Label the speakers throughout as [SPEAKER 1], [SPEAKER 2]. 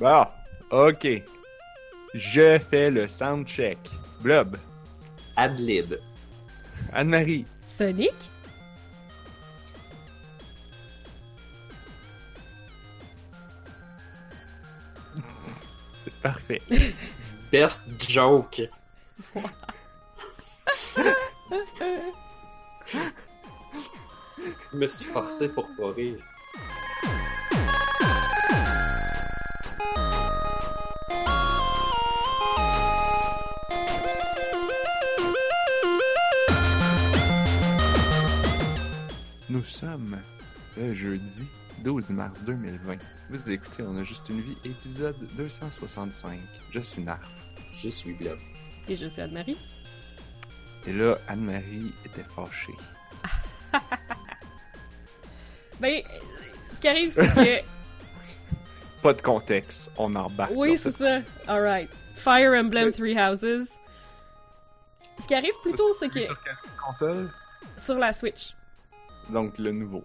[SPEAKER 1] Bon, ok. Je fais le soundcheck. Blob.
[SPEAKER 2] Adlib.
[SPEAKER 1] Anne-Marie.
[SPEAKER 3] Sonic?
[SPEAKER 1] C'est parfait.
[SPEAKER 2] Best joke. Je me suis forcé pour pas rire.
[SPEAKER 1] Nous sommes le jeudi 12 mars 2020. Vous écoutez On a juste une vie, épisode 265. Je suis Narf.
[SPEAKER 2] Je suis Blob.
[SPEAKER 3] Et je suis Anne-Marie.
[SPEAKER 1] Et là, Anne-Marie était fâchée.
[SPEAKER 3] Ben, ce qui arrive, c'est que.
[SPEAKER 1] Pas de contexte, on embarque.
[SPEAKER 3] oui, c'est ça. Alright. Fire Emblem
[SPEAKER 1] Oui.
[SPEAKER 3] Three Houses. Ce qui arrive plutôt, c'est que.
[SPEAKER 1] Sur quelle console?
[SPEAKER 3] Sur la Switch.
[SPEAKER 1] Donc le nouveau.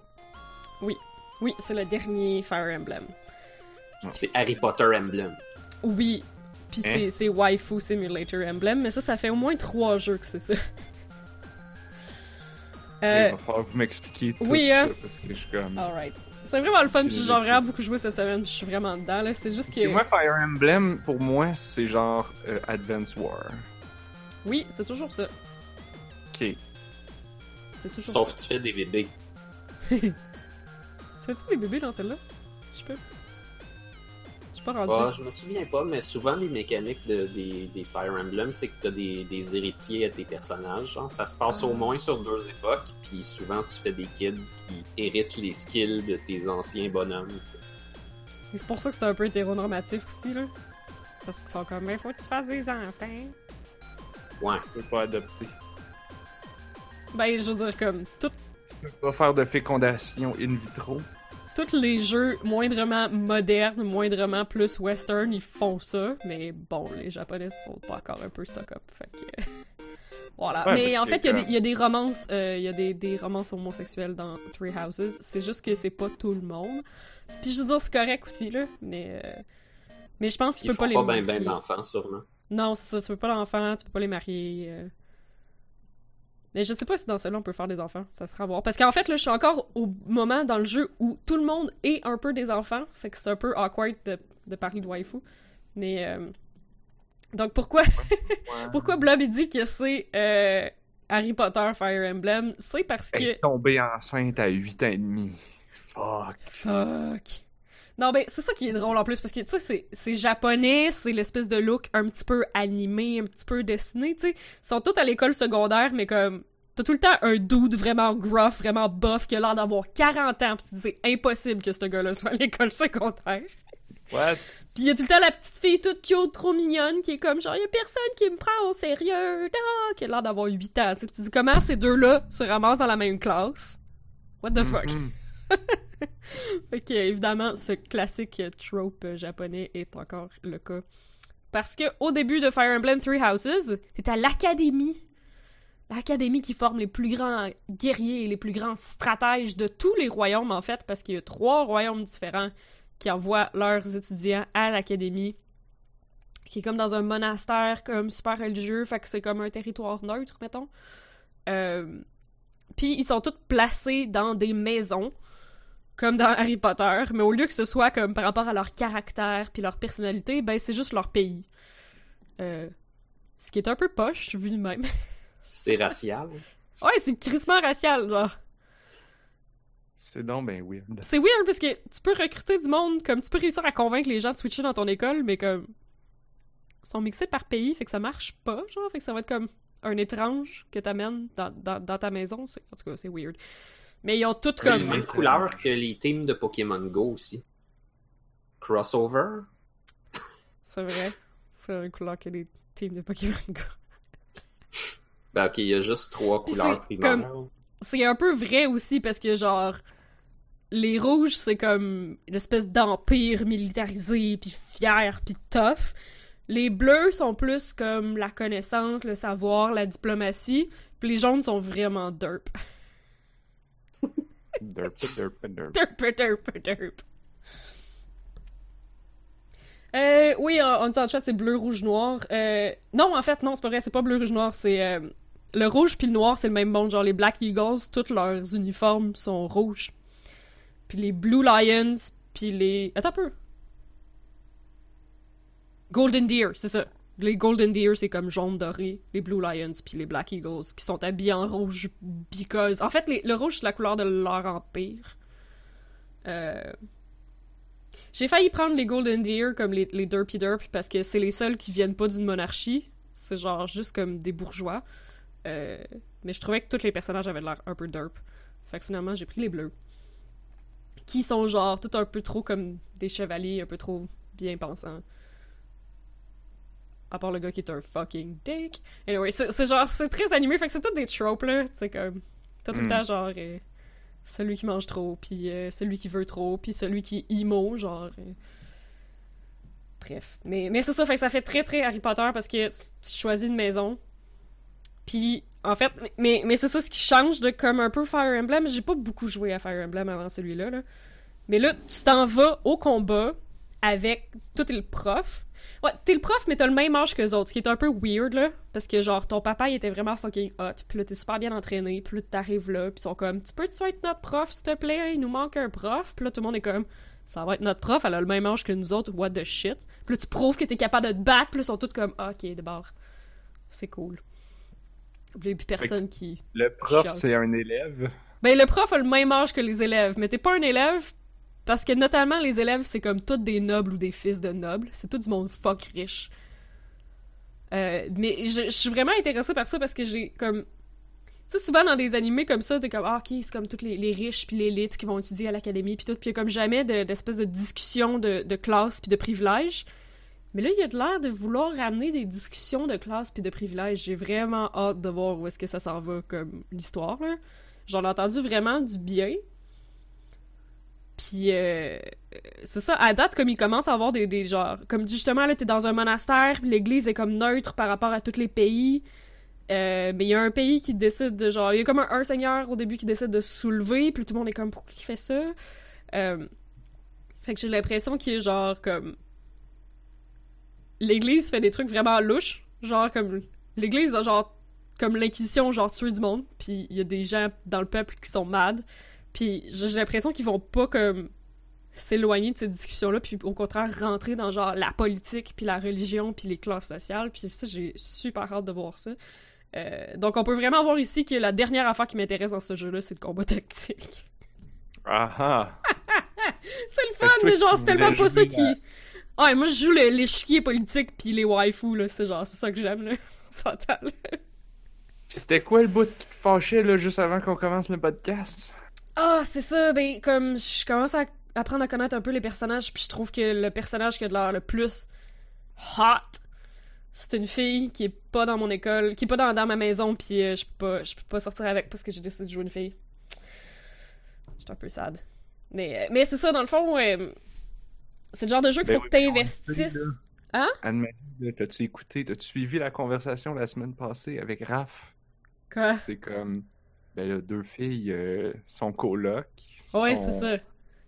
[SPEAKER 3] Oui, c'est le dernier Fire Emblem.
[SPEAKER 2] C'est Harry Potter Emblem.
[SPEAKER 3] Oui. Puis
[SPEAKER 1] Hein?
[SPEAKER 3] c'est- c'est Waifu Simulator Emblem, mais ça, ça fait au moins trois jeux que c'est ça.
[SPEAKER 1] Il
[SPEAKER 3] Euh,
[SPEAKER 1] va falloir vous m'expliquiez tout
[SPEAKER 3] oui,
[SPEAKER 1] ça
[SPEAKER 3] hein?
[SPEAKER 1] parce que je suis comme.
[SPEAKER 3] alright. C'est vraiment le fun, puis
[SPEAKER 1] Je
[SPEAKER 3] j'ai vraiment beaucoup joué cette semaine, je suis vraiment dedans, là. C'est juste
[SPEAKER 1] Et
[SPEAKER 3] que.
[SPEAKER 1] moi, Fire Emblem, pour moi, c'est genre euh, Advance War.
[SPEAKER 3] Oui, c'est toujours ça.
[SPEAKER 1] Ok.
[SPEAKER 3] C'est toujours
[SPEAKER 2] Sauf que tu fais des bébés.
[SPEAKER 3] Tu fais-tu des bébés dans celle-là? Je peux. Je suis pas rendu.
[SPEAKER 2] Ah, je me souviens pas, mais souvent les mécaniques de, des, des Fire Emblem, c'est que t'as des, des héritiers à tes personnages. Ça se passe
[SPEAKER 3] Ah.
[SPEAKER 2] au moins sur deux époques, puis souvent tu fais des kids qui héritent les skills de tes anciens bonhommes.
[SPEAKER 3] Et c'est pour ça que c'est un peu hétéronormatif aussi, là. Parce qu'ils sont comme, il faut que tu fasses des enfants.
[SPEAKER 2] Ouais.
[SPEAKER 1] Tu peux pas adopter.
[SPEAKER 3] Ben, je veux dire, comme, tout-
[SPEAKER 1] Tu peux pas faire de fécondation in vitro.
[SPEAKER 3] tous les jeux moindrement modernes, moindrement plus western, ils font ça. Mais bon, les Japonais sont encore un peu stock-up. Fait que. Voilà.
[SPEAKER 1] Ouais,
[SPEAKER 3] mais en fait, il y a des- il y, a des romances, euh, il y a des, des romances homosexuelles dans Three Houses. C'est juste que c'est pas tout le monde. Puis je veux dire, c'est correct aussi, là. Mais. euh, Mais je pense que tu peux pas
[SPEAKER 2] font
[SPEAKER 3] les
[SPEAKER 2] pas ben ben d'enfants, sûrement.
[SPEAKER 3] Non, c'est ça, tu peux pas l'enfant, tu peux pas les marier. euh. Mais je sais pas si dans celle-là on peut faire des enfants, ça sera à voir. Parce qu'en fait, là, je suis encore au moment dans le jeu où tout le monde est un peu des enfants, fait que c'est un peu awkward de, de parler de waifu. Mais. euh, Donc pourquoi, pourquoi Blob il dit que c'est euh, Harry Potter Fire Emblem? C'est parce
[SPEAKER 1] Elle
[SPEAKER 3] que.
[SPEAKER 1] est tombée enceinte à 8 ans et demi. Fuck.
[SPEAKER 3] Fuck. Non, ben, c'est ça qui est drôle en plus, parce que, tu sais, c'est- japonais, c'est l'espèce de look un petit peu animé, un petit peu dessiné, tu sais. Ils sont tous à l'école secondaire, mais comme, t'as tout le temps un dude vraiment gruff, vraiment buff, qui a l'air d'avoir 40 ans, pis tu te dis, c'est impossible que ce gars-là soit à l'école secondaire.
[SPEAKER 1] What?
[SPEAKER 3] Pis y a tout le temps la petite fille toute cute, trop mignonne, qui est comme, genre, y a personne qui me prend au sérieux, non, qui a l'air d'avoir 8 ans, tu sais. Tu te dis, comment ces deux-là se ramassent dans la même classe? What the fuck?
[SPEAKER 1] Mhm.
[SPEAKER 3] Fait que, évidemment, ce classique trope euh, japonais est encore le cas. Parce que au début de Fire Emblem Three Houses, c'est à l'académie. L'académie qui forme les plus grands guerriers et les plus grands stratèges de tous les royaumes, en fait, parce qu'il y a trois royaumes différents qui envoient leurs étudiants à l'académie. Qui est comme dans un monastère, comme super religieux, fait que c'est comme un territoire neutre, mettons. Euh, Puis ils sont tous placés dans des maisons comme dans Harry Potter, mais au lieu que ce soit comme par rapport à leur caractère puis leur personnalité, ben c'est juste leur pays. Euh, ce qui est un peu poche, vu de même.
[SPEAKER 2] C'est racial.
[SPEAKER 3] ouais, c'est crissement racial, genre.
[SPEAKER 1] C'est donc ben weird.
[SPEAKER 3] C'est weird parce que tu peux recruter du monde, comme tu peux réussir à convaincre les gens de switcher dans ton école, mais comme. Ils sont mixés par pays, fait que ça marche pas, genre, fait que ça va être comme un étrange que t'amènes dans, dans, dans ta maison. En tout cas, c'est weird. Mais ils ont toutes
[SPEAKER 2] C'est la
[SPEAKER 3] comme.
[SPEAKER 2] même couleur que les teams de Pokémon Go aussi. Crossover?
[SPEAKER 3] C'est vrai. C'est une couleur que les teams de Pokémon Go.
[SPEAKER 2] Ben ok, il y a juste trois
[SPEAKER 3] Puis
[SPEAKER 2] couleurs
[SPEAKER 3] c'est
[SPEAKER 2] primaires.
[SPEAKER 3] c'est un peu vrai aussi parce que genre les rouges c'est comme une espèce d'empire militarisé puis fier puis tough. Les bleus sont plus comme la connaissance, le savoir, la diplomatie, puis les jaunes sont vraiment derp.
[SPEAKER 1] Derp, derp, derp.
[SPEAKER 3] Ouais, oui, on on dit en chat, c'est bleu, rouge, noir. Euh, non, en fait, non, c'est pas vrai, c'est pas bleu, rouge, noir, c'est... euh, le rouge puis le noir, c'est le même monde. Genre, les Black Eagles, tous leurs uniformes sont rouges. Puis les Blue Lions, puis les... Attends un peu. Golden Deer, c'est ça. Les Golden Deer, c'est comme jaune doré. Les Blue Lions, puis les Black Eagles, qui sont habillés en rouge because... En fait, le rouge, c'est la couleur de leur empire. Euh... J'ai failli prendre les Golden Deer comme les, les Derpy Derp parce que c'est les seuls qui viennent pas d'une monarchie. C'est genre juste comme des bourgeois. Euh, mais je trouvais que tous les personnages avaient l'air un peu derp. Fait que finalement, j'ai pris les bleus. Qui sont genre tout un peu trop comme des chevaliers, un peu trop bien pensants. À part le gars qui est un fucking dick. Anyway, c'est genre, c'est très animé, fait que c'est tout des tropes là. C'est comme. T'as tout le
[SPEAKER 1] Mm.
[SPEAKER 3] temps genre. euh, celui qui mange trop, puis euh, celui qui veut trop, puis celui qui est emo, genre. euh. Bref. Mais, mais c'est ça, fait que ça fait très très Harry Potter parce que tu choisis une maison. Puis, en fait, mais, mais c'est ça ce qui change de comme un peu Fire Emblem. J'ai pas beaucoup joué à Fire Emblem avant celui-là, là. Mais là, tu t'en vas au combat avec. Toi, t'es le prof. Ouais, t'es le prof, mais t'as le même âge que les autres, ce qui est un peu weird, là. Parce que, genre, ton papa, il était vraiment fucking hot. Puis là, t'es super bien entraîné. Puis là, t'arrives là. Puis ils sont comme, tu peux-tu être notre prof, s'il te plaît? Il nous manque un prof. Puis là, tout le monde est comme, ça va être notre prof. Elle a le même âge que nous autres. What the shit? Puis là, tu prouves que t'es capable de te battre. Puis là, ils sont tous comme, ok, d'abord. C'est cool. Puis puis personne qui.
[SPEAKER 1] Le prof, c'est un élève.
[SPEAKER 3] Ben, le prof a le même âge que les élèves, mais t'es pas un élève parce que notamment les élèves, c'est comme tous des nobles ou des fils de nobles. C'est tout du monde fuck riche. Euh, mais je, suis vraiment intéressée par ça parce que j'ai comme. Tu sais, souvent dans des animés comme ça, t'es comme, ah, ok, c'est comme tous les, riches puis l'élite qui vont étudier à l'académie puis tout, puis comme jamais de- d'espèce de, discussion de, classe puis de privilèges. Mais là, il y a de l'air de vouloir ramener des discussions de classe puis de privilèges. J'ai vraiment hâte de voir où est-ce que ça s'en va comme l'histoire. J'en ai entendu vraiment du bien. Puis, euh, c'est ça, à date, comme il commence à avoir des, des. Comme justement, là, t'es dans un monastère, puis l'église est comme neutre par rapport à tous les pays. Euh, mais il y a un pays qui décide de genre... Il y a comme un, un seigneur au début qui décide de se soulever, puis tout le monde est comme, pourquoi il fait ça? Euh, fait que j'ai l'impression qu'il est genre comme... L'église fait des trucs vraiment louches. Genre comme... L'église a genre comme l'inquisition, genre tuer du monde. Puis il y a des gens dans le peuple qui sont mad. Puis j'ai l'impression qu'ils vont pas comme s'éloigner de cette discussion-là, puis au contraire rentrer dans genre la politique, puis la religion, puis les classes sociales. Puis ça, j'ai super hâte de voir ça. Euh, donc on peut vraiment voir ici que la dernière affaire qui m'intéresse dans ce jeu-là, c'est le combat tactique.
[SPEAKER 1] Ah ah!
[SPEAKER 3] c'est le fun, mais genre c'est tellement pas ça qui...
[SPEAKER 1] à-
[SPEAKER 3] Ouais, moi je joue le- les chiquiers politiques puis les waifus, là, c'est genre, c'est ça que j'aime, là. On s'entend, là.
[SPEAKER 1] Pis c'était quoi le bout qui te fâchait, là, juste avant qu'on commence le podcast?
[SPEAKER 3] Ah, c'est ça, ben, comme je commence à apprendre à connaître un peu les personnages, puis je trouve que le personnage qui a de l'air le plus hot, c'est une fille qui est pas dans mon école, qui est pas dans, dans ma maison, puis euh, je peux pas, je peux pas sortir avec parce que j'ai décidé de jouer une fille. J'étais un peu sad. Mais, euh, mais c'est ça, dans le fond, euh, c'est le genre de jeu qu'il
[SPEAKER 1] Ben
[SPEAKER 3] faut
[SPEAKER 1] oui,
[SPEAKER 3] que t'investisses. Hein?
[SPEAKER 1] Anne-Marie, t'as-tu écouté, t'as-tu suivi la conversation la semaine passée avec Raph?
[SPEAKER 3] Quoi?
[SPEAKER 1] C'est comme, ben là, deux filles euh, sont colocs.
[SPEAKER 3] Ouais,
[SPEAKER 1] sont-
[SPEAKER 3] c'est ça.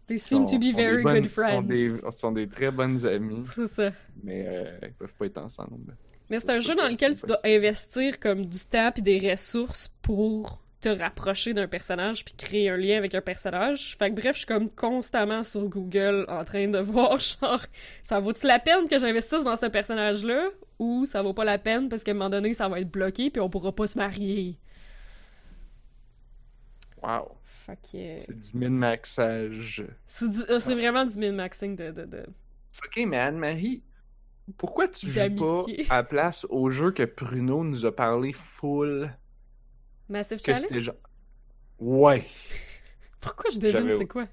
[SPEAKER 3] They
[SPEAKER 1] sont-
[SPEAKER 3] seem to be
[SPEAKER 1] sont
[SPEAKER 3] very
[SPEAKER 1] bonnes-
[SPEAKER 3] good
[SPEAKER 1] Sont
[SPEAKER 3] friends.
[SPEAKER 1] des, sont des très bonnes amies,
[SPEAKER 3] C'est ça.
[SPEAKER 1] mais euh, ils peuvent pas être ensemble.
[SPEAKER 3] Mais c'est un jeu dans lequel tu dois investir comme du temps puis des ressources pour te rapprocher d'un personnage puis créer un lien avec un personnage. Fait que bref, je suis comme constamment sur Google en train de voir genre ça vaut-tu la peine que j'investisse dans ce personnage-là ou ça vaut pas la peine parce qu'à un moment donné ça va être bloqué puis on pourra pas se marier?
[SPEAKER 1] Wow,
[SPEAKER 3] Fait que
[SPEAKER 1] c'est du min-maxage.
[SPEAKER 3] c'est du- euh, c'est vraiment du min-maxing de, de, de...
[SPEAKER 1] Ok, mais Anne-Marie, pourquoi tu joues pas à la place au jeu que Pruno nous a parlé full?
[SPEAKER 3] Massive
[SPEAKER 1] Que
[SPEAKER 3] Chalice?
[SPEAKER 1] c'était genre. Ouais,
[SPEAKER 3] Pourquoi je devine
[SPEAKER 1] J'avais-
[SPEAKER 3] c'est quoi?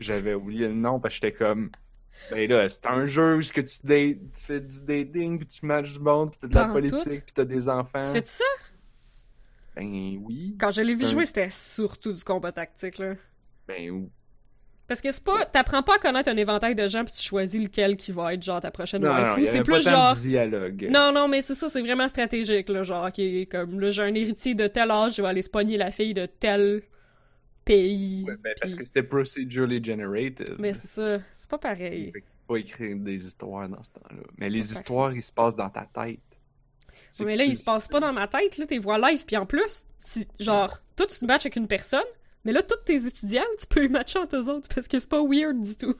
[SPEAKER 1] j'avais oublié le nom parce que j'étais comme. Ben là, c'est un jeu où que tu, date- tu fais du dating, puis tu matches du monde, puis t'as de la politique,
[SPEAKER 3] tout.
[SPEAKER 1] puis t'as des enfants.
[SPEAKER 3] Tu fais ça?
[SPEAKER 1] Ben oui.
[SPEAKER 3] Quand je l'ai vu
[SPEAKER 1] un-
[SPEAKER 3] jouer, c'était surtout du combat tactique là.
[SPEAKER 1] Ben oui.
[SPEAKER 3] Parce que c'est pas. T'apprends pas à connaître un éventail de gens puis tu choisis lequel qui va être genre ta prochaine
[SPEAKER 1] Non,
[SPEAKER 3] waifu. C'est plus
[SPEAKER 1] pas
[SPEAKER 3] genre.
[SPEAKER 1] dialogue.
[SPEAKER 3] Non, non, mais c'est ça, c'est vraiment stratégique, là. Genre, ok, comme là, j'ai un héritier de tel âge, je vais aller se pogner la fille de tel pays.
[SPEAKER 1] Ouais, ben, parce que c'était procedurally generated.
[SPEAKER 3] Mais c'est ça, c'est pas pareil.
[SPEAKER 1] Fait que pas écrire des histoires dans ce temps-là. Mais les histoires, ils se passent dans ta tête.
[SPEAKER 3] Mais là,
[SPEAKER 1] tu
[SPEAKER 3] il se passe pas dans ma tête, là, t'es voix live, puis en plus, si, genre, toi, tu te matches avec une personne, mais là, tous tes étudiants, tu peux les matcher entre eux autres, parce que c'est pas weird du tout.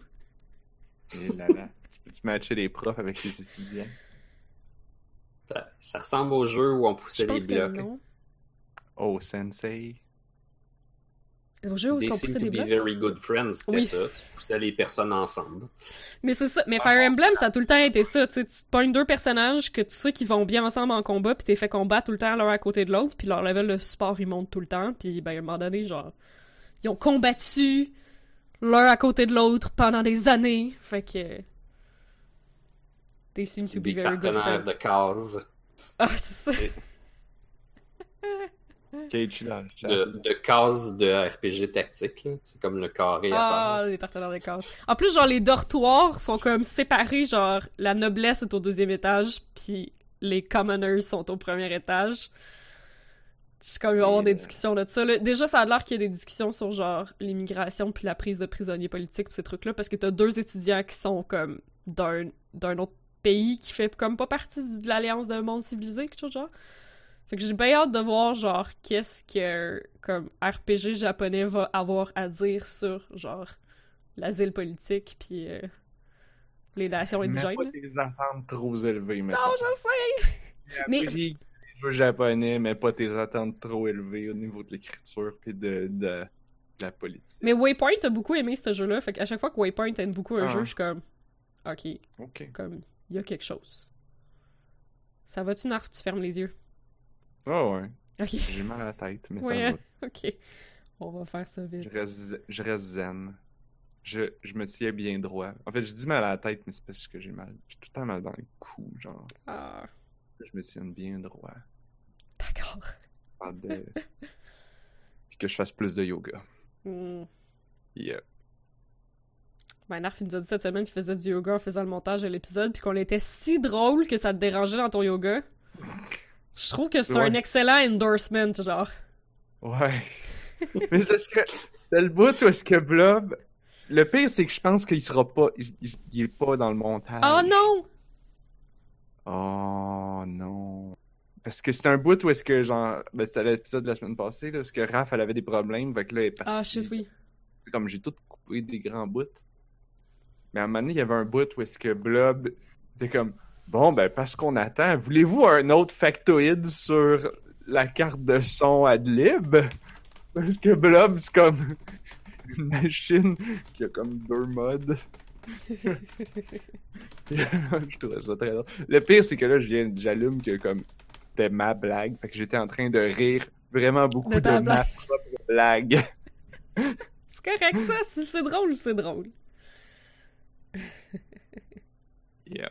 [SPEAKER 1] Et là, là. Tu peux-tu matcher les profs avec les étudiants?
[SPEAKER 2] Ça, ça ressemble au jeu où on poussait les blocs.
[SPEAKER 3] non.
[SPEAKER 1] Oh, sensei.
[SPEAKER 3] Au jeu où
[SPEAKER 2] seem
[SPEAKER 3] poussait
[SPEAKER 2] to
[SPEAKER 3] des
[SPEAKER 2] be
[SPEAKER 3] blocs?
[SPEAKER 2] very good friends, c'était
[SPEAKER 3] Oui.
[SPEAKER 2] ça. Tu poussais les personnes ensemble.
[SPEAKER 3] Mais c'est ça. Mais Fire Emblem, ça a tout le temps été ça. Tu sais, tu te pognes deux personnages que tu sais qui vont bien ensemble en combat, puis t'es fait combattre tout le temps l'un à côté de l'autre, puis leur level de support il monte tout le temps, puis ben à un moment donné, genre, ils ont combattu l'un à côté de l'autre pendant des années. Fait que. They seem to be very good friends.
[SPEAKER 2] de case,
[SPEAKER 3] Ah, c'est ça.
[SPEAKER 2] De, de cases de RPG tactique. là. C'est comme le carré à
[SPEAKER 3] Ah,
[SPEAKER 2] terre.
[SPEAKER 3] les partenaires de classe. En plus, genre, les dortoirs sont comme séparés, genre, la noblesse est au deuxième étage, puis les commoners sont au premier étage. C'est comme, il va y avoir
[SPEAKER 1] Et,
[SPEAKER 3] des
[SPEAKER 1] euh,
[SPEAKER 3] discussions de ça. là. Déjà, ça a l'air qu'il y a des discussions sur, genre, l'immigration puis la prise de prisonniers politiques pis ces trucs-là, parce que t'as deux étudiants qui sont, comme, d'un d'un autre pays qui fait comme pas partie de l'Alliance d'un monde civilisé, quelque chose genre. Fait que j'ai bien hâte de voir, genre, qu'est-ce que, comme, RPG japonais va avoir à dire sur, genre, l'asile politique, puis euh, les nations
[SPEAKER 1] Mets
[SPEAKER 3] indigènes.
[SPEAKER 1] pas
[SPEAKER 3] là.
[SPEAKER 1] tes attentes trop élevées, mettons.
[SPEAKER 3] Non, je sais! mais-
[SPEAKER 1] les jeux japonais, mais pas tes attentes trop élevées au niveau de l'écriture puis de, de, de la politique.
[SPEAKER 3] Mais Waypoint a beaucoup aimé ce jeu-là, fait qu'à chaque fois que Waypoint aime beaucoup un
[SPEAKER 1] Ah.
[SPEAKER 3] jeu, je suis comme, ok,
[SPEAKER 1] Ok.
[SPEAKER 3] comme, il y a quelque chose. Ça va-tu, Narf? Tu fermes les yeux?
[SPEAKER 1] Oh ouais. J'ai mal à la tête, mais
[SPEAKER 3] Ouais,
[SPEAKER 1] ça va.
[SPEAKER 3] ok. On va faire ça
[SPEAKER 1] Je
[SPEAKER 3] vite.
[SPEAKER 1] reste, je reste zen. Je, je me tiens bien droit. En fait, je dis mal à la tête, mais c'est parce que j'ai mal. J'ai tout le temps mal dans le cou, genre.
[SPEAKER 3] Ah,
[SPEAKER 1] Je me tiens bien droit.
[SPEAKER 3] d'accord.
[SPEAKER 1] De... Puis que je fasse plus de yoga.
[SPEAKER 3] Hmm.
[SPEAKER 1] Yeah.
[SPEAKER 3] Ben, Narf, il nous a dit cette semaine qu'il faisait du yoga en faisant le montage de l'épisode, puis qu'on était si drôle que ça te dérangeait dans ton yoga. Je trouve que c'est
[SPEAKER 1] Ouais.
[SPEAKER 3] un excellent endorsement, genre.
[SPEAKER 1] Ouais. mais c'est ce que. C'est le bout où est-ce que Blob. Le pire, c'est que je pense qu'il sera pas. Il, est pas dans le montage.
[SPEAKER 3] Oh non!
[SPEAKER 1] Oh non. Parce que c'est un bout où est-ce que, genre. Ben, c'était l'épisode de la semaine passée, là. Parce que Raph, elle avait des problèmes. Fait que là, elle est partie.
[SPEAKER 3] Ah, shit, oui.
[SPEAKER 1] C'est comme j'ai tout coupé des grands bouts. Mais à un moment donné, il y avait un bout où est-ce que Blob était comme Bon, ben, parce qu'on attend, voulez-vous un autre factoïde sur la carte de son Adlib? Parce que Blob, c'est comme une machine qui a comme deux modes. je trouvais ça très drôle. Le pire, c'est que là, je viens, j'allume que comme c'était ma blague. Fait que j'étais en train de rire vraiment beaucoup
[SPEAKER 3] De
[SPEAKER 1] ma propre blague.
[SPEAKER 3] C'est correct, ça. Si c'est drôle, c'est drôle.
[SPEAKER 1] Yeah.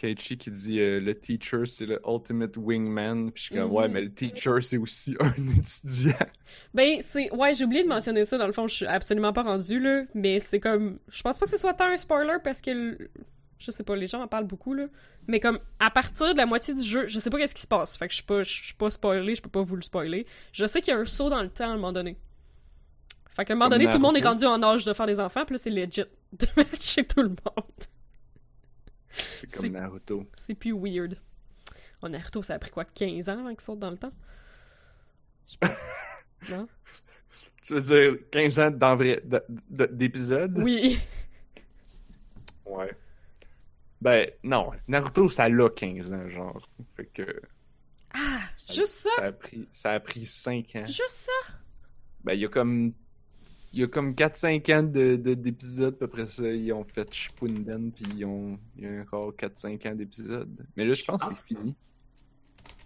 [SPEAKER 1] Keiichi qui dit euh, le teacher c'est le ultimate wingman. Puis je suis comme ouais, mais le teacher c'est aussi un étudiant.
[SPEAKER 3] Ben, c'est. Ouais, j'ai oublié de mentionner ça, dans le fond, je suis absolument pas rendue, là. Mais c'est comme. Je pense pas que ce soit tant un spoiler parce que. le- Je sais pas, les gens en parlent beaucoup, là. Mais comme, à partir de la moitié du jeu, je sais pas qu'est-ce qui se passe. Fait que je suis pas, je suis pas spoilé, je peux pas vous le spoiler. Je sais qu'il y a un saut dans le temps à un moment donné. Fait qu'à un moment donné, tout le monde est rendu en âge de faire des enfants, puis là, c'est legit de matcher tout le monde.
[SPEAKER 1] C'est comme Naruto.
[SPEAKER 3] C'est plus weird. Oh, Naruto, ça a pris quoi, 15 ans avant qu'il saute dans le temps? Je sais pas. non?
[SPEAKER 1] Tu veux dire 15 ans d'épisode?
[SPEAKER 3] Oui.
[SPEAKER 1] Ouais. Ben non, Naruto ça l'a 15 ans genre. Fait que
[SPEAKER 3] Ah, juste ça?
[SPEAKER 1] ça a pris ça a pris 5 ans.
[SPEAKER 3] Juste ça?
[SPEAKER 1] Ben il y a comme il y a comme 4-5 ans de, de- d'épisodes, après ça, ils ont fait Shippuden, puis ils ont, il y a encore 4-5 ans d'épisodes. Mais là, je pense que c'est fini.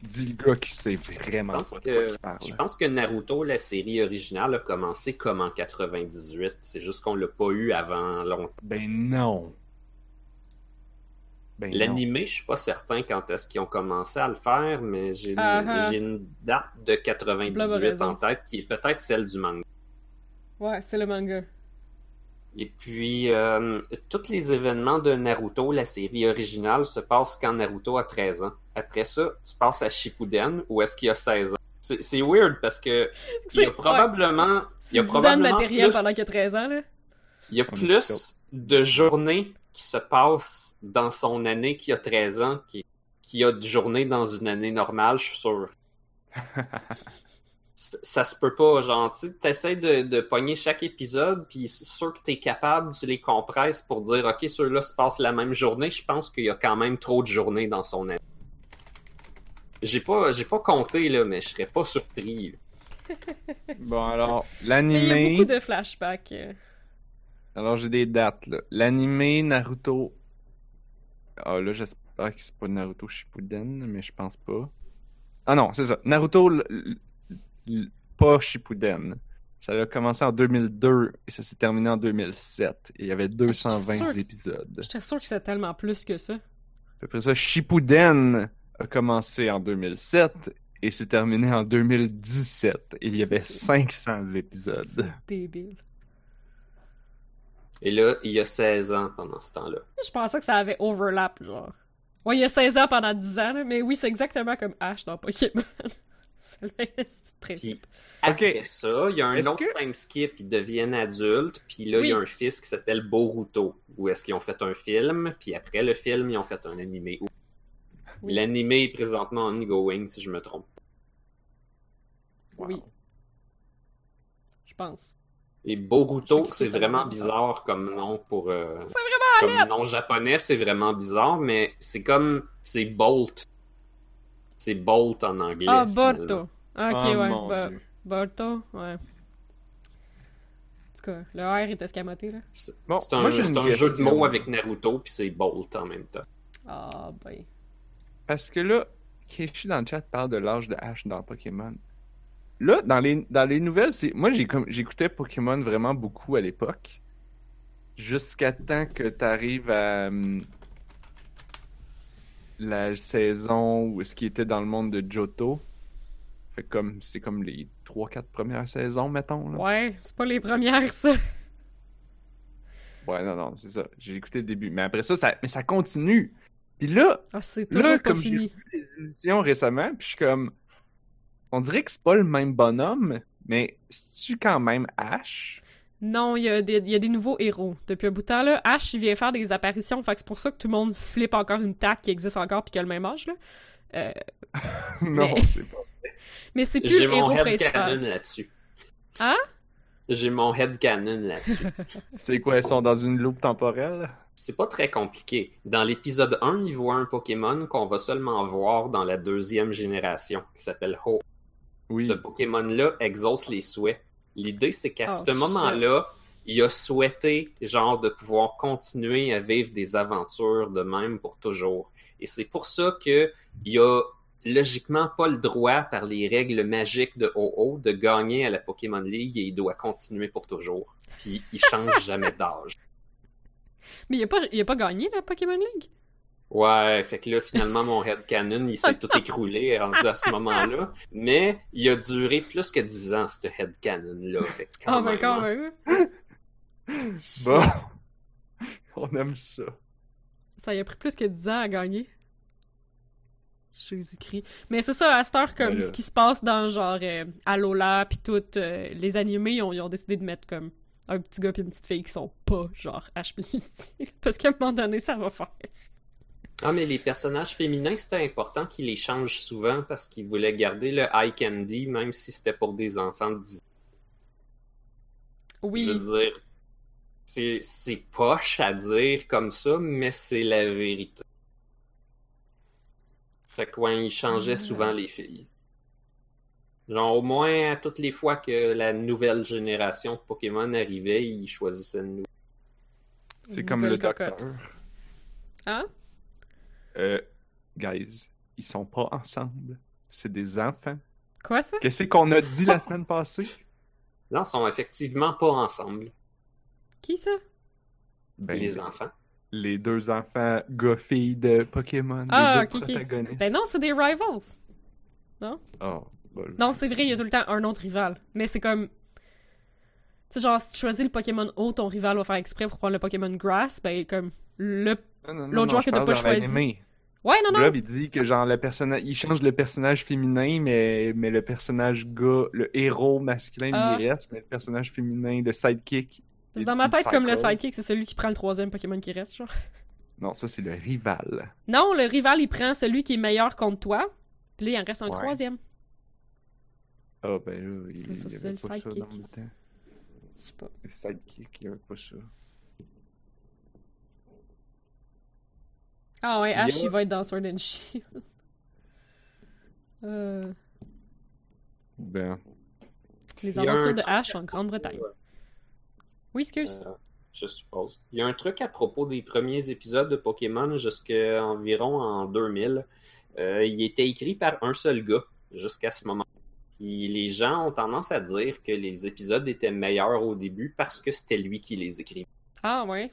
[SPEAKER 1] Dis le gars qui sait vraiment de quoi il parle.
[SPEAKER 2] Je pense que Naruto, la série originale, a commencé comme en 98. C'est juste qu'on l'a pas eu avant longtemps.
[SPEAKER 1] Ben non. Ben non.
[SPEAKER 2] L'animé, je suis pas certain quand est-ce qu'ils ont commencé à le faire, mais j'ai une,
[SPEAKER 3] Ah, ah.
[SPEAKER 2] une date de
[SPEAKER 3] Blob a
[SPEAKER 2] 98
[SPEAKER 3] raison.
[SPEAKER 2] en tête qui est peut-être celle du manga.
[SPEAKER 3] Ouais, c'est le manga.
[SPEAKER 2] Et puis, euh, tous les événements de Naruto, la série originale, se passent quand Naruto a 13 ans. Après ça, tu passes à Shippuden, où est-ce qu'il a 16 ans. C'est c'est weird parce que il y a probablement, il y a
[SPEAKER 3] 10 ans de
[SPEAKER 2] probablement
[SPEAKER 3] matériel
[SPEAKER 2] plus-
[SPEAKER 3] pendant qu'il a 13 ans, là.
[SPEAKER 2] il y a plus de journées qui se passe dans son année qui a 13 ans, qui, qui a de journée dans une année normale, je suis sûr. Ça se peut pas, genre, tu sais, t'essaies de, de pogner chaque épisode, puis c'est sûr que t'es capable, tu les compresses pour dire, ok, ceux-là se passent la même journée, je pense qu'il y a quand même trop de journées dans son année. J'ai pas, j'ai pas compté, là, mais je serais pas surpris.
[SPEAKER 1] Bon, alors,
[SPEAKER 3] Mais il y a
[SPEAKER 1] l'animé.
[SPEAKER 3] beaucoup de flashbacks.
[SPEAKER 1] Alors, j'ai des dates, là. L'animé Naruto. Ah, là, j'espère que c'est pas Naruto Shippuden, mais je pense pas. Ah non, c'est ça. Naruto, pas Shippuden. Ça a commencé en 2002 et ça s'est terminé en 2007. Et il y avait 220
[SPEAKER 3] sûr.
[SPEAKER 1] épisodes.
[SPEAKER 3] J'étais sûr que c'était tellement plus que ça.
[SPEAKER 1] Après ça, Shippuden a commencé en 2007 et s'est terminé en 2017. Et il y avait 500 épisodes.
[SPEAKER 3] Débile.
[SPEAKER 2] Et là, il y a 16 ans pendant ce temps-là.
[SPEAKER 3] Je pensais que ça avait overlap, genre. Ouais, il y a 16 ans pendant 10 ans, là, mais oui, c'est exactement comme Ash dans Pokémon. C'est le même petit principe.
[SPEAKER 2] Après ça, il y a un autre
[SPEAKER 1] que-
[SPEAKER 2] time skip, ils deviennent adultes, puis là, il y a un fils qui s'appelle Boruto, où est-ce qu'ils ont fait un film, puis après le film, ils ont fait un animé.
[SPEAKER 3] Oui.
[SPEAKER 2] L'animé est présentement ongoing, si je me trompe.
[SPEAKER 3] Oui. Je pense.
[SPEAKER 2] Et Boruto, c'est vraiment bizarre comme nom pour... euh,
[SPEAKER 3] C'est vraiment
[SPEAKER 2] comme nom japonais, c'est vraiment bizarre, mais c'est comme... C'est Bolt. C'est Bolt en anglais.
[SPEAKER 3] Ah. Borto. Ah, ok,
[SPEAKER 1] Oh,
[SPEAKER 3] ouais.
[SPEAKER 1] mon
[SPEAKER 3] Bo-
[SPEAKER 1] Dieu.
[SPEAKER 3] Borto, ouais. En tout cas, le R est escamoté, là.
[SPEAKER 2] C'est
[SPEAKER 1] Bon,
[SPEAKER 2] c'est un, un jeu de mots avec Naruto, puis c'est Bolt en même temps.
[SPEAKER 3] Ah, ben.
[SPEAKER 1] Parce que là, Keishi dans le chat parle de l'âge de Ash dans Pokémon. Là, dans les, dans les nouvelles, c'est moi j'ai comme j'écoutais Pokémon vraiment beaucoup à l'époque. Jusqu'à temps que tu arrives à hum, la saison où ce qui était dans le monde de Johto. Fait comme c'est comme les 3-4 premières saisons, mettons. Là.
[SPEAKER 3] Ouais, c'est pas les premières, ça.
[SPEAKER 1] Ouais, non, non, c'est ça. J'ai écouté le début. Mais après ça, ça, mais ça continue. Puis là,
[SPEAKER 3] Ah,
[SPEAKER 1] Là, comme j'ai vu les émissions récemment, puis je suis comme. On dirait que c'est pas le même bonhomme, mais c'est-tu quand même Ash?
[SPEAKER 3] Non, il y, a des- il y a des nouveaux héros. Depuis un bout de temps, là, Ash, il vient faire des apparitions, fait que c'est pour ça que tout le monde flippe encore une tac qui existe encore puis qui a le même âge, là. Euh,
[SPEAKER 1] non,
[SPEAKER 3] Mais-
[SPEAKER 1] c'est pas.
[SPEAKER 3] mais c'est plus
[SPEAKER 2] J'ai
[SPEAKER 3] le
[SPEAKER 2] mon
[SPEAKER 3] héros
[SPEAKER 2] headcanon
[SPEAKER 3] principal.
[SPEAKER 2] là-dessus.
[SPEAKER 3] Hein?
[SPEAKER 2] J'ai mon headcanon là-dessus.
[SPEAKER 1] C'est quoi, ils sont dans une loupe temporelle?
[SPEAKER 2] C'est pas très compliqué. Dans l'épisode 1, il voit un Pokémon qu'on va seulement voir dans la deuxième génération, qui s'appelle Ho.
[SPEAKER 1] Oui.
[SPEAKER 2] Ce Pokémon-là exauce les souhaits. L'idée, c'est qu'à
[SPEAKER 3] Oh,
[SPEAKER 2] ce moment-là, il a souhaité, genre, de pouvoir continuer à vivre des aventures de même pour toujours. Et c'est pour ça que il a logiquement pas le droit, par les règles magiques de OO, de gagner à la Pokémon League et il doit continuer pour toujours. Puis il change jamais d'âge.
[SPEAKER 3] Mais il a pas, il a pas gagné la Pokémon League?
[SPEAKER 2] Ouais, fait que là, finalement, mon headcanon, il s'est tout écroulé à ce moment-là. Mais il a duré plus que 10 ans, ce headcanon-là. Fait que quand même,
[SPEAKER 3] quand
[SPEAKER 2] hein.
[SPEAKER 3] même.
[SPEAKER 1] Bon. On aime ça.
[SPEAKER 3] Ça y a pris plus que 10 ans à gagner. Jésus-Christ. Mais c'est ça, à cette heure, comme
[SPEAKER 1] Voilà.
[SPEAKER 3] ce qui se passe dans genre euh, Alola pis tout, euh, les animés, ils ont, ils ont décidé de mettre comme un petit gars pis une petite fille qui sont pas genre Misty. Parce qu'à un moment donné, ça va faire.
[SPEAKER 2] Ah, mais les personnages féminins, c'était important qu'ils les changent souvent parce qu'ils voulaient garder le eye candy, même si c'était pour des enfants de 10 ans. Je
[SPEAKER 3] Oui.
[SPEAKER 2] veux dire, c'est, c'est poche à dire comme ça, mais c'est la vérité. Fait que, ouais, ils changeaient souvent les filles. Genre, au moins, à toutes les fois que la nouvelle génération de Pokémon arrivait, ils choisissaient une nouvelle.
[SPEAKER 1] C'est comme le
[SPEAKER 3] cocotte.
[SPEAKER 1] docteur.
[SPEAKER 3] Hein?
[SPEAKER 1] Euh, guys, ils sont pas ensemble. C'est des enfants.
[SPEAKER 3] Quoi ça?
[SPEAKER 1] Qu'est-ce qu'on a dit la semaine passée?
[SPEAKER 2] Non, ils sont effectivement pas ensemble,
[SPEAKER 3] Qui ça?
[SPEAKER 1] Ben,
[SPEAKER 2] les enfants.
[SPEAKER 1] les deux enfants gars-filles de Pokémon,
[SPEAKER 3] Ah,
[SPEAKER 1] les deux
[SPEAKER 3] ok, ok.
[SPEAKER 1] protagonistes.
[SPEAKER 3] Ben non, c'est des rivals.
[SPEAKER 1] Oh, bol.
[SPEAKER 3] Non, c'est vrai, il y a tout le temps un autre rival. Mais c'est comme. Tu sais, genre, si tu choisis le Pokémon haut, ton rival va faire exprès pour prendre le Pokémon Grass, ben comme. Le. L'autre joueur que t'as pas choisi. Ouais, non, non!
[SPEAKER 1] Blob, il dit que genre le personnage, il change le personnage féminin, mais, mais le personnage gars, le héros masculin,
[SPEAKER 3] Ah.
[SPEAKER 1] il reste, mais le personnage féminin, le sidekick,
[SPEAKER 3] C'est dans ma tête comme le sidekick, c'est celui qui prend le troisième Pokémon qui reste, genre.
[SPEAKER 1] Non, ça, c'est le rival.
[SPEAKER 3] Non, le rival, il prend celui qui est meilleur contre toi. Puis là, il en reste un
[SPEAKER 1] Ouais.
[SPEAKER 3] troisième.
[SPEAKER 1] Ah, ben là, il
[SPEAKER 3] ça,
[SPEAKER 1] n'y
[SPEAKER 3] c'est
[SPEAKER 1] avait
[SPEAKER 3] le
[SPEAKER 1] pas ça dans
[SPEAKER 3] sidekick.
[SPEAKER 1] le temps.
[SPEAKER 3] Je sais pas.
[SPEAKER 1] Le sidekick, il n'y avait pas ça.
[SPEAKER 3] Ah ouais,
[SPEAKER 1] Il y a-
[SPEAKER 3] Ash, il va être dans Sword and Shield. Euh,
[SPEAKER 1] Ben,
[SPEAKER 3] les aventures de Ash en Grande-Bretagne. Oui, excuse.
[SPEAKER 2] euh, je suppose. Il y a un truc à propos des premiers épisodes de Pokémon jusqu'à environ en 2000. Euh, il était écrit par un seul gars jusqu'à ce moment. Puis les gens ont tendance à dire que les épisodes étaient meilleurs au début parce que c'était lui qui les écrivait.
[SPEAKER 3] Ah ouais.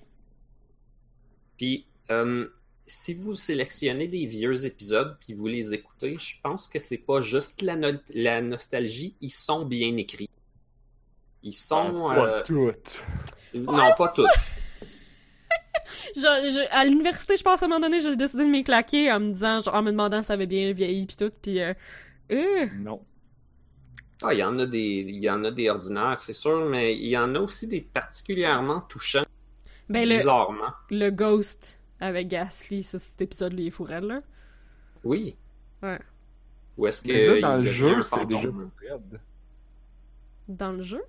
[SPEAKER 2] Puis, euh, si vous sélectionnez des vieux épisodes puis vous les écoutez, je pense que c'est pas juste la, no- la nostalgie, ils sont bien écrits. Ils sont.
[SPEAKER 1] pas
[SPEAKER 2] euh,
[SPEAKER 1] toutes.
[SPEAKER 2] non, pas.
[SPEAKER 3] Je- je- à l'université, je pense à un moment donné, j'ai décidé de m'y claquer en me disant, genre, en me demandant si ça avait bien vieilli pis tout, pis euh, euh,
[SPEAKER 1] Non.
[SPEAKER 2] Ah, il y en a des, il y en a des ordinaires, c'est sûr, mais il y en a aussi des particulièrement touchants,
[SPEAKER 3] ben le,
[SPEAKER 2] bizarrement.
[SPEAKER 3] le Ghost avec Ghastly, ça, cet épisode-là, il est fourré, là.
[SPEAKER 2] Oui.
[SPEAKER 3] Ouais.
[SPEAKER 2] Ou est-ce que
[SPEAKER 1] Déjà, dans le jeu, c'est déjà Fred.
[SPEAKER 3] Dans le jeu?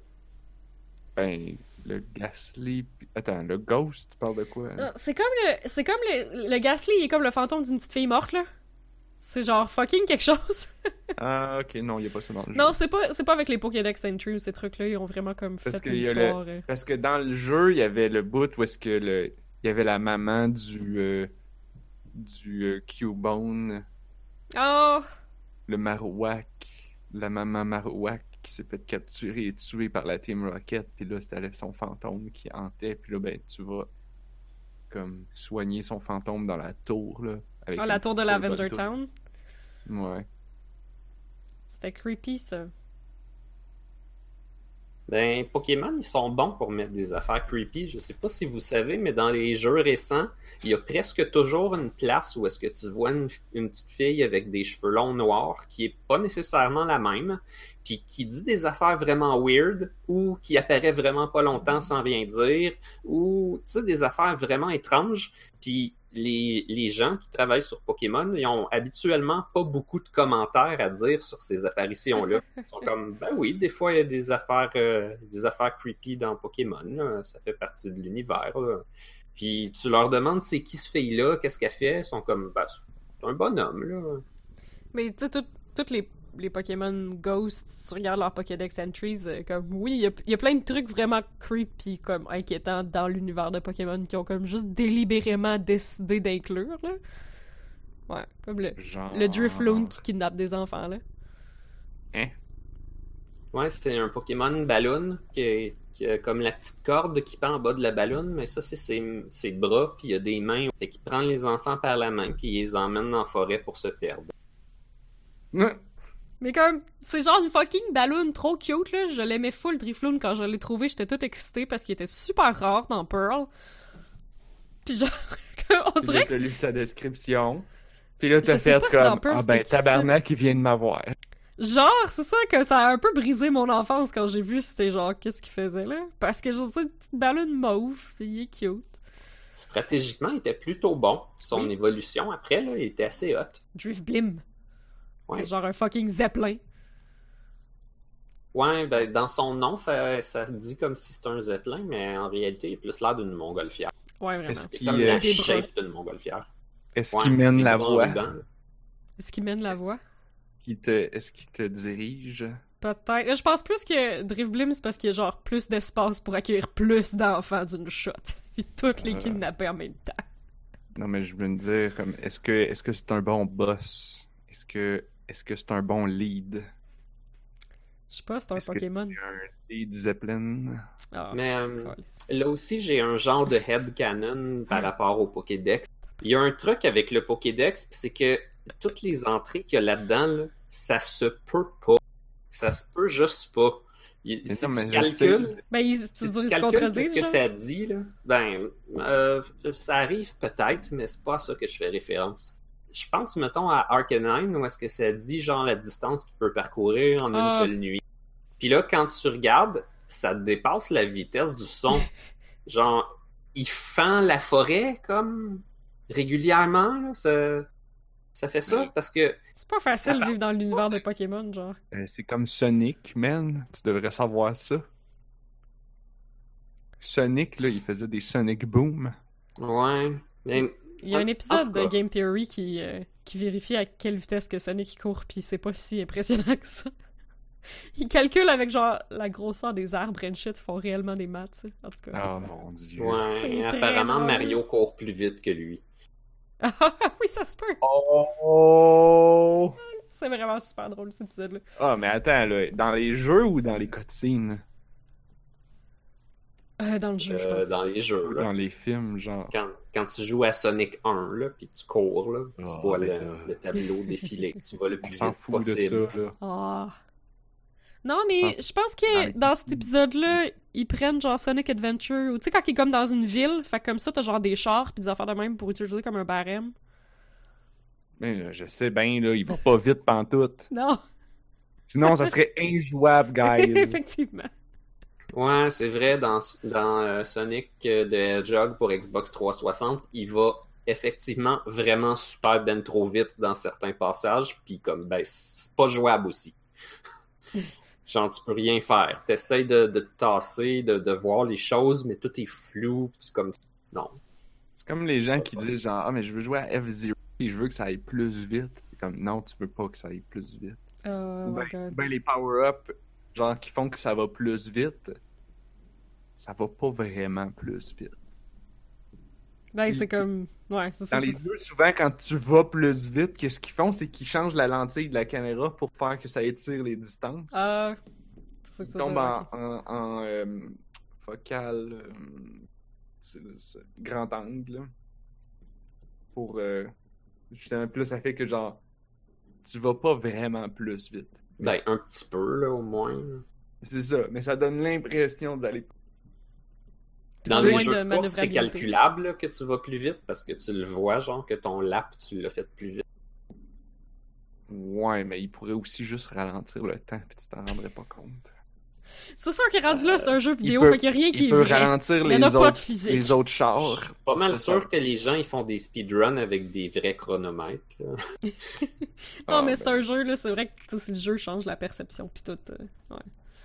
[SPEAKER 1] Ben, le Ghastly... pis- Attends, le Ghost, tu parles de quoi? hein?
[SPEAKER 3] C'est comme le, c'est comme le, le Ghastly, il est comme le fantôme d'une petite fille morte, là. C'est genre fucking quelque chose.
[SPEAKER 1] Ah, ok, non, il n'y a pas ça dans le jeu.
[SPEAKER 3] non, c'est pas, c'est pas avec les Pokédex Entry ou ces trucs-là, ils ont vraiment comme
[SPEAKER 1] Parce
[SPEAKER 3] fait une
[SPEAKER 1] le-
[SPEAKER 3] histoire. euh.
[SPEAKER 1] Parce que dans le jeu, il y avait le bout où est-ce que le... Il y avait la maman du... euh, du euh, Cubone,
[SPEAKER 3] Oh!
[SPEAKER 1] le Marowak, la maman Marowak qui s'est fait capturer et tuer par la Team Rocket, puis là, c'était son fantôme qui hantait, puis là, ben, tu vas comme soigner son fantôme dans la tour, là. avec
[SPEAKER 3] Ah, la tour de Lavender. Town?
[SPEAKER 1] Ouais.
[SPEAKER 3] C'était creepy, ça.
[SPEAKER 2] Ben, Pokémon, ils sont bons pour mettre des affaires creepy. Je sais pas si vous savez, mais dans les jeux récents, il y a presque toujours une place où est-ce que tu vois une, une petite fille avec des cheveux longs noirs qui est pas nécessairement la même, puis qui dit des affaires vraiment weird, ou qui apparaît vraiment pas longtemps sans rien dire, ou, tu sais, des affaires vraiment étranges. Puis les, les gens qui travaillent sur Pokémon, ils ont habituellement pas beaucoup de commentaires à dire sur ces apparitions-là. Ils sont comme, ben oui, des fois, il y a des affaires, euh, des affaires creepy dans Pokémon. Ça fait partie de l'univers. Puis tu leur demandes c'est qui ce fille-là, qu'est-ce qu'elle fait? Ils sont comme, ben, c'est un bonhomme, là.
[SPEAKER 3] Mais tu sais, tout- toutes les, les Pokémon Ghost, si tu regardes leur Pokédex Entries, euh, comme oui, il y a, il y a plein de trucs vraiment creepy, comme inquiétants dans l'univers de Pokémon qui ont comme juste délibérément décidé d'inclure, là. Ouais, comme le,
[SPEAKER 1] Genre...
[SPEAKER 3] le Drifloon qui kidnappe des enfants, là.
[SPEAKER 1] Hein?
[SPEAKER 2] Ouais, c'est un Pokémon ballon qui, qui a comme la petite corde qui pend en bas de la ballon, mais ça, c'est ses, ses bras, puis il y a des mains. Fait qu'il prend les enfants par la main, puis il les emmène dans la forêt pour se perdre.
[SPEAKER 3] Mais comme, c'est genre une fucking balloon trop cute, là. Je l'aimais full, Drifloon, quand je l'ai trouvé, j'étais toute excitée parce qu'il était super rare dans Pearl. Puis genre, on dirait que
[SPEAKER 1] t'as lu sa description. Puis là, t'as fait comme,
[SPEAKER 3] Pearl,
[SPEAKER 1] ah ben, tabarnak, il vient de m'avoir.
[SPEAKER 3] Genre, c'est ça que ça a un peu brisé mon enfance quand j'ai vu c'était genre qu'est-ce qu'il faisait là? Parce que je sais, une petite ballon mauve, puis il est cute.
[SPEAKER 2] Stratégiquement, il était plutôt bon. Son
[SPEAKER 3] Oui.
[SPEAKER 2] évolution après, là, il était assez hot.
[SPEAKER 3] Drift Blim.
[SPEAKER 2] Ouais.
[SPEAKER 3] C'est genre un fucking zeppelin.
[SPEAKER 2] Ouais, ben, dans son nom, ça, ça dit comme si c'était un zeppelin, mais en réalité, il a plus l'air d'une montgolfière.
[SPEAKER 3] Ouais, vraiment.
[SPEAKER 1] Est-ce
[SPEAKER 2] C'est
[SPEAKER 1] qu'il
[SPEAKER 2] comme
[SPEAKER 1] euh,
[SPEAKER 2] la shape d'une montgolfière.
[SPEAKER 1] est-ce
[SPEAKER 2] Ouais,
[SPEAKER 1] qu'il mène la voie?
[SPEAKER 3] Est-ce qu'il mène la voie?
[SPEAKER 1] Qui te... Est-ce qu'il te dirige?
[SPEAKER 3] Peut-être. Je pense plus que Drift Blim, c'est parce qu'il y a genre plus d'espace pour accueillir plus d'enfants d'une shot. Puis toutes les
[SPEAKER 1] Euh.
[SPEAKER 3] kidnapper en même temps.
[SPEAKER 1] Non, mais je veux me dire, comme, est-ce que est-ce que c'est un bon boss? Est-ce que est-ce que c'est un bon lead?
[SPEAKER 3] Je sais pas, c'est un
[SPEAKER 1] Est-ce que
[SPEAKER 3] Pokémon.
[SPEAKER 1] c'est un lead Zeppelin?
[SPEAKER 3] Ah,
[SPEAKER 2] Mais euh, là aussi, j'ai un genre de headcanon par rapport au Pokédex. Il y a un truc avec le Pokédex, c'est que toutes les entrées qu'il y a là-dedans, là, ça se peut pas. Ça se peut juste pas. Il-
[SPEAKER 1] Mais
[SPEAKER 2] si
[SPEAKER 1] non,
[SPEAKER 2] tu
[SPEAKER 1] mais
[SPEAKER 2] calcules.
[SPEAKER 3] Ben, ils, tu
[SPEAKER 2] si
[SPEAKER 3] dis,
[SPEAKER 2] tu calcules ce que ça dit, là, ben, euh, ça arrive peut-être, mais c'est pas à ça que je fais référence. Je pense, mettons, à Arcanine, où est-ce que ça dit, genre, la distance qu'il peut parcourir en
[SPEAKER 3] Ah.
[SPEAKER 2] une seule nuit. Puis là, quand tu regardes, ça dépasse la vitesse du son. Genre, il fend la forêt comme régulièrement, là, ça, ça fait ça? Parce que
[SPEAKER 3] C'est pas facile de vivre dans l'univers de Pokémon, genre.
[SPEAKER 1] Euh, c'est comme Sonic, man. Tu devrais savoir ça. Sonic, là, il faisait des Sonic Boom.
[SPEAKER 2] ouais. Mais
[SPEAKER 3] Il y a un épisode de Game Theory qui, euh, qui vérifie à quelle vitesse que Sonic il court, puis c'est pas si impressionnant que ça. Il calcule avec genre la grosseur des arbres and shit, ils font réellement des maths. En tout cas.
[SPEAKER 1] Oh mon dieu.
[SPEAKER 2] ouais, apparemment
[SPEAKER 3] drôle.
[SPEAKER 2] Mario court plus vite que lui.
[SPEAKER 3] oui, ça se peut.
[SPEAKER 1] Oh!
[SPEAKER 3] C'est vraiment super drôle cet épisode-là.
[SPEAKER 1] Ah, mais attends, là, dans les jeux ou dans les cutscenes?
[SPEAKER 3] Euh, dans le jeu, je
[SPEAKER 2] Euh,
[SPEAKER 3] pense.
[SPEAKER 2] dans les jeux.
[SPEAKER 1] Ou
[SPEAKER 2] là.
[SPEAKER 1] dans les films, genre.
[SPEAKER 2] Quand, quand tu joues à Sonic 1, là, puis que tu cours, là, tu
[SPEAKER 1] Ah,
[SPEAKER 2] vois
[SPEAKER 1] mais
[SPEAKER 2] le, tableau défiler, tu vas le
[SPEAKER 1] On
[SPEAKER 2] plus vite
[SPEAKER 1] fout de ça, là.
[SPEAKER 3] Ah. Non, mais je pense que
[SPEAKER 1] Ouais.
[SPEAKER 3] dans cet épisode-là, ils prennent genre Sonic Adventure, ou tu sais, quand il est comme dans une ville, fait comme ça, t'as genre des chars pis des affaires de même pour utiliser comme un barème.
[SPEAKER 1] Mais là, je sais bien, là, il va pas vite pantoute.
[SPEAKER 3] Non,
[SPEAKER 1] Sinon, ça serait injouable, guys.
[SPEAKER 3] effectivement.
[SPEAKER 2] Ouais, c'est vrai, dans, dans euh, Sonic euh, the Hedgehog pour Xbox 360, il va effectivement vraiment super ben trop vite dans certains passages, puis comme, ben, c'est pas jouable aussi. Genre, tu peux rien faire. T'essayes de, de te tasser, de, de voir les choses, mais tout est flou, pis tu comme... Non.
[SPEAKER 1] C'est comme les gens qui disent genre, ah, mais je veux jouer à F-Zero et je veux que ça aille plus vite. Comme, non, tu veux pas que ça aille plus vite.
[SPEAKER 3] Oh
[SPEAKER 1] ben,
[SPEAKER 3] god.
[SPEAKER 1] ben, les power-up, genre, qui font que ça va plus vite, ça va pas vraiment plus vite.
[SPEAKER 3] Ben, c'est comme. Ouais, c'est ça.
[SPEAKER 1] Dans les jeux, souvent, quand tu vas plus vite, qu'est-ce qu'ils font? C'est qu'ils changent la lentille de la caméra pour faire que ça étire les distances.
[SPEAKER 3] Ah. c'est ça que
[SPEAKER 1] Ils tombent en, en, en, euh, focal euh, grand angle là. pour euh, justement plus ça fait que genre tu vas pas vraiment plus vite
[SPEAKER 2] Ben, un petit peu, là, au moins.
[SPEAKER 1] c'est ça mais ça donne l'impression d'aller
[SPEAKER 2] Dans les jeux
[SPEAKER 3] de
[SPEAKER 2] course, c'est calculable là, que tu vas plus vite parce que tu le vois, genre que ton lap, tu l'as fait plus vite.
[SPEAKER 1] ouais mais il pourrait aussi juste ralentir le temps puis tu t'en rendrais pas compte
[SPEAKER 3] C'est sûr qu'il est rendu là, c'est un jeu
[SPEAKER 1] il
[SPEAKER 3] vidéo,
[SPEAKER 1] peut-
[SPEAKER 3] fait qu'il y a rien qui
[SPEAKER 1] il
[SPEAKER 3] est
[SPEAKER 1] peut
[SPEAKER 3] vrai.
[SPEAKER 1] ralentir
[SPEAKER 3] Il
[SPEAKER 1] les
[SPEAKER 3] a pas de
[SPEAKER 1] autres les autres
[SPEAKER 2] Je
[SPEAKER 1] chars
[SPEAKER 2] suis pas mal
[SPEAKER 1] C'est
[SPEAKER 2] sûr
[SPEAKER 1] ça.
[SPEAKER 2] que les gens ils font des speedruns avec des vrais chronomètres.
[SPEAKER 3] Non,
[SPEAKER 1] Ah,
[SPEAKER 3] mais
[SPEAKER 1] ben.
[SPEAKER 3] c'est un jeu, là, c'est vrai que si le jeu change la perception tout. euh, ouais.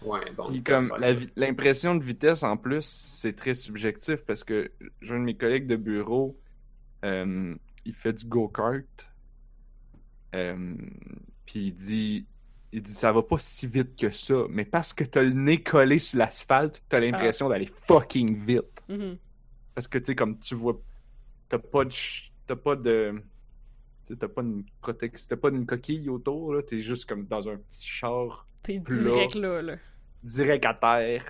[SPEAKER 2] Ouais, bon.
[SPEAKER 1] Puis comme l'impression de vitesse en plus, c'est très subjectif parce que j'ai un de mes collègues de bureau, euh, il fait du go-kart. Euh, puis il dit il dit ça va pas si vite que ça, mais parce que t'as le nez collé sur l'asphalte, t'as l'impression d'aller fucking vite.
[SPEAKER 3] Mhm.
[SPEAKER 1] Parce que tu sais, comme tu vois, t'as pas de t'as pas de t'as pas une protection, t'as pas une coquille autour, là, t'es juste comme dans un petit char
[SPEAKER 3] T'es direct là, là.
[SPEAKER 1] direct à terre.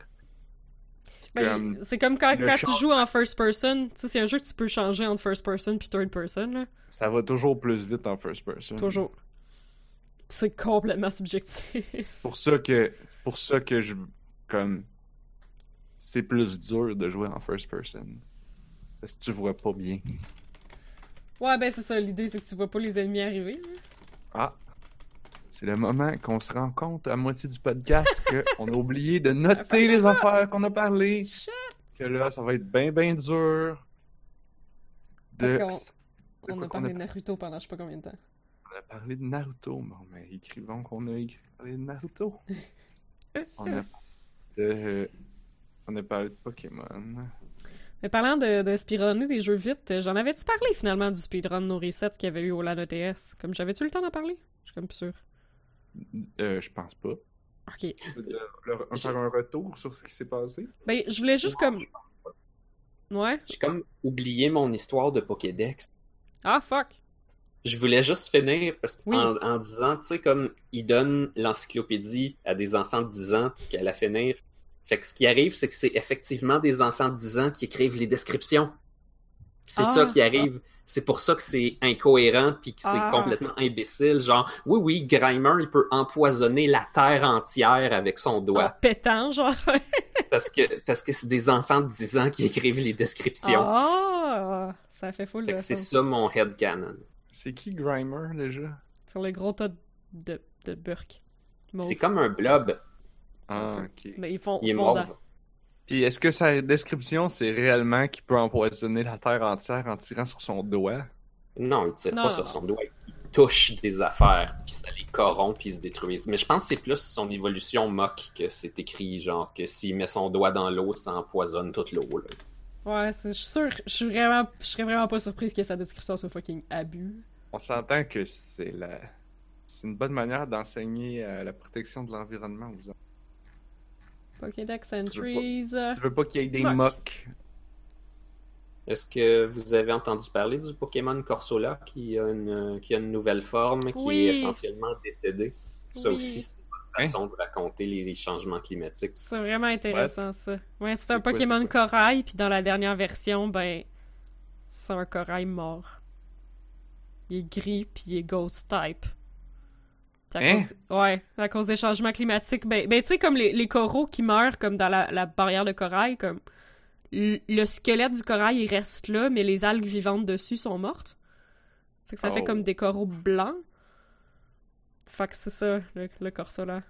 [SPEAKER 1] Puis
[SPEAKER 3] Ben,
[SPEAKER 1] comme-
[SPEAKER 3] c'est comme quand, quand tu joues en first person, tu sais, c'est un jeu que tu peux changer entre first person puis third person, là.
[SPEAKER 1] Ça va toujours plus vite en first person.
[SPEAKER 3] Toujours. C'est complètement subjectif.
[SPEAKER 1] C'est pour ça que c'est pour ça que je comme c'est plus dur de jouer en first person. Parce que tu vois pas bien.
[SPEAKER 3] ouais, ben c'est ça, l'idée c'est que tu vois pas les ennemis arriver. là.
[SPEAKER 1] Ah. C'est le moment qu'on se rend compte à moitié du podcast qu'on a oublié de noter les affaires qu'on a parlé.
[SPEAKER 3] Shit!
[SPEAKER 1] Que là, ça va être bien bien dur. De...
[SPEAKER 3] Parce
[SPEAKER 1] de
[SPEAKER 3] On
[SPEAKER 1] quoi
[SPEAKER 3] a parlé de Naruto pendant je sais pas combien de temps.
[SPEAKER 1] On a parlé de Naruto. Bon, mais écrivons qu'on a écrit- parlé de Naruto. on, a... de- on a parlé de Pokémon.
[SPEAKER 3] Mais parlant de, de speedrunner des jeux vite, euh, j'en avais-tu parlé finalement du speedrun No Reset qu'il y avait eu au LAN ETS? Comme j'avais-tu le temps d'en parler? Je suis comme plus sûre.
[SPEAKER 1] Euh, je pense pas.
[SPEAKER 3] Ok.
[SPEAKER 1] Tu veux dire, le- faire un retour sur ce qui s'est passé?
[SPEAKER 3] Ben, je voulais juste comme. Ouais?
[SPEAKER 2] J'ai comme oublié mon histoire de Pokédex.
[SPEAKER 3] Ah, fuck!
[SPEAKER 2] Je voulais juste finir parce que
[SPEAKER 3] Oui.
[SPEAKER 2] en, en disant, tu sais, comme ils donnent l'encyclopédie à des enfants de 10 ans, qu'à la finir. Fait que ce qui arrive, c'est que c'est effectivement des enfants de 10 ans qui écrivent les descriptions. C'est
[SPEAKER 3] Ah.
[SPEAKER 2] ça qui arrive. C'est pour ça que c'est incohérent puis que c'est
[SPEAKER 3] Ah.
[SPEAKER 2] complètement imbécile. Genre, oui, oui, Grimer, il peut empoisonner la terre entière avec son
[SPEAKER 3] En
[SPEAKER 2] doigt.
[SPEAKER 3] pétant, genre.
[SPEAKER 2] Parce que parce que c'est des enfants de 10 ans qui écrivent les descriptions.
[SPEAKER 3] Ah! Ça fait de
[SPEAKER 2] que c'est ça mon headcanon.
[SPEAKER 1] C'est qui Grimer déjà?
[SPEAKER 3] Sur le gros tas de, de Burk. Mauve.
[SPEAKER 2] C'est comme un blob.
[SPEAKER 1] Ah, ok.
[SPEAKER 3] Mais ils font,
[SPEAKER 2] Il est mauve.
[SPEAKER 1] Puis est-ce que sa description, c'est réellement qu'il peut empoisonner la Terre entière en tirant sur son doigt?
[SPEAKER 2] Non, il tire
[SPEAKER 3] Non,
[SPEAKER 2] pas
[SPEAKER 3] non,
[SPEAKER 2] sur
[SPEAKER 3] non.
[SPEAKER 2] son doigt. Il touche des affaires, puis ça les corrompt, puis ils se détruisent. Mais je pense que c'est plus son évolution moque que c'est écrit, genre que s'il met son doigt dans l'eau, ça empoisonne toute l'eau.
[SPEAKER 3] Ouais, c'est- je suis sûr, je suis vraiment, je serais vraiment pas surprise que sa description soit fucking abus.
[SPEAKER 1] On s'entend que c'est la... C'est une bonne manière d'enseigner euh, la protection de l'environnement aux enfants.
[SPEAKER 3] Pokédex
[SPEAKER 1] veux pas-
[SPEAKER 3] entries. euh,
[SPEAKER 1] Tu veux pas qu'il y ait des
[SPEAKER 3] Mock.
[SPEAKER 1] mocs?
[SPEAKER 2] Est-ce que vous avez entendu parler du Pokémon Corsola qui a une, qui a une nouvelle forme, qui
[SPEAKER 3] Oui.
[SPEAKER 2] est essentiellement décédé? Ça
[SPEAKER 3] Oui.
[SPEAKER 2] aussi, façon de raconter les, changements climatiques.
[SPEAKER 3] C'est vraiment intéressant ça. Ouais, c'est un Pokémon
[SPEAKER 1] quoi?
[SPEAKER 3] corail, puis dans la dernière version, ben, c'est un corail mort. Il est gris, puis il est ghost type. À
[SPEAKER 1] Hein?
[SPEAKER 3] cause- Ouais, à cause des changements climatiques. Ben, ben tu sais, comme les, les coraux qui meurent, comme dans la, la barrière de corail, comme le squelette du corail, il reste là, mais les algues vivantes dessus sont mortes. Fait que ça fait
[SPEAKER 1] Oh.
[SPEAKER 3] comme des coraux blancs. Fait que c'est ça, le, le Corsola.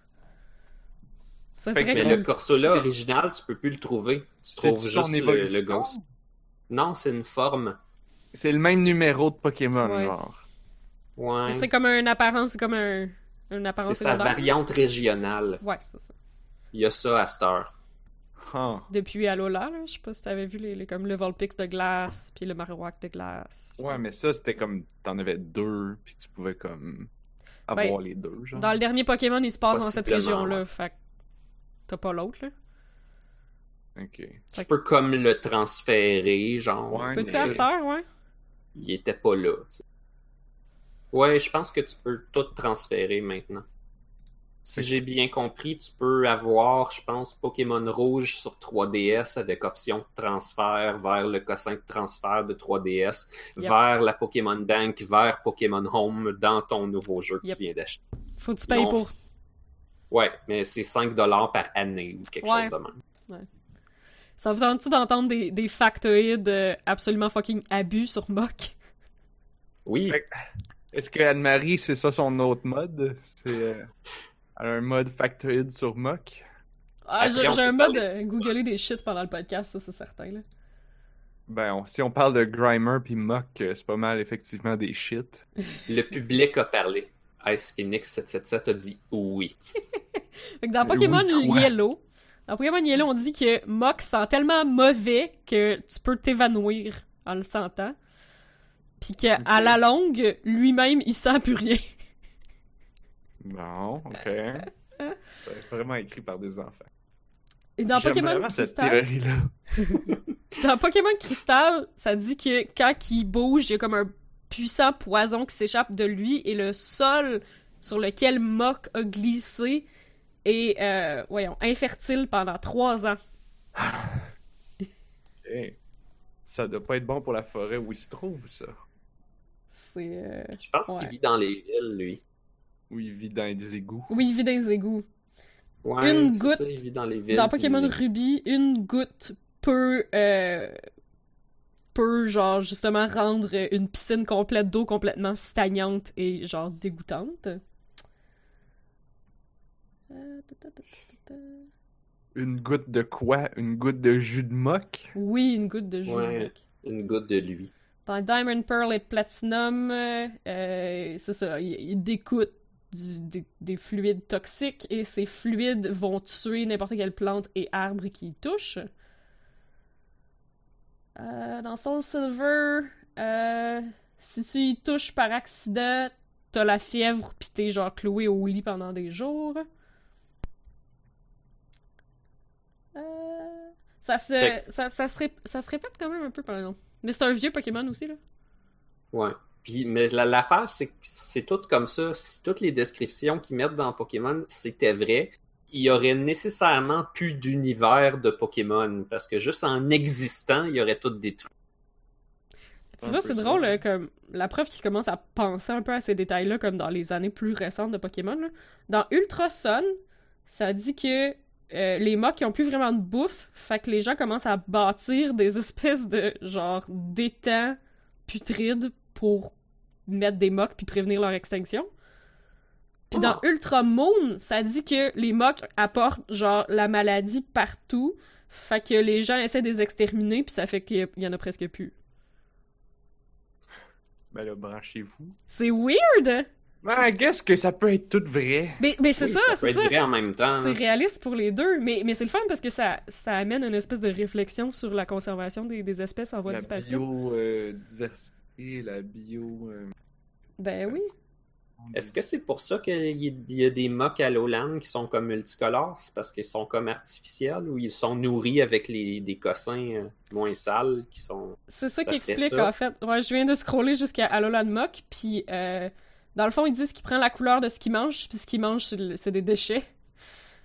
[SPEAKER 3] C'est
[SPEAKER 1] Fait
[SPEAKER 3] très
[SPEAKER 1] que
[SPEAKER 2] Mais
[SPEAKER 3] cool.
[SPEAKER 2] le Corsola original, tu peux plus le trouver. Tu
[SPEAKER 1] C'est
[SPEAKER 2] trouves
[SPEAKER 1] son
[SPEAKER 2] juste le,
[SPEAKER 1] évolution?
[SPEAKER 2] le Ghost. Non, c'est une forme.
[SPEAKER 1] C'est le même numéro de Pokémon,
[SPEAKER 3] Ouais.
[SPEAKER 1] genre.
[SPEAKER 2] Ouais.
[SPEAKER 3] C'est comme une apparence, c'est comme un, une
[SPEAKER 2] C'est
[SPEAKER 3] apparence
[SPEAKER 2] sa
[SPEAKER 3] secondaire.
[SPEAKER 2] variante régionale.
[SPEAKER 3] Ouais, c'est ça.
[SPEAKER 2] Il y a ça à cette heure.
[SPEAKER 1] Ah.
[SPEAKER 3] Depuis Alola, là, je sais pas si t'avais vu les, les- comme le Volpix de glace, puis le Marowak de glace.
[SPEAKER 1] Ouais, mais ça, c'était comme... T'en avais deux, puis tu pouvais comme... avoir les deux, genre.
[SPEAKER 3] Dans le dernier Pokémon, il se passe dans cette région-là, fait que t'as pas l'autre, là.
[SPEAKER 1] Ok.
[SPEAKER 2] Tu
[SPEAKER 3] que-
[SPEAKER 2] peux comme le transférer, genre.
[SPEAKER 1] Ouais,
[SPEAKER 3] Peux-tu
[SPEAKER 1] c'est
[SPEAKER 3] à
[SPEAKER 1] ça.
[SPEAKER 3] cette heure, ouais?
[SPEAKER 2] Il était pas là. tu sais. Ouais, je pense que tu peux tout transférer maintenant. Si j'ai bien compris, tu peux avoir, je pense, Pokémon Rouge sur 3DS avec option de transfert vers le cossin de transfert de 3DS,
[SPEAKER 3] Yep.
[SPEAKER 2] vers la Pokémon Bank, vers Pokémon Home dans ton nouveau jeu que
[SPEAKER 3] Yep.
[SPEAKER 2] tu viens d'acheter.
[SPEAKER 3] Faut que tu payes
[SPEAKER 2] Non.
[SPEAKER 3] pour.
[SPEAKER 2] Ouais, mais c'est 5$ par année ou quelque
[SPEAKER 3] Ouais.
[SPEAKER 2] chose de même.
[SPEAKER 3] Ça vous tente-tu d'entendre des, des factoïdes euh, absolument fucking abus sur Mock?
[SPEAKER 2] Oui,
[SPEAKER 1] Est-ce que Anne-Marie, c'est ça son autre mode? C'est... Elle a un mode factoid sur Mock?
[SPEAKER 3] Ah, j'ai un mode
[SPEAKER 2] parler.
[SPEAKER 3] de googler des shit pendant le podcast, ça c'est certain, là.
[SPEAKER 1] Ben, on- si on parle de Grimer puis Mock, euh, c'est pas mal effectivement des shit.
[SPEAKER 2] le public a parlé. Ice Phoenix 777 a dit oui.
[SPEAKER 3] Fait que dans Pokémon
[SPEAKER 1] oui?
[SPEAKER 3] Yellow, dans Pokémon Yellow, on dit que Mock sent tellement mauvais que tu peux t'évanouir en le sentant. Puis qu'à la longue, lui-même, il sent plus rien.
[SPEAKER 1] Bon, ok. C'est vraiment écrit par des enfants.
[SPEAKER 3] Et dans
[SPEAKER 1] J'aime
[SPEAKER 3] Pokémon
[SPEAKER 1] vraiment cette
[SPEAKER 3] Crystal,
[SPEAKER 1] théorie-là.
[SPEAKER 3] dans Pokémon Crystal, ça dit que quand il bouge, il y a comme un puissant poison qui s'échappe de lui et le sol sur lequel Mock a glissé est, euh, voyons, infertile pendant trois ans.
[SPEAKER 1] Ok. Ça doit pas être bon pour la forêt où il se trouve, ça.
[SPEAKER 3] C'est... euh,
[SPEAKER 2] Je pense
[SPEAKER 3] Ouais.
[SPEAKER 2] qu'il vit dans les villes, lui.
[SPEAKER 1] Où il vit dans des égouts.
[SPEAKER 3] Oui, il vit dans les égouts.
[SPEAKER 2] Ouais,
[SPEAKER 3] Une goutte
[SPEAKER 2] ça, il vit dans les villes.
[SPEAKER 3] Dans
[SPEAKER 2] puis
[SPEAKER 3] Pokémon Ruby, une goutte peut, euh, peut, genre, justement, rendre une piscine complète d'eau complètement stagnante et, genre, dégoûtante. Euh.
[SPEAKER 1] Une goutte de quoi? Une goutte de jus de Mock?
[SPEAKER 3] Oui, une goutte de jus.
[SPEAKER 2] Ouais.
[SPEAKER 3] mec.
[SPEAKER 2] Une goutte de lui.
[SPEAKER 3] Dans Diamond, Pearl et Platinum, euh, c'est ça, il, il dégoûte du- des, des fluides toxiques et ces fluides vont tuer n'importe quelle plante et arbre qui y touche. Euh, dans Soul Silver, euh, si tu y touches par accident, t'as la fièvre pis t'es genre cloué au lit pendant des jours. Euh, ça, se, ça, ça, se ré- ça se répète quand même un peu par exemple. Mais c'est un vieux Pokémon aussi, là.
[SPEAKER 2] Ouais. Puis, mais la- l'affaire, c'est que c'est tout comme ça. Si toutes les descriptions qu'ils mettent dans Pokémon, c'était vrai, il y aurait nécessairement plus d'univers de Pokémon. Parce que juste en existant, il y aurait tout détruit.
[SPEAKER 3] Tu vois, c'est drôle, euh, comme la preuve qui commence à penser un peu à ces détails-là, comme dans les années plus récentes de Pokémon. là. Dans Ultra Sun, ça dit que euh, les mocks, ils ont plus vraiment de bouffe, fait que les gens commencent à bâtir des espèces de, genre, d'étangs putrides pour mettre des mocks puis prévenir leur extinction. Puis dans
[SPEAKER 2] Ah.
[SPEAKER 3] Ultra Moon, ça dit que les mocs apportent genre la maladie partout. Fait que les gens essaient de les exterminer, puis ça fait qu'il y en a presque plus.
[SPEAKER 1] Ben là, branchez-vous.
[SPEAKER 3] C'est weird!
[SPEAKER 1] Ben, guess que ça peut être tout vrai.
[SPEAKER 3] Mais, mais c'est
[SPEAKER 2] Oui,
[SPEAKER 3] ça,
[SPEAKER 2] peut
[SPEAKER 3] c'est
[SPEAKER 2] être
[SPEAKER 3] ça.
[SPEAKER 2] vrai en même temps.
[SPEAKER 3] C'est réaliste pour les deux, mais, mais c'est le fun parce que ça, ça amène une espèce de réflexion sur la conservation des, des espèces en voie de
[SPEAKER 1] La
[SPEAKER 3] disparition.
[SPEAKER 1] Biodiversité, la bio... euh,
[SPEAKER 3] Ben oui.
[SPEAKER 2] Est-ce que c'est pour ça qu'il y a- des mocs à Lowland qui sont comme multicolores? C'est parce qu'ils sont comme artificiels ou ils sont nourris avec les, des cossins euh, moins sales qui sont.
[SPEAKER 3] C'est ça
[SPEAKER 2] Ça
[SPEAKER 3] qui explique
[SPEAKER 2] ça.
[SPEAKER 3] en fait. Ouais, je viens de scroller jusqu'à Alolan Mock, puis euh, dans le fond, ils disent qu'il prend la couleur de ce qu'il mange, puis ce qu'il mange, c'est des déchets.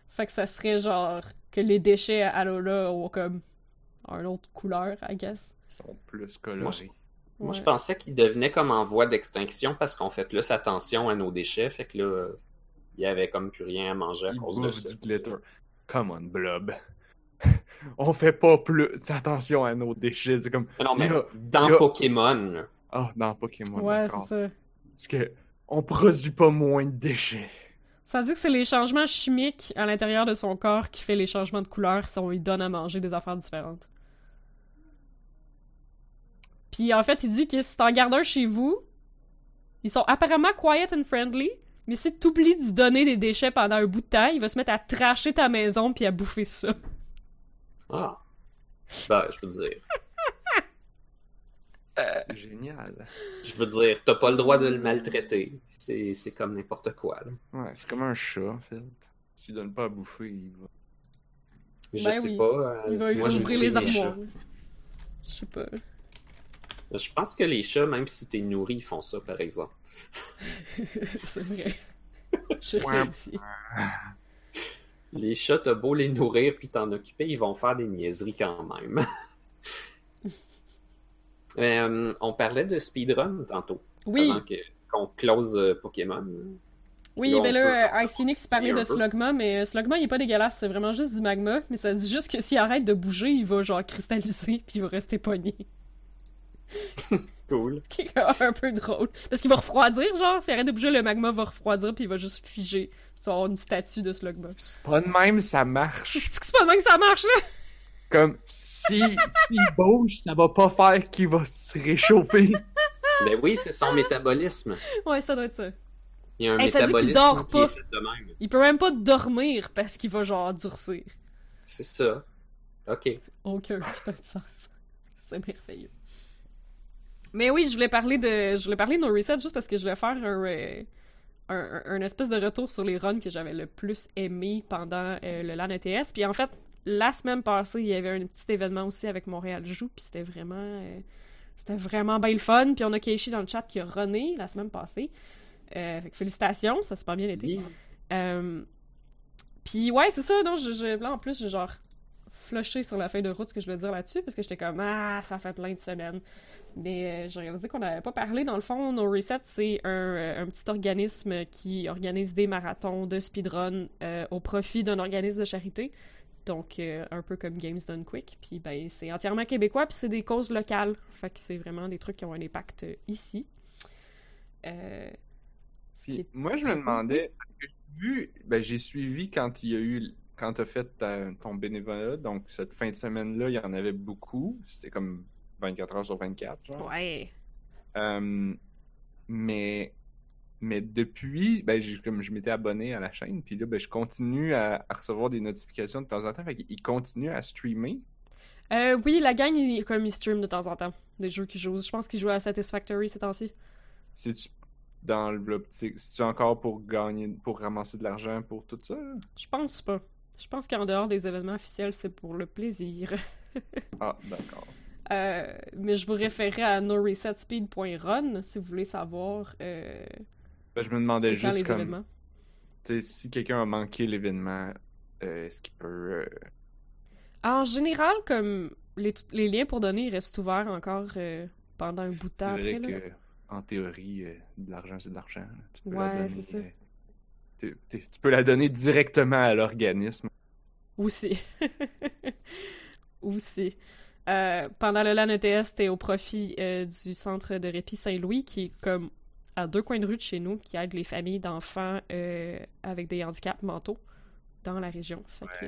[SPEAKER 3] Fait que ça serait genre que les déchets à Alola ont comme une autre couleur, I guess.
[SPEAKER 1] Ils sont plus colorés.
[SPEAKER 2] Moi, je- Moi,
[SPEAKER 3] Ouais.
[SPEAKER 2] je pensais qu'ils devenaient comme en voie d'extinction parce qu'on fait plus attention à nos déchets. Fait que là, il y avait comme plus rien à manger à
[SPEAKER 1] Ils
[SPEAKER 2] cause de ça.
[SPEAKER 1] glitter. Come on, Blob. On fait pas plus attention à nos déchets. C'est comme...
[SPEAKER 2] Mais non, mais
[SPEAKER 1] Il a-
[SPEAKER 2] dans
[SPEAKER 1] il a-
[SPEAKER 2] Pokémon,
[SPEAKER 1] Ah, dans Pokémon,
[SPEAKER 3] Ouais, c'est ça.
[SPEAKER 1] Parce que on produit pas moins de déchets.
[SPEAKER 3] Ça dit que c'est les changements chimiques à l'intérieur de son corps qui fait les changements de couleur si on lui donne à manger des affaires différentes. Puis en fait, il dit que si t'en gardes un chez vous, ils sont apparemment quiet and friendly, mais si t'oublies de lui donner des déchets pendant un bout de temps, il va se mettre à tracher ta maison puis à bouffer ça.
[SPEAKER 2] ah. Ben, je veux dire.
[SPEAKER 1] Génial.
[SPEAKER 2] Je veux dire, t'as pas le droit de le maltraiter. C'est c'est comme n'importe quoi, là.
[SPEAKER 1] Ouais, c'est comme un chat, en fait. Si tu donnes pas à bouffer, il va...
[SPEAKER 2] Je
[SPEAKER 3] Ben
[SPEAKER 2] sais
[SPEAKER 3] oui.
[SPEAKER 2] pas. euh,
[SPEAKER 3] Il va
[SPEAKER 2] moi, j'ai
[SPEAKER 3] ouvrir les armoires. Je sais pas.
[SPEAKER 2] Je pense que les chats, même si t'es nourri, ils font ça, par exemple.
[SPEAKER 3] c'est vrai. Je dit.
[SPEAKER 2] Les chats, t'as beau les nourrir puis t'en occuper, ils vont faire des niaiseries quand même. Euh, on parlait de speedrun tantôt,
[SPEAKER 3] Oui,
[SPEAKER 2] avant qu'on close euh, Pokémon.
[SPEAKER 3] oui, mais
[SPEAKER 2] peut-
[SPEAKER 3] là, euh, Ice Phoenix parlait de. Slugma, mais Slugma, il est pas dégueulasse, c'est vraiment juste du magma, mais ça dit juste que s'il arrête de bouger, il va genre cristalliser, puis il va rester pogné.
[SPEAKER 2] Cool.
[SPEAKER 3] qui est un peu drôle. Parce qu'il va refroidir, genre, s'il arrête de bouger, le magma va refroidir, puis il va juste figer. Puis ça va avoir une statue de Slugma.
[SPEAKER 1] C'est pas de même, ça marche.
[SPEAKER 3] C'est que c'est pas de même que ça marche, là!
[SPEAKER 1] Comme, si s'il bouge, ça va pas faire qu'il va se réchauffer.
[SPEAKER 2] Ben oui, c'est son métabolisme.
[SPEAKER 3] Ouais, ça doit être ça.
[SPEAKER 2] Il y a un
[SPEAKER 3] Hey, ça dit qu'il
[SPEAKER 2] métabolisme
[SPEAKER 3] dort
[SPEAKER 2] qui
[SPEAKER 3] pas.
[SPEAKER 2] est fait de même.
[SPEAKER 3] Il peut même pas dormir parce qu'il va, genre, durcir.
[SPEAKER 2] C'est ça. Ok.
[SPEAKER 3] Aucun putain de sens. C'est merveilleux. Mais oui, je voulais parler de je voulais parler de nos resets juste parce que je voulais faire un, euh, un, un- espèce de retour sur les runs que j'avais le plus aimé pendant euh, le LAN ETS. Puis en fait, la semaine passée, il y avait un petit événement aussi avec Montréal Joue, puis c'était vraiment euh, c'était vraiment bien le fun. Puis on a Keishi dans le chat qui a runné la semaine passée. Euh, fait que félicitations, ça a super bien été.
[SPEAKER 2] Oui.
[SPEAKER 3] Puis ouais, c'est ça, non, je, je- là en plus, j'ai genre flushé sur la feuille de route ce que je voulais dire là-dessus, parce que j'étais comme, ah, ça fait plein de semaines. Mais euh, j'ai réalisé qu'on n'avait pas parlé. Dans le fond, No Reset, c'est un, euh, un petit organisme qui organise des marathons de speedrun euh, au profit d'un organisme de charité. Donc, euh, un peu comme Games Done Quick. Puis, ben, c'est entièrement québécois, puis c'est des causes locales. Fait que c'est vraiment des trucs qui ont un impact ici.
[SPEAKER 1] Puis moi, je me demandais, vu, ben, j'ai suivi quand il y a eu, quand t'as fait ta- ton bénévolat, donc cette fin de semaine-là, il y en avait beaucoup. C'était comme 24 heures sur 24, genre.
[SPEAKER 3] Ouais.
[SPEAKER 1] Euh, mais, mais depuis, ben, j'ai- comme je m'étais abonné à la chaîne, puis là, ben, je continue à, à recevoir des notifications de temps en temps. Fait qu'ils continuent à streamer.
[SPEAKER 3] Euh, oui, la gang, il, comme ils stream de temps en temps. Des jeux qu'ils jouent. Je pense qu'ils jouent à Satisfactory ces temps-ci.
[SPEAKER 1] C'est-tu dans l'optique, c'est-tu encore pour gagner, pour ramasser de l'argent pour tout ça?
[SPEAKER 3] Je pense pas. Je pense qu'en dehors des événements officiels, c'est pour le plaisir.
[SPEAKER 1] Ah, d'accord.
[SPEAKER 3] Euh, mais je vous référais à noresetspeed.run si vous voulez savoir euh,
[SPEAKER 1] Ben, je me demandais juste comme, si quelqu'un a manqué l'événement, euh, est-ce qu'il peut...
[SPEAKER 3] En général, comme les, les liens pour donner, ils restent ouverts encore pendant un bout de temps après. là.
[SPEAKER 1] que, en théorie, de l'argent, c'est de l'argent. Tu peux
[SPEAKER 3] Ouais, c'est ça.
[SPEAKER 1] tu- tu- tu peux la donner directement à l'organisme.
[SPEAKER 3] Aussi. Aussi. Euh, pendant le LAN ETS, c'était au profit euh, du centre de répit Saint-Louis, qui est comme à deux coins de rue de chez nous qui aide les familles d'enfants euh, avec des handicaps mentaux dans la région. Fait que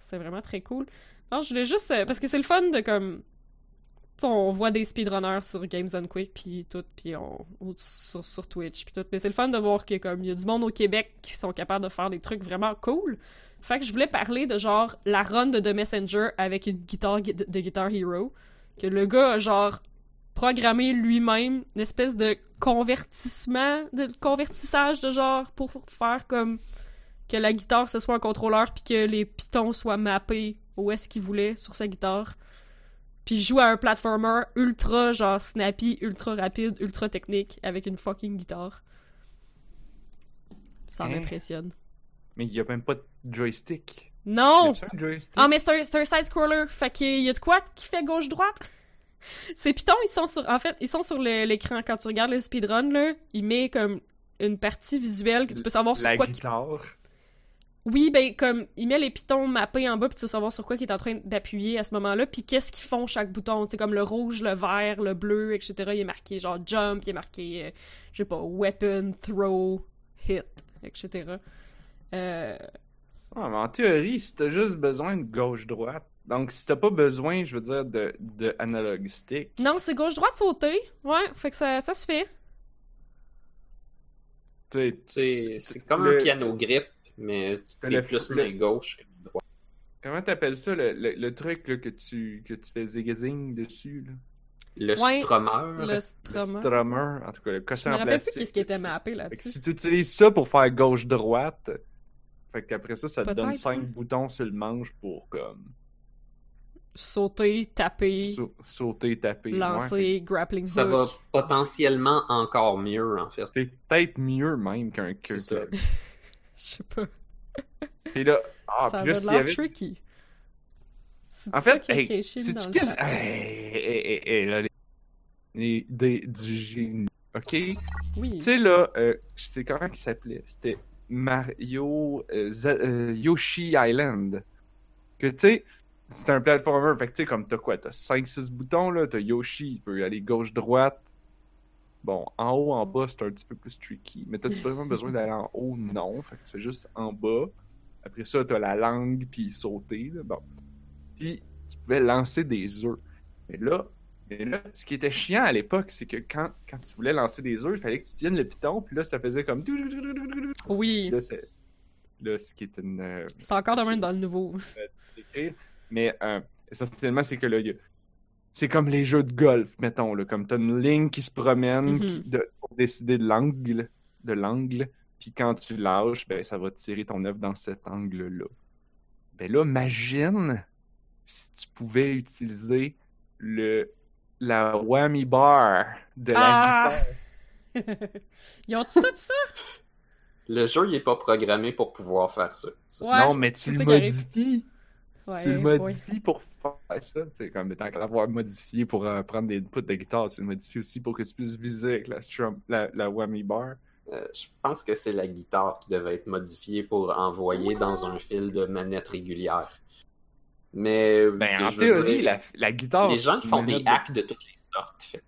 [SPEAKER 3] c'est vraiment très cool. Non, je voulais juste... parce que c'est le fun de comme... on voit des speedrunners sur Games on Quick puis tout, puis on, sur, sur Twitch puis tout. Mais c'est le fun de voir que comme il y a du monde au Québec qui sont capables de faire des trucs vraiment cool. Fait que je voulais parler de genre la run de The Messenger avec une guitare gui- de Guitar Hero. Que le gars a genre programmé lui-même une espèce de convertissement, de convertissage de genre pour faire comme que la guitare ce soit un contrôleur puis que les pitons soient mappés où est-ce qu'il voulait sur sa guitare. Puis joue à un platformer ultra genre snappy, ultra rapide, ultra technique avec une fucking guitare. Ça
[SPEAKER 1] Hein?
[SPEAKER 3] m'impressionne.
[SPEAKER 1] Mais il y a même pas de joystick.
[SPEAKER 3] Non!
[SPEAKER 1] Un joystick?
[SPEAKER 3] Ah, mais c'est un, side-scroller. Fait qu'il y a de quoi qui fait gauche-droite? Ces pitons, ils sont sur. En fait, ils sont sur l'écran. Quand tu regardes le speedrun, là, il met comme une partie visuelle que tu peux savoir sur
[SPEAKER 1] La
[SPEAKER 3] quoi. qui-
[SPEAKER 1] guitare.
[SPEAKER 3] Oui, ben, comme, il met les pitons mappés en bas, puis tu veux savoir sur quoi il est en train d'appuyer à ce moment-là, puis qu'est-ce qu'ils font chaque bouton. Tu sais, comme le rouge, le vert, le bleu, etc. Il est marqué genre jump, il est marqué, euh, je sais pas, weapon, throw, hit, etc. Euh,
[SPEAKER 1] Ah, mais en théorie, si t'as juste besoin de gauche-droite, donc si t'as pas besoin, je veux dire, de, de analog stick,
[SPEAKER 3] Non, c'est gauche-droite sauter. Ouais, fait que ça, ça se fait.
[SPEAKER 1] tu sais, tu-
[SPEAKER 2] C'est
[SPEAKER 1] tu-
[SPEAKER 2] c'est comme
[SPEAKER 1] le-
[SPEAKER 2] un piano grip, mais
[SPEAKER 1] le-
[SPEAKER 2] t'es plus main gauche que main droite.
[SPEAKER 1] Comment t'appelles ça, le, le, le truc là, que, tu, que tu fais zigazing dessus? Là?
[SPEAKER 2] Le
[SPEAKER 3] Ouais,
[SPEAKER 2] strummer,
[SPEAKER 3] Le
[SPEAKER 1] Le
[SPEAKER 3] strummer.
[SPEAKER 1] en tout cas, le
[SPEAKER 3] Je
[SPEAKER 1] cossin
[SPEAKER 3] me
[SPEAKER 1] en
[SPEAKER 3] rappelle plus
[SPEAKER 1] plastique.
[SPEAKER 3] qu'est-ce qui était
[SPEAKER 1] tu-
[SPEAKER 3] mappé là-dessus.
[SPEAKER 1] si tu utilises ça pour faire gauche-droite, fait qu'après ça, ça te donne
[SPEAKER 3] Peut-être,
[SPEAKER 1] 5
[SPEAKER 3] ouais.
[SPEAKER 1] boutons sur le manche pour comme
[SPEAKER 3] Sauter, taper,
[SPEAKER 1] sau- sauter, taper. Ouais,
[SPEAKER 3] lancer,
[SPEAKER 1] fait
[SPEAKER 3] grappling
[SPEAKER 2] ça va
[SPEAKER 3] hook.
[SPEAKER 2] potentiellement encore mieux, en fait.
[SPEAKER 1] c'est peut-être mieux même qu'un que,
[SPEAKER 3] sais pas.
[SPEAKER 1] Puis là, ah,
[SPEAKER 3] ça
[SPEAKER 1] puis là, s'il y avait
[SPEAKER 3] tricky.
[SPEAKER 1] En fait, hey,
[SPEAKER 3] caché
[SPEAKER 1] c'est
[SPEAKER 3] dans
[SPEAKER 1] tu
[SPEAKER 3] le
[SPEAKER 1] quel... Hey, hey, là, les... les- des- du génie. Ok? Tu
[SPEAKER 3] Oui.
[SPEAKER 1] sais, là, euh, c'était comment il s'appelait? C'était Mario euh, Ze- euh, Yoshi Island. Que tu sais, c'est un platformer. Fait que tu sais, comme t'as quoi? T'as 5-6 boutons, là. T'as Yoshi, il peut aller gauche-droite. Bon, en haut, en bas, c'est un petit peu plus tricky. Mais t'as-tu vraiment besoin d'aller en haut? Non. Fait que tu fais juste en bas. Après ça, t'as la langue, puis sauter, là. Bon. Puis, tu pouvais lancer des œufs. Mais là, mais là, ce qui était chiant à l'époque, c'est que quand, quand tu voulais lancer des œufs, il fallait que tu tiennes le piton, puis là, ça faisait comme...
[SPEAKER 3] Oui.
[SPEAKER 1] Là, c'est... Là, ce qui est une... euh,
[SPEAKER 3] C'est encore de même dans le nouveau.
[SPEAKER 1] écrire. Mais euh, essentiellement, c'est que là, il y a- c'est comme les jeux de golf, mettons, là, comme t'as une ligne qui se promène
[SPEAKER 3] Mhm.
[SPEAKER 1] qui- de, pour décider de l'angle, de l'angle, puis quand tu lâches, ben ça va tirer ton œuf dans cet angle-là. Ben là, imagine si tu pouvais utiliser le la whammy bar de la
[SPEAKER 3] Ah!
[SPEAKER 1] guitare.
[SPEAKER 3] Ils ont tout ça?
[SPEAKER 2] Le jeu, il est pas programmé pour pouvoir faire ça.
[SPEAKER 3] Ouais,
[SPEAKER 1] non, mais tu le modifies.
[SPEAKER 3] Ouais,
[SPEAKER 1] tu le
[SPEAKER 3] ouais.
[SPEAKER 1] modifies pour faire ça. C'est comme tant qu'à l'avoir modifié pour euh, prendre des inputs de guitare, tu le modifies aussi pour que tu puisses viser avec la, strum, la, la whammy bar.
[SPEAKER 2] Euh, je pense que c'est la guitare qui devait être modifiée pour envoyer dans un fil de manette régulière. Mais
[SPEAKER 1] Ben, en théorie,
[SPEAKER 2] dire,
[SPEAKER 1] la, la guitare.
[SPEAKER 2] les gens qui font des
[SPEAKER 1] de-
[SPEAKER 2] hacks de toutes les sortes, fait.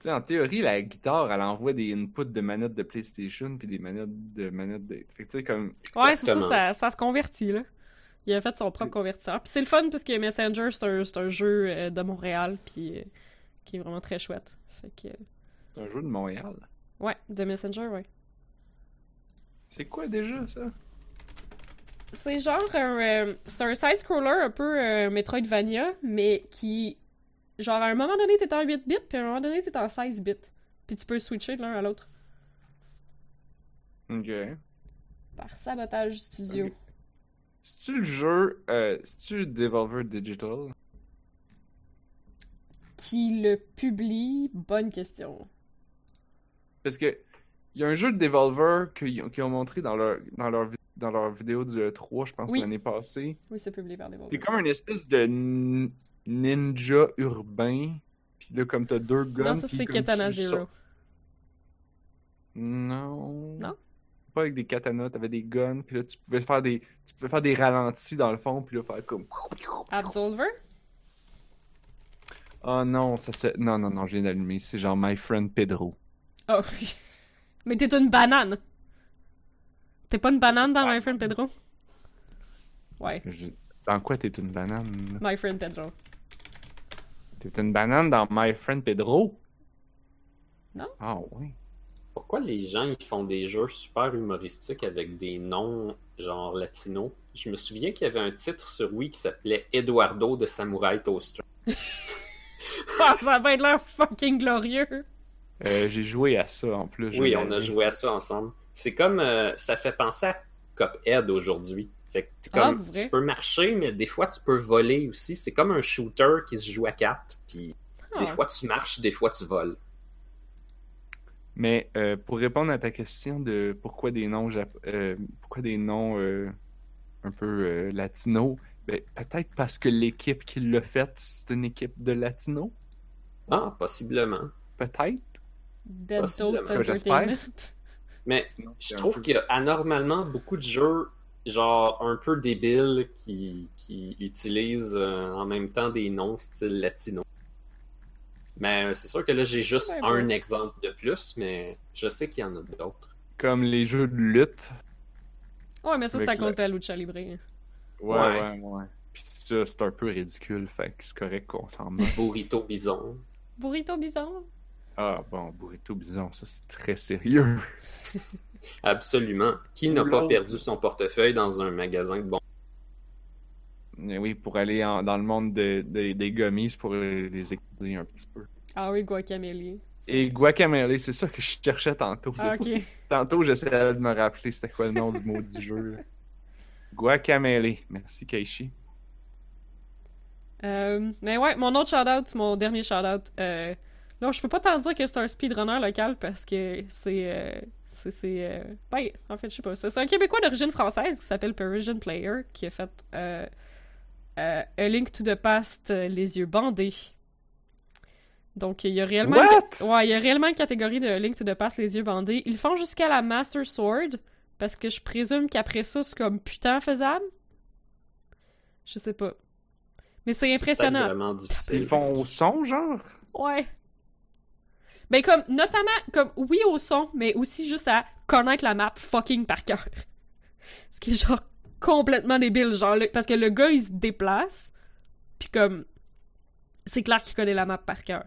[SPEAKER 1] Tu sais, en théorie, la guitare, elle envoie des inputs de manettes de PlayStation puis des manettes de manettes de. Fait que tu sais, comme.
[SPEAKER 3] Ouais, c'est ça, ça se convertit, là. Il a fait son propre convertisseur. Puis c'est le fun parce que Messenger, c'est un, c'est un jeu euh, de Montréal, puis euh, qui est vraiment très chouette. Fait que,
[SPEAKER 1] C'est un jeu de Montréal.
[SPEAKER 3] ouais, de Messenger, ouais.
[SPEAKER 1] C'est quoi déjà ça?
[SPEAKER 3] C'est genre un, euh, c'est un side-scroller un peu euh, Metroidvania, mais qui, genre à un moment donné, t'es en 8 bits, puis à un moment donné, t'es en 16 bits. Puis tu peux switcher de l'un à l'autre
[SPEAKER 1] Ok.
[SPEAKER 3] par Sabotage Studio.
[SPEAKER 1] C'est-tu le jeu. Euh, C'est-tu Devolver Digital?
[SPEAKER 3] Qui le publie? Bonne question.
[SPEAKER 1] Parce que. Il y a un jeu de Devolver qu'ils ont, montré dans leur, dans leur, dans leur vidéo du E3, je pense,
[SPEAKER 3] Oui.
[SPEAKER 1] l'année passée.
[SPEAKER 3] Oui, c'est publié par Devolver.
[SPEAKER 1] C'est comme une espèce de ninja urbain. Puis là, comme t'as deux guns.
[SPEAKER 3] Non, ça c'est Katana Zero.
[SPEAKER 1] Non.
[SPEAKER 3] Non?
[SPEAKER 1] Pas avec des katanas, t'avais des guns, puis là tu pouvais faire des tu pouvais faire des ralentis dans le fond, puis là faire comme
[SPEAKER 3] Absolver?
[SPEAKER 1] Oh non, ça c'est. Non, non, non, je viens d'allumer. C'est genre My Friend Pedro.
[SPEAKER 3] Oh, oui. Mais t'es une banane. T'es pas une banane dans My Friend Pedro? Ouais,
[SPEAKER 1] Je- Dans quoi t'es une banane?
[SPEAKER 3] My Friend Pedro.
[SPEAKER 1] T'es une banane dans My Friend Pedro?
[SPEAKER 3] Non.
[SPEAKER 1] Ah oui.
[SPEAKER 2] Pourquoi les gens ils font des jeux super humoristiques avec des noms genre latinos? Je me souviens qu'il y avait un titre sur Wii qui s'appelait Eduardo de Samurai Toaster.
[SPEAKER 3] Ah, ça va être l'air fucking glorieux.
[SPEAKER 1] Euh, J'ai joué à ça en plus.
[SPEAKER 2] Oui, on a joué à ça ensemble. C'est comme euh, ça fait penser à Cuphead aujourd'hui. Fait que
[SPEAKER 3] Ah,
[SPEAKER 2] tu peux marcher, mais des fois tu peux voler aussi. C'est comme un shooter qui se joue à quatre. Puis
[SPEAKER 3] Ah.
[SPEAKER 2] des fois tu marches, des fois tu voles.
[SPEAKER 1] Mais euh, pour répondre à ta question de pourquoi des noms euh, pourquoi des noms euh, un peu euh, latinos, ben, peut-être parce que l'équipe qui l'a fait, c'est une équipe de latinos.
[SPEAKER 2] Ah, possiblement.
[SPEAKER 1] Peut-être? J'espère.
[SPEAKER 2] Mais je trouve
[SPEAKER 1] peu-
[SPEAKER 2] qu'il y a anormalement beaucoup de jeux genre un peu débiles qui, qui utilisent euh, en même temps des noms style latino. Mais euh, c'est sûr que là j'ai juste
[SPEAKER 3] Ouais,
[SPEAKER 2] un
[SPEAKER 3] ouais.
[SPEAKER 2] exemple de plus, mais je sais qu'il y en a d'autres.
[SPEAKER 1] Comme les jeux de lutte.
[SPEAKER 3] Ouais, mais ça, c'est à cause de la lucha libre.
[SPEAKER 1] Ouais,
[SPEAKER 2] Ouais.
[SPEAKER 1] ouais, ouais. Puis ça, c'est un peu ridicule, fait que c'est correct qu'on s'en moque.
[SPEAKER 2] Burrito Bison.
[SPEAKER 3] Burrito bizarre.
[SPEAKER 1] Ah bon, Burrito Bison, ça c'est très sérieux.
[SPEAKER 2] Absolument. Qui n'a pas perdu son portefeuille dans un magasin de bon
[SPEAKER 1] oui, pour aller en- dans le monde de- de- des gummies pour les écouter un petit peu.
[SPEAKER 3] Ah oui, Guacamele.
[SPEAKER 1] Et Guacamele, c'est ça que je cherchais tantôt.
[SPEAKER 3] Ah.
[SPEAKER 1] Tantôt, j'essayais de me rappeler c'était quoi le nom du maudit jeu. là. Guacamele. Merci, Keishi.
[SPEAKER 3] Euh, mais ouais, mon autre shout-out, mon dernier shout-out. Euh, là, je peux pas t'en dire que c'est un speedrunner local parce que c'est. euh, c'est. c'est, euh, ben, en fait, je sais pas. C'est c'est un Québécois d'origine française qui s'appelle Parisian Player qui a fait euh, A Link to the Past, euh, Les yeux bandés. Donc, il y a réellement.
[SPEAKER 1] What?
[SPEAKER 3] Ouais, il y a réellement une catégorie de A Link to the Past, Les yeux bandés. Ils font jusqu'à la Master Sword parce que je présume qu'après ça, c'est comme putain faisable. Je sais pas. Mais c'est impressionnant.
[SPEAKER 2] vraiment difficile.
[SPEAKER 1] Ils font au son, genre?
[SPEAKER 3] Ouais. Ben comme, notamment, comme, oui au son, mais aussi juste à connaître la map fucking par cœur. Ce qui est genre complètement débile, genre, le- parce que le gars, il se déplace, puis comme, c'est clair qu'il connaît la map par cœur.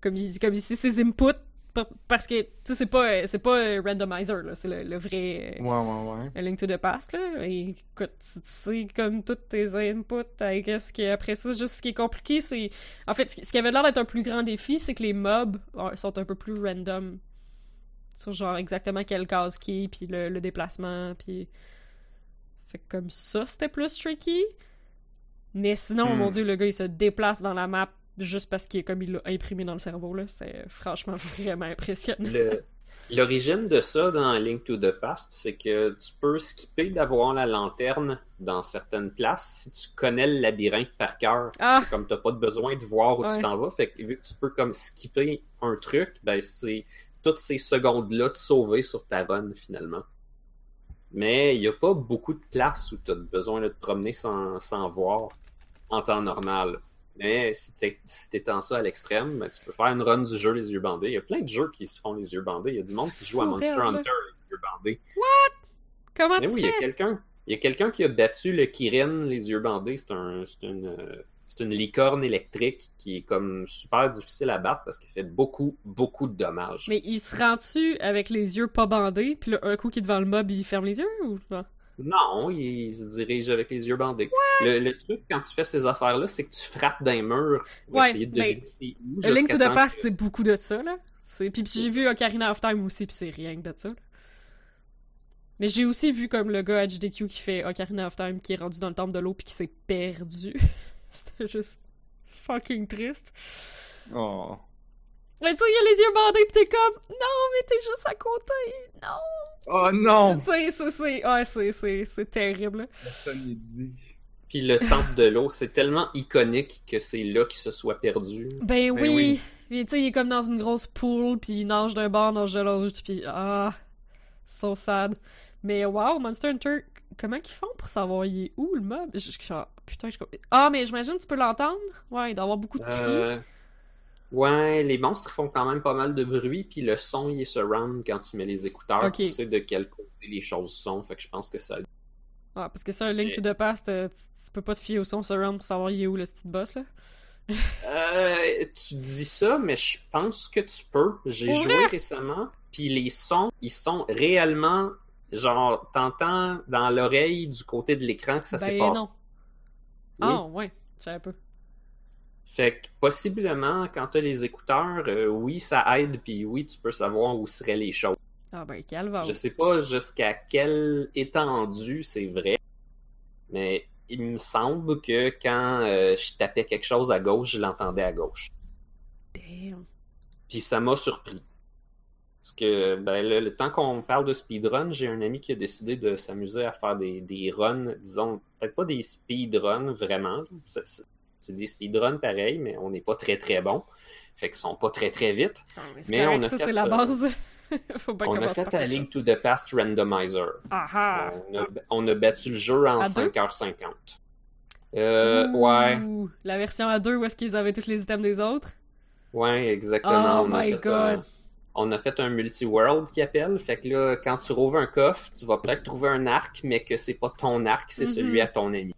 [SPEAKER 3] Comme, il, comme ici, ses inputs, pa- parce que, tu sais, c'est pas, c'est pas euh, randomizer, là, c'est le, le vrai... euh,
[SPEAKER 1] Ouais, ouais, ouais.
[SPEAKER 3] Link to the Past, là. Et écoute, tu sais comme tous tes inputs, I guess qu'après ça, juste ce qui est compliqué, c'est. En fait, ce qui avait l'air d'être un plus grand défi, c'est que les mobs sont un peu plus random. Sur genre exactement quelle case qui est, puis le, le déplacement, puis. Fait que comme ça, c'était plus tricky. Mais sinon,
[SPEAKER 1] Hmm.
[SPEAKER 3] mon dieu, le gars, il se déplace dans la map juste parce qu'il est comme il l'a imprimé dans le cerveau, là. C'est franchement vraiment impressionnant.
[SPEAKER 2] Le- L'origine de ça dans Link to the Past, c'est que tu peux skipper d'avoir la lanterne dans certaines places si tu connais le labyrinthe par cœur.
[SPEAKER 3] Ah!
[SPEAKER 2] C'est comme t'as pas de besoin de voir où
[SPEAKER 3] Ouais.
[SPEAKER 2] tu t'en vas. Fait que vu que tu peux comme skipper un truc, ben c'est toutes ces secondes-là te sauver sur ta run finalement. Mais il n'y a pas beaucoup de places où tu as besoin de te promener sans, sans voir en temps normal. Mais si t'es- si t'étends ça à l'extrême, ben, tu peux faire une run du jeu les yeux bandés. Il y a plein de jeux qui se font les yeux bandés. Il y a du monde qui joue à Monster. Hunter les yeux bandés.
[SPEAKER 3] Comment
[SPEAKER 2] Mais
[SPEAKER 3] tu
[SPEAKER 2] oui, il y a
[SPEAKER 3] fais?
[SPEAKER 2] quelqu'un. Il y a quelqu'un qui a battu le Kirin les yeux bandés. C'est un, c'est une, euh, c'est une licorne électrique qui est comme super difficile à battre parce qu'elle fait beaucoup, beaucoup de dommages.
[SPEAKER 3] Mais il se rend-tu avec les yeux pas bandés, puis là, un coup qui est devant le mob, il ferme les yeux, ou pas?
[SPEAKER 2] Non, il se dirige avec les yeux bandés. Le, le truc quand tu fais ces affaires-là, c'est que tu frappes les murs pour
[SPEAKER 3] Ouais,
[SPEAKER 2] essayer de deviner où
[SPEAKER 3] Link to the Past,
[SPEAKER 2] que-
[SPEAKER 3] c'est beaucoup de ça, là. C'est... Puis, puis j'ai vu Ocarina of Time aussi, puis c'est rien que de ça. là. Mais j'ai aussi vu comme le gars HDQ qui fait Ocarina of Time, qui est rendu dans le temple de l'eau, puis qui s'est perdu. C'était juste fucking triste.
[SPEAKER 1] Oh.
[SPEAKER 3] Mais tu sais, il y a les yeux bandés, pis t'es comme, non, mais t'es juste à côté, non.
[SPEAKER 1] Oh non!
[SPEAKER 3] Tu sais, c'est, c'est, ouais, c'est, c'est, c'est terrible.
[SPEAKER 1] Personne dit.
[SPEAKER 2] Puis le temple de l'eau, c'est tellement iconique que c'est là qu'il se soit perdu.
[SPEAKER 3] Ben oui.
[SPEAKER 1] oui.
[SPEAKER 3] Puis tu sais, il est comme dans une grosse poule, puis il nage d'un bord, nage de l'autre, puis ah, so sad. Mais wow, Monster Hunter comment qu'ils font pour savoir il est où le mob? Je, putain, je... Ah, mais j'imagine que tu peux l'entendre? Ouais, il doit y avoir beaucoup de cris.
[SPEAKER 2] Euh, Ouais, les monstres font quand même pas mal de bruit, puis le son il est surround quand tu mets les écouteurs, tu sais de quel côté les choses sont, fait que je pense que ça.
[SPEAKER 3] Ah, parce que ça, un Link to the Past, euh, tu, peux pas te fier au son surround pour savoir il est où le petit boss, là.
[SPEAKER 2] Euh, tu dis ça, mais je pense que tu peux. J'ai joué récemment, puis les sons, ils sont réellement genre t'entends dans l'oreille du côté de l'écran que ça s'est
[SPEAKER 3] ben
[SPEAKER 2] passé.
[SPEAKER 3] non.
[SPEAKER 2] Oui.
[SPEAKER 3] Ah, ouais, je savais pas.
[SPEAKER 2] Fait que possiblement, quand tu as les écouteurs, euh, oui, ça aide, puis oui, tu peux savoir où seraient les choses.
[SPEAKER 3] Ah, ben.
[SPEAKER 2] Je sais pas jusqu'à quelle étendue c'est vrai, mais il me semble que quand euh, je tapais quelque chose à gauche, je l'entendais à gauche.
[SPEAKER 3] Damn.
[SPEAKER 2] Puis ça m'a surpris. Parce que ben, là, le temps qu'on parle de speedrun, j'ai un ami qui a décidé de s'amuser à faire des, des runs, disons, peut-être pas des speedruns vraiment. C'est- des speedruns pareil, mais on n'est pas très très bon. Fait qu'ils sont pas très très vite.
[SPEAKER 3] Ah, mais c'est
[SPEAKER 2] Mais
[SPEAKER 3] correct,
[SPEAKER 2] on a
[SPEAKER 3] ça,
[SPEAKER 2] fait,
[SPEAKER 3] c'est la
[SPEAKER 2] euh,
[SPEAKER 3] base. Faut pas
[SPEAKER 2] on a
[SPEAKER 3] commencer
[SPEAKER 2] fait Link
[SPEAKER 3] chose.
[SPEAKER 2] to the Past Randomizer.
[SPEAKER 3] Ah ah!
[SPEAKER 2] On a, on a battu le jeu en
[SPEAKER 3] À deux?
[SPEAKER 2] 5h50. Euh, ouais,
[SPEAKER 3] Ouh, La version à deux où est-ce qu'ils avaient tous les items des autres?
[SPEAKER 2] ouais, exactement.
[SPEAKER 3] Oh my God.
[SPEAKER 2] Un, on a fait un multi-world qui appelle. Fait que là, quand tu rouvres un coffre, tu vas peut-être trouver un arc, mais que c'est pas ton arc, c'est
[SPEAKER 3] Mhm.
[SPEAKER 2] celui à ton ami.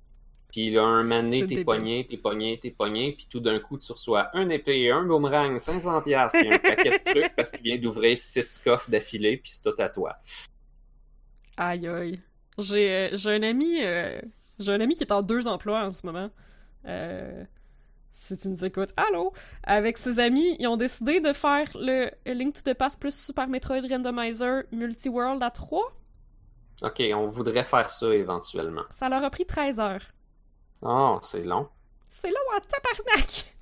[SPEAKER 2] Puis là, un
[SPEAKER 3] C'est
[SPEAKER 2] t'es pogné, t'es pogné, t'es pogné, puis tout d'un coup, tu reçois un épée et un boomerang, 500$, piastres, puis un paquet de trucs parce qu'il vient d'ouvrir six coffres d'affilée, puis c'est tout à toi.
[SPEAKER 3] Aïe aïe. J'ai euh, j'ai un ami euh, j'ai un ami qui est en deux emplois en ce moment. Euh, si tu nous écoutes, allô? Avec ses amis, ils ont décidé de faire le Link to the Past plus Super Metroid Randomizer Multi-World à 3.
[SPEAKER 2] Ok, on voudrait faire ça éventuellement.
[SPEAKER 3] Ça leur a pris 13 heures.
[SPEAKER 2] Oh, c'est long.
[SPEAKER 3] C'est long en tabarnak!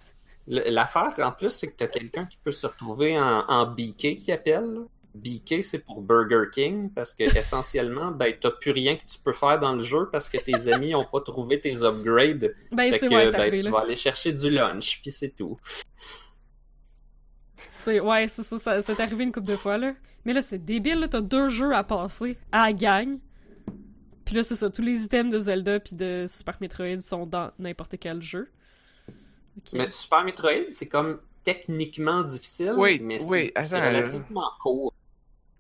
[SPEAKER 2] L'affaire, en plus, c'est que t'as quelqu'un qui peut se retrouver en, en BK qui appelle. BK, c'est pour Burger King, parce que essentiellement, ben, t'as plus rien que tu peux faire dans le jeu parce que tes amis ont pas trouvé tes upgrades.
[SPEAKER 3] Ben,
[SPEAKER 2] fait que
[SPEAKER 3] ouais,
[SPEAKER 2] ben,
[SPEAKER 3] arrivé,
[SPEAKER 2] tu
[SPEAKER 3] là.
[SPEAKER 2] vas aller chercher du lunch, puis c'est tout.
[SPEAKER 3] C'est, ouais, c'est ça, ça, c'est arrivé une couple de fois, là. Mais là, c'est débile, là, t'as deux jeux à passer à la gang. Puis là, c'est ça, tous les items de Zelda puis de Super Metroid sont dans n'importe quel jeu.
[SPEAKER 2] Mais Super Metroid, c'est comme techniquement difficile,
[SPEAKER 1] Oui,
[SPEAKER 2] mais c'est
[SPEAKER 1] oui,
[SPEAKER 2] c'est
[SPEAKER 1] attends,
[SPEAKER 2] relativement court.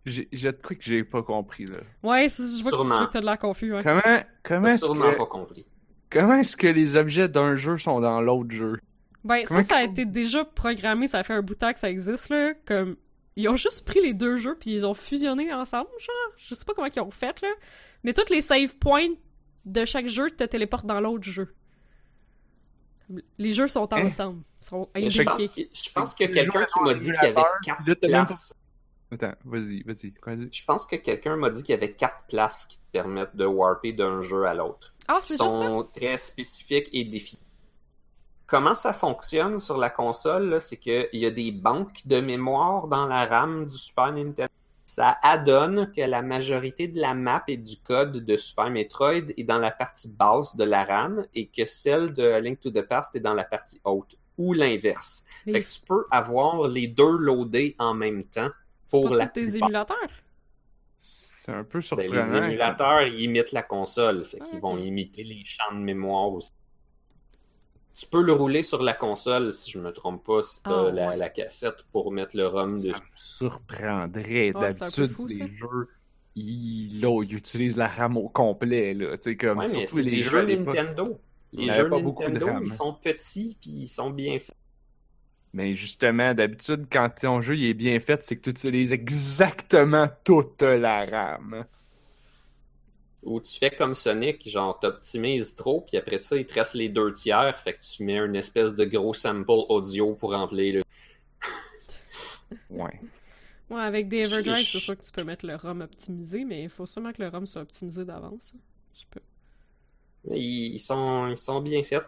[SPEAKER 1] J'ai j'ai de quoi que j'ai pas compris, là.
[SPEAKER 3] Ouais, je vois que, je
[SPEAKER 2] Sûrement.
[SPEAKER 3] que t'as de l'air confus, ouais.
[SPEAKER 1] Comment, comment est-ce
[SPEAKER 2] sûrement
[SPEAKER 1] que,
[SPEAKER 2] pas compris.
[SPEAKER 1] comment est-ce que les objets d'un jeu sont dans l'autre jeu?
[SPEAKER 3] Ben,
[SPEAKER 1] Comment
[SPEAKER 3] ça, ça a été déjà programmé, ça fait un bout de temps que ça existe, là. Comme, ils ont juste pris les deux jeux puis ils ont fusionné ensemble, genre. Je sais pas comment ils ont fait, là. Mais tous les save points de chaque jeu te téléportent dans l'autre jeu. Les jeux sont
[SPEAKER 1] Hein?
[SPEAKER 3] ensemble. Ils sont
[SPEAKER 2] Je pense que, je pense
[SPEAKER 1] Tu
[SPEAKER 2] qu'il y a quelqu'un qui m'a dit qu'il y avait
[SPEAKER 1] l'émulateur,
[SPEAKER 2] quatre
[SPEAKER 1] Attends, vas-y, vas-y. vas-y.
[SPEAKER 2] Je pense que quelqu'un m'a dit qu'il y avait quatre classes qui te permettent de warper d'un jeu à l'autre.
[SPEAKER 3] Ah, c'est juste ça?
[SPEAKER 2] sont très spécifiques et définies. Comment ça fonctionne sur la console, c'est qu'il y a des banques de mémoire dans la RAM du Super Nintendo. Ça adonne que la majorité de la map et du code de Super Metroid est dans la partie basse de la RAM et que celle de A Link to the Past est dans la partie haute, ou l'inverse.
[SPEAKER 3] Mais
[SPEAKER 2] Fait que tu peux avoir les deux loadés en même temps pour
[SPEAKER 3] pas
[SPEAKER 2] la
[SPEAKER 3] tous émulateurs.
[SPEAKER 1] C'est un peu
[SPEAKER 2] Ben,
[SPEAKER 1] surprenant.
[SPEAKER 2] les émulateurs, ils imitent la console, fait
[SPEAKER 3] Ah,
[SPEAKER 2] qu'ils
[SPEAKER 3] ok.
[SPEAKER 2] vont imiter les champs de mémoire aussi. Tu peux le rouler sur la console, si je me trompe pas, si tu
[SPEAKER 3] Ah,
[SPEAKER 2] la,
[SPEAKER 3] ouais.
[SPEAKER 2] la cassette pour mettre le ROM
[SPEAKER 1] Ça
[SPEAKER 2] dessus.
[SPEAKER 1] me surprendrait.
[SPEAKER 3] Peu
[SPEAKER 1] D'habitude, les
[SPEAKER 3] ça.
[SPEAKER 1] jeux, ils, là, ils utilisent la RAM au complet, là. Comme,
[SPEAKER 2] Ouais,
[SPEAKER 1] surtout
[SPEAKER 2] c'est
[SPEAKER 1] les
[SPEAKER 2] des
[SPEAKER 1] jeux
[SPEAKER 2] jeux. Nintendo. Les jeux
[SPEAKER 1] pas beaucoup de
[SPEAKER 2] Nintendo,
[SPEAKER 1] RAM.
[SPEAKER 2] ils sont petits puis ils sont bien faits.
[SPEAKER 1] Mais justement, d'habitude, quand ton jeu il est bien fait, c'est que tu utilises exactement toute la RAM.
[SPEAKER 2] Ou tu fais comme Sonic, genre t'optimises trop, puis après ça, il te reste les deux tiers, fait que tu mets une espèce de gros sample audio pour remplir le.
[SPEAKER 1] Ouais.
[SPEAKER 3] Ouais, avec des Everdrive,
[SPEAKER 2] je-
[SPEAKER 3] c'est sûr que tu peux mettre le ROM optimisé, mais il faut sûrement que le ROM soit optimisé d'avance. Je peux.
[SPEAKER 2] Ils ils sont, ils sont bien faits.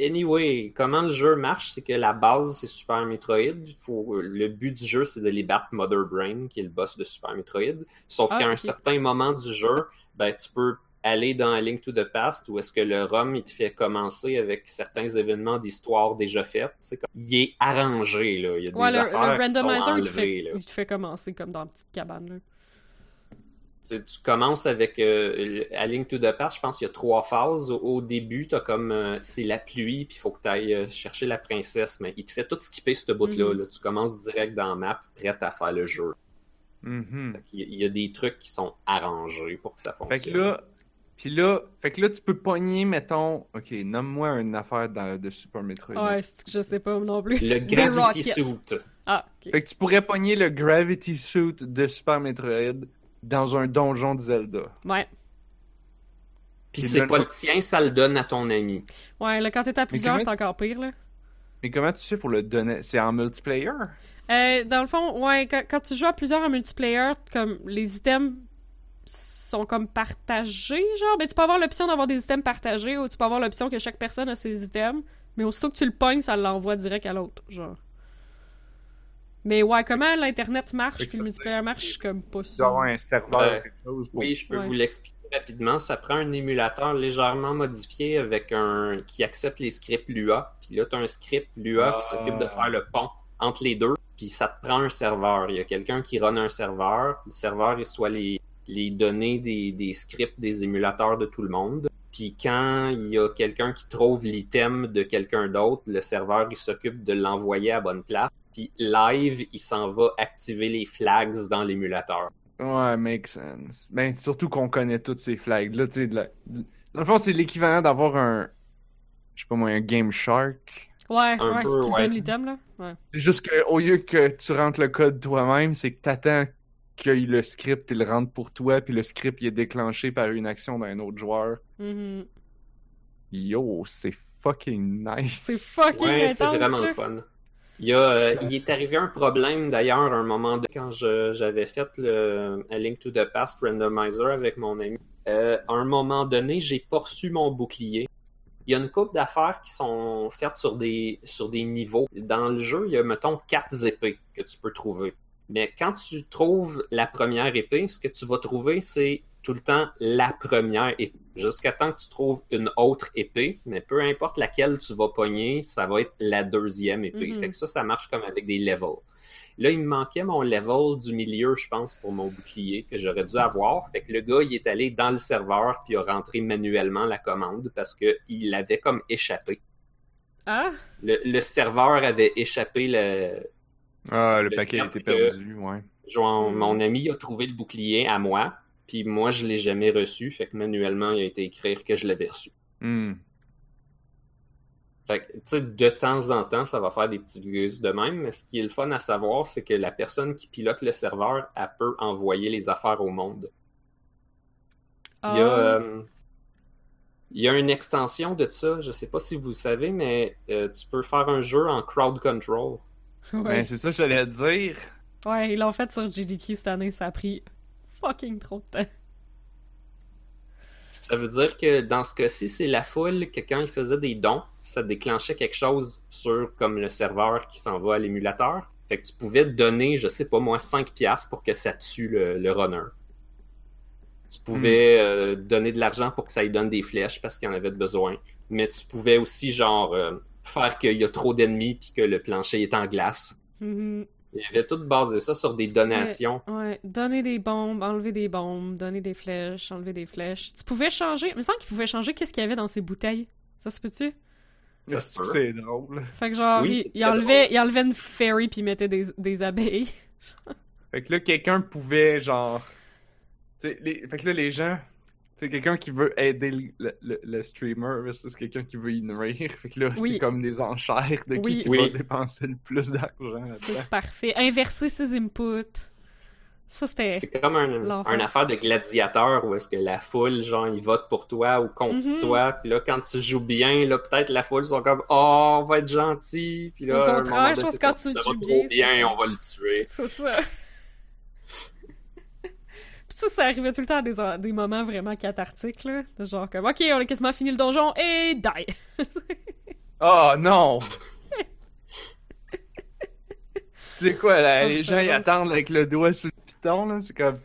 [SPEAKER 2] Anyway, comment le jeu marche, c'est que la base, c'est Super Metroid. Faut, le but du jeu, c'est de les battre Mother Brain, qui est le boss de Super Metroid. Sauf
[SPEAKER 3] Ah,
[SPEAKER 2] qu'à un certain moment du jeu, ben, tu peux aller dans Link to the Past, où est-ce que le ROM, il te fait commencer avec certains événements d'histoire déjà faits. Comme... Il est arrangé, là. Il y a
[SPEAKER 3] Ouais,
[SPEAKER 2] des
[SPEAKER 3] le, le
[SPEAKER 2] affaires qui sont
[SPEAKER 3] randomizer, il te, fait,
[SPEAKER 2] enlevées, là.
[SPEAKER 3] il te fait commencer comme dans une petite cabane. Là.
[SPEAKER 2] Tu commences avec euh, à Link to the Past, je pense qu'il y a trois phases. Au, au début, t'as comme euh, c'est la pluie, puis il faut que tu ailles chercher la princesse, mais il te fait tout skipper ce bout-là.
[SPEAKER 3] Mhm.
[SPEAKER 2] là. Tu commences direct dans la map, prête à faire le jeu.
[SPEAKER 1] Mhm.
[SPEAKER 2] Fait a- il y a des trucs qui sont arrangés pour que ça
[SPEAKER 1] Fait
[SPEAKER 2] fonctionne.
[SPEAKER 1] que là, puis là, fait que là, tu peux pogner, mettons, ok, nomme-moi une affaire de Super Metroid.
[SPEAKER 3] Ouais, c'est que je sais pas non plus.
[SPEAKER 2] Le Gravity. Suit.
[SPEAKER 3] Ah, ok.
[SPEAKER 1] Fait que tu pourrais pogner le Gravity Suit de Super Metroid dans un donjon de Zelda.
[SPEAKER 3] Ouais.
[SPEAKER 2] Puis c'est pas le tien, ça le donne à ton ami?
[SPEAKER 3] Ouais, là, quand t'es à plusieurs, c'est encore pire, là.
[SPEAKER 1] Mais comment tu fais pour le donner? C'est en multiplayer?
[SPEAKER 3] Euh, dans le fond, ouais, quand, quand tu joues à plusieurs en multiplayer, comme les items sont comme partagés, genre, ben tu peux avoir l'option d'avoir des items partagés ou tu peux avoir l'option que chaque personne a ses items, mais aussitôt que tu le pognes, ça l'envoie direct à l'autre, genre. Mais ouais, comment l'internet marche puis le multiplayer marche, je suis comme pas
[SPEAKER 1] avoir
[SPEAKER 3] sûr.
[SPEAKER 1] un serveur
[SPEAKER 2] Ouais.
[SPEAKER 1] ou quelque chose pour...
[SPEAKER 2] Oui, je peux
[SPEAKER 3] Ouais.
[SPEAKER 2] vous l'expliquer rapidement. Ça prend un émulateur légèrement modifié avec un qui accepte les scripts Lua. Puis là, tu as un script Lua qui
[SPEAKER 1] Ah.
[SPEAKER 2] s'occupe de faire le pont entre les deux. Puis ça te prend un serveur. Il y a quelqu'un qui run un serveur. Le serveur reçoit les, les données des, des scripts des émulateurs de tout le monde. Puis quand il y a quelqu'un qui trouve l'item de quelqu'un d'autre, le serveur il s'occupe de l'envoyer à bonne place. Puis live, il s'en va activer les flags dans l'émulateur.
[SPEAKER 1] Ouais, make sense. Ben, surtout qu'on connaît toutes ces flags-là, tu sais, de la... de- Dans le fond, c'est l'équivalent d'avoir un... Je sais pas moi, un Game Shark.
[SPEAKER 3] Ouais,
[SPEAKER 2] Un
[SPEAKER 3] ouais,
[SPEAKER 2] peu,
[SPEAKER 3] qui te
[SPEAKER 2] ouais.
[SPEAKER 3] donne l'item, là? Ouais.
[SPEAKER 1] C'est juste qu'au lieu que tu rentres le code toi-même, c'est que t'attends que le script, il le rentre pour toi, puis le script, il est déclenché par une action d'un autre joueur.
[SPEAKER 3] Mhm.
[SPEAKER 1] Yo, c'est fucking nice.
[SPEAKER 3] C'est fucking
[SPEAKER 2] Ouais, c'est vraiment le fun. Il, y a, euh, il est arrivé un problème d'ailleurs à un moment de quand j'avais fait le A Link to the Past randomizer avec mon ami. Euh, à un moment donné, j'ai pas reçu mon bouclier. Il y a une couple d'affaires qui sont faites sur des, sur des niveaux. Dans le jeu, il y a, mettons, quatre épées que tu peux trouver. Mais quand tu trouves la première épée, ce que tu vas trouver, c'est tout le temps la première épée. Jusqu'à temps que tu trouves une autre épée, mais peu importe laquelle tu vas pogner, ça va être la deuxième épée.
[SPEAKER 3] Mhm.
[SPEAKER 2] Fait que ça, ça marche comme avec des levels. Là, il me manquait mon level du milieu, je pense, pour mon bouclier, que j'aurais dû avoir. Fait que le gars, il est allé dans le serveur puis a rentré manuellement la commande parce qu'il avait comme échappé.
[SPEAKER 3] Ah,
[SPEAKER 2] Le, le serveur avait échappé le,
[SPEAKER 1] Ah, le
[SPEAKER 2] Le
[SPEAKER 1] paquet a
[SPEAKER 2] fait
[SPEAKER 1] été
[SPEAKER 2] que-
[SPEAKER 1] perdu, ouais.
[SPEAKER 2] Genre,
[SPEAKER 3] Mm.
[SPEAKER 2] mon ami a trouvé le bouclier à moi, puis moi, je l'ai jamais reçu. Fait que manuellement, il a été écrire que je l'avais reçu.
[SPEAKER 1] Hmm.
[SPEAKER 2] Fait que, tu sais, de temps en temps, ça va faire des petits gueuses de même, mais ce qui est le fun à savoir, c'est que la personne qui pilote le serveur, elle peut envoyer les affaires au monde. Il y a,
[SPEAKER 3] Ah.
[SPEAKER 2] euh, il y a une extension de ça, je sais pas si vous le savez, mais euh, tu peux faire un jeu en crowd control.
[SPEAKER 3] ouais.
[SPEAKER 1] Ben, c'est ça que j'allais dire.
[SPEAKER 3] Ouais, ils l'ont fait sur GDQ cette année, ça a pris fucking trop de temps.
[SPEAKER 2] Ça veut dire que dans ce cas-ci, c'est la foule que quand il faisait des dons, ça déclenchait quelque chose sur comme le serveur qui s'en va à l'émulateur. Fait que tu pouvais donner, je sais pas moi, 5 piastres pour que ça tue le, le runner. Tu pouvais euh, donner de l'argent pour que ça lui donne des flèches parce qu'il en avait besoin. Mais tu pouvais aussi genre euh, faire qu'il y a trop d'ennemis puis que le plancher est en glace.
[SPEAKER 3] Mhm.
[SPEAKER 2] Il avait tout basé ça sur des
[SPEAKER 3] Tu pouvais-
[SPEAKER 2] donations.
[SPEAKER 3] Ouais, donner des bombes, enlever des bombes, donner des flèches, enlever des flèches. Tu pouvais changer, il me semble qu'il pouvait changer qu'est-ce qu'il y avait dans ces bouteilles. Ça se peut-tu?
[SPEAKER 1] C'est drôle?
[SPEAKER 3] Fait que genre,
[SPEAKER 2] Oui,
[SPEAKER 3] il, enlevait, il enlevait une fairy puis il mettait des, des abeilles.
[SPEAKER 1] Fait que là, quelqu'un pouvait, genre... Les... Fait que là, les gens... C'est quelqu'un qui veut aider le, le- le- streamer versus quelqu'un qui veut y nourrir. Fait que là,
[SPEAKER 3] Oui.
[SPEAKER 1] c'est comme des enchères de qui,
[SPEAKER 3] Oui.
[SPEAKER 1] qui
[SPEAKER 2] Oui.
[SPEAKER 1] va dépenser le plus d'argent.
[SPEAKER 3] C'est parfait. Inverser ses inputs. Ça, c'était...
[SPEAKER 2] C'est comme un, un affaire de gladiateur où est-ce que la foule, genre, ils votent pour toi ou contre
[SPEAKER 3] Mhm.
[SPEAKER 2] toi. Puis là, quand tu joues bien, là, peut-être la foule sont comme Oh, on va être gentil. Puis là,
[SPEAKER 3] Au contraire, je pense quand tu joues bien,
[SPEAKER 2] bien, on va le tuer.
[SPEAKER 3] C'est ça. Ça, ça arrivait tout le temps à des, des moments vraiment cathartiques, là. De genre comme, OK, on a quasiment fini le donjon et die!
[SPEAKER 1] Oh non! tu sais quoi, là,
[SPEAKER 3] Oh,
[SPEAKER 1] les gens ils attendent avec le doigt sur le piton, là, c'est comme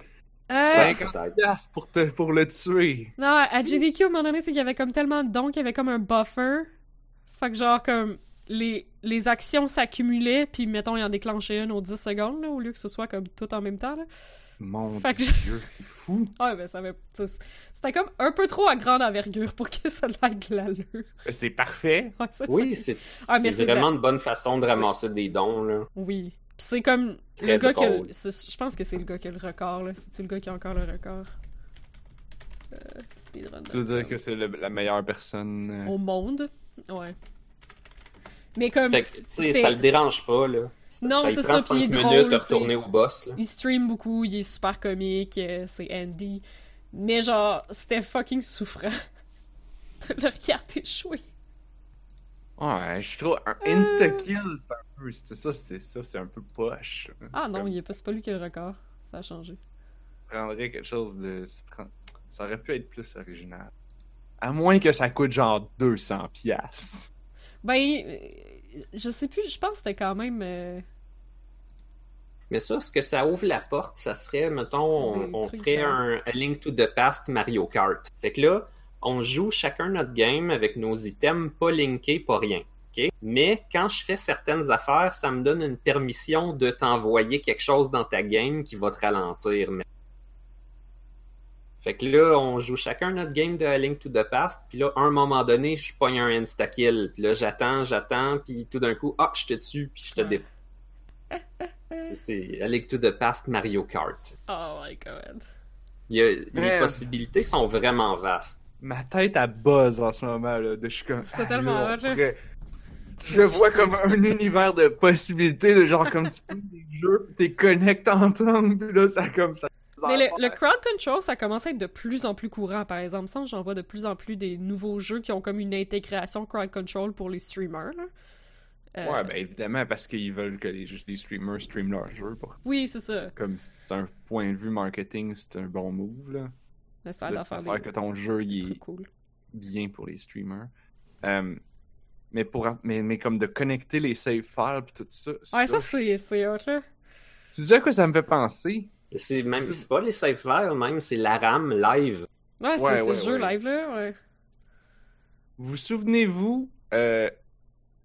[SPEAKER 3] Euh,
[SPEAKER 1] 50
[SPEAKER 2] Peut-être.
[SPEAKER 1] piastres pour, te, pour le tuer.
[SPEAKER 3] Non, à GDQ, à un moment donné, c'est qu'il y avait comme tellement de dons qu'il y avait comme un buffer. Fait que genre, comme, les, les actions s'accumulaient, puis mettons, il en déclenchait une aux 10 secondes, là, au lieu que ce soit comme tout en même temps. Là.
[SPEAKER 1] Mon
[SPEAKER 3] Fait que
[SPEAKER 1] dieu, c'est fou.
[SPEAKER 3] Ouais, ben ça avait. C'était comme un peu trop à grande envergure pour que ça ait de l'allure.
[SPEAKER 1] C'est parfait.
[SPEAKER 3] Ouais,
[SPEAKER 2] Oui, c'est
[SPEAKER 3] Ah, mais
[SPEAKER 2] c'est
[SPEAKER 3] c'est
[SPEAKER 2] vraiment
[SPEAKER 3] vrai.
[SPEAKER 2] une bonne façon de ramasser des dons, là.
[SPEAKER 3] Oui. Puis c'est comme
[SPEAKER 2] Très
[SPEAKER 3] le gars qui a le-
[SPEAKER 2] drôle.
[SPEAKER 3] c'est- Je pense que c'est le gars qui a le record, là. C'est-tu le gars qui a encore le record? Euh, speedrun.
[SPEAKER 1] Tu veux dire que c'est la meilleure personne. euh,
[SPEAKER 3] Au monde? Ouais. Mais comme.
[SPEAKER 2] Fait que, ça le dérange pas, là.
[SPEAKER 3] Non, c'est ça, puis il est drôle,
[SPEAKER 2] minutes de retourner au boss, là.
[SPEAKER 3] Il stream beaucoup, il est super comique, euh, c'est Andy. Mais genre, c'était fucking souffrant de le regarder jouer.
[SPEAKER 1] Ouais, je trouve un
[SPEAKER 3] Euh.
[SPEAKER 1] insta-kill, c'est un peu. C'est ça, c'est ça, c'est un peu poche.
[SPEAKER 3] Ah non,
[SPEAKER 1] Comme,
[SPEAKER 3] il est pas, c'est pas lui qui a le record. Ça a changé.
[SPEAKER 1] prendrait quelque chose de. ça aurait pu être plus original. À moins que ça coûte genre 200 piastres.
[SPEAKER 3] Ben, euh, je sais plus, je pense que c'était quand même. euh,
[SPEAKER 2] Mais ça, ce que ça ouvre la porte, ça serait, mettons, on, ferait un A Link to the Past Mario Kart. Fait que là, on joue chacun notre game avec nos items pas linkés, pas rien. Mais quand je fais certaines affaires, ça me donne une permission de t'envoyer quelque chose dans ta game qui va te ralentir. Mais- Fait que là, on joue chacun notre game de A Link to the Past, puis là, à un moment donné, je pogne un insta-kill. Puis là, j'attends, j'attends, puis tout d'un coup, hop, je te tue, puis je te
[SPEAKER 3] Ouais.
[SPEAKER 2] dé... C'est- C'est A Link to the Past Mario Kart.
[SPEAKER 3] Oh my god.
[SPEAKER 2] Il y a- les possibilités sont vraiment vastes.
[SPEAKER 1] Ma tête à buzz en ce moment, là. De, je suis comme.
[SPEAKER 3] C'est
[SPEAKER 1] ah,
[SPEAKER 3] tellement hot, là.
[SPEAKER 1] Je vois comme un univers de possibilités, de genre comme tu peux des jeux, t'es connectes ensemble, puis là, ça comme ça.
[SPEAKER 3] Mais le, le crowd control, ça commence à être de plus en plus courant, par exemple. Ça, j'en vois de plus en plus des nouveaux jeux qui ont comme une intégration crowd control pour les streamers. là. Euh,
[SPEAKER 1] Ouais, ben évidemment, parce qu'ils veulent que les, les streamers streament leurs jeux. pour-
[SPEAKER 3] Oui, c'est ça.
[SPEAKER 1] Comme c'est un point de vue marketing, c'est un bon move, là.
[SPEAKER 3] Mais ça a
[SPEAKER 1] de
[SPEAKER 3] faire
[SPEAKER 1] que ton jeu il est
[SPEAKER 3] cool.
[SPEAKER 1] bien pour les streamers. Euh, mais pour mais, mais comme de connecter les save files pis tout ça.
[SPEAKER 3] Ouais, ça, c'est c'est hot, là.
[SPEAKER 1] Tu sais à quoi ça me fait penser?
[SPEAKER 2] C'est même
[SPEAKER 1] C'est-
[SPEAKER 2] pas les save files, même c'est la RAM live.
[SPEAKER 3] Ouais, c'est
[SPEAKER 1] Ouais, ouais,
[SPEAKER 3] le jeu
[SPEAKER 1] ouais.
[SPEAKER 3] live, là. Ouais.
[SPEAKER 1] Vous souvenez-vous, euh,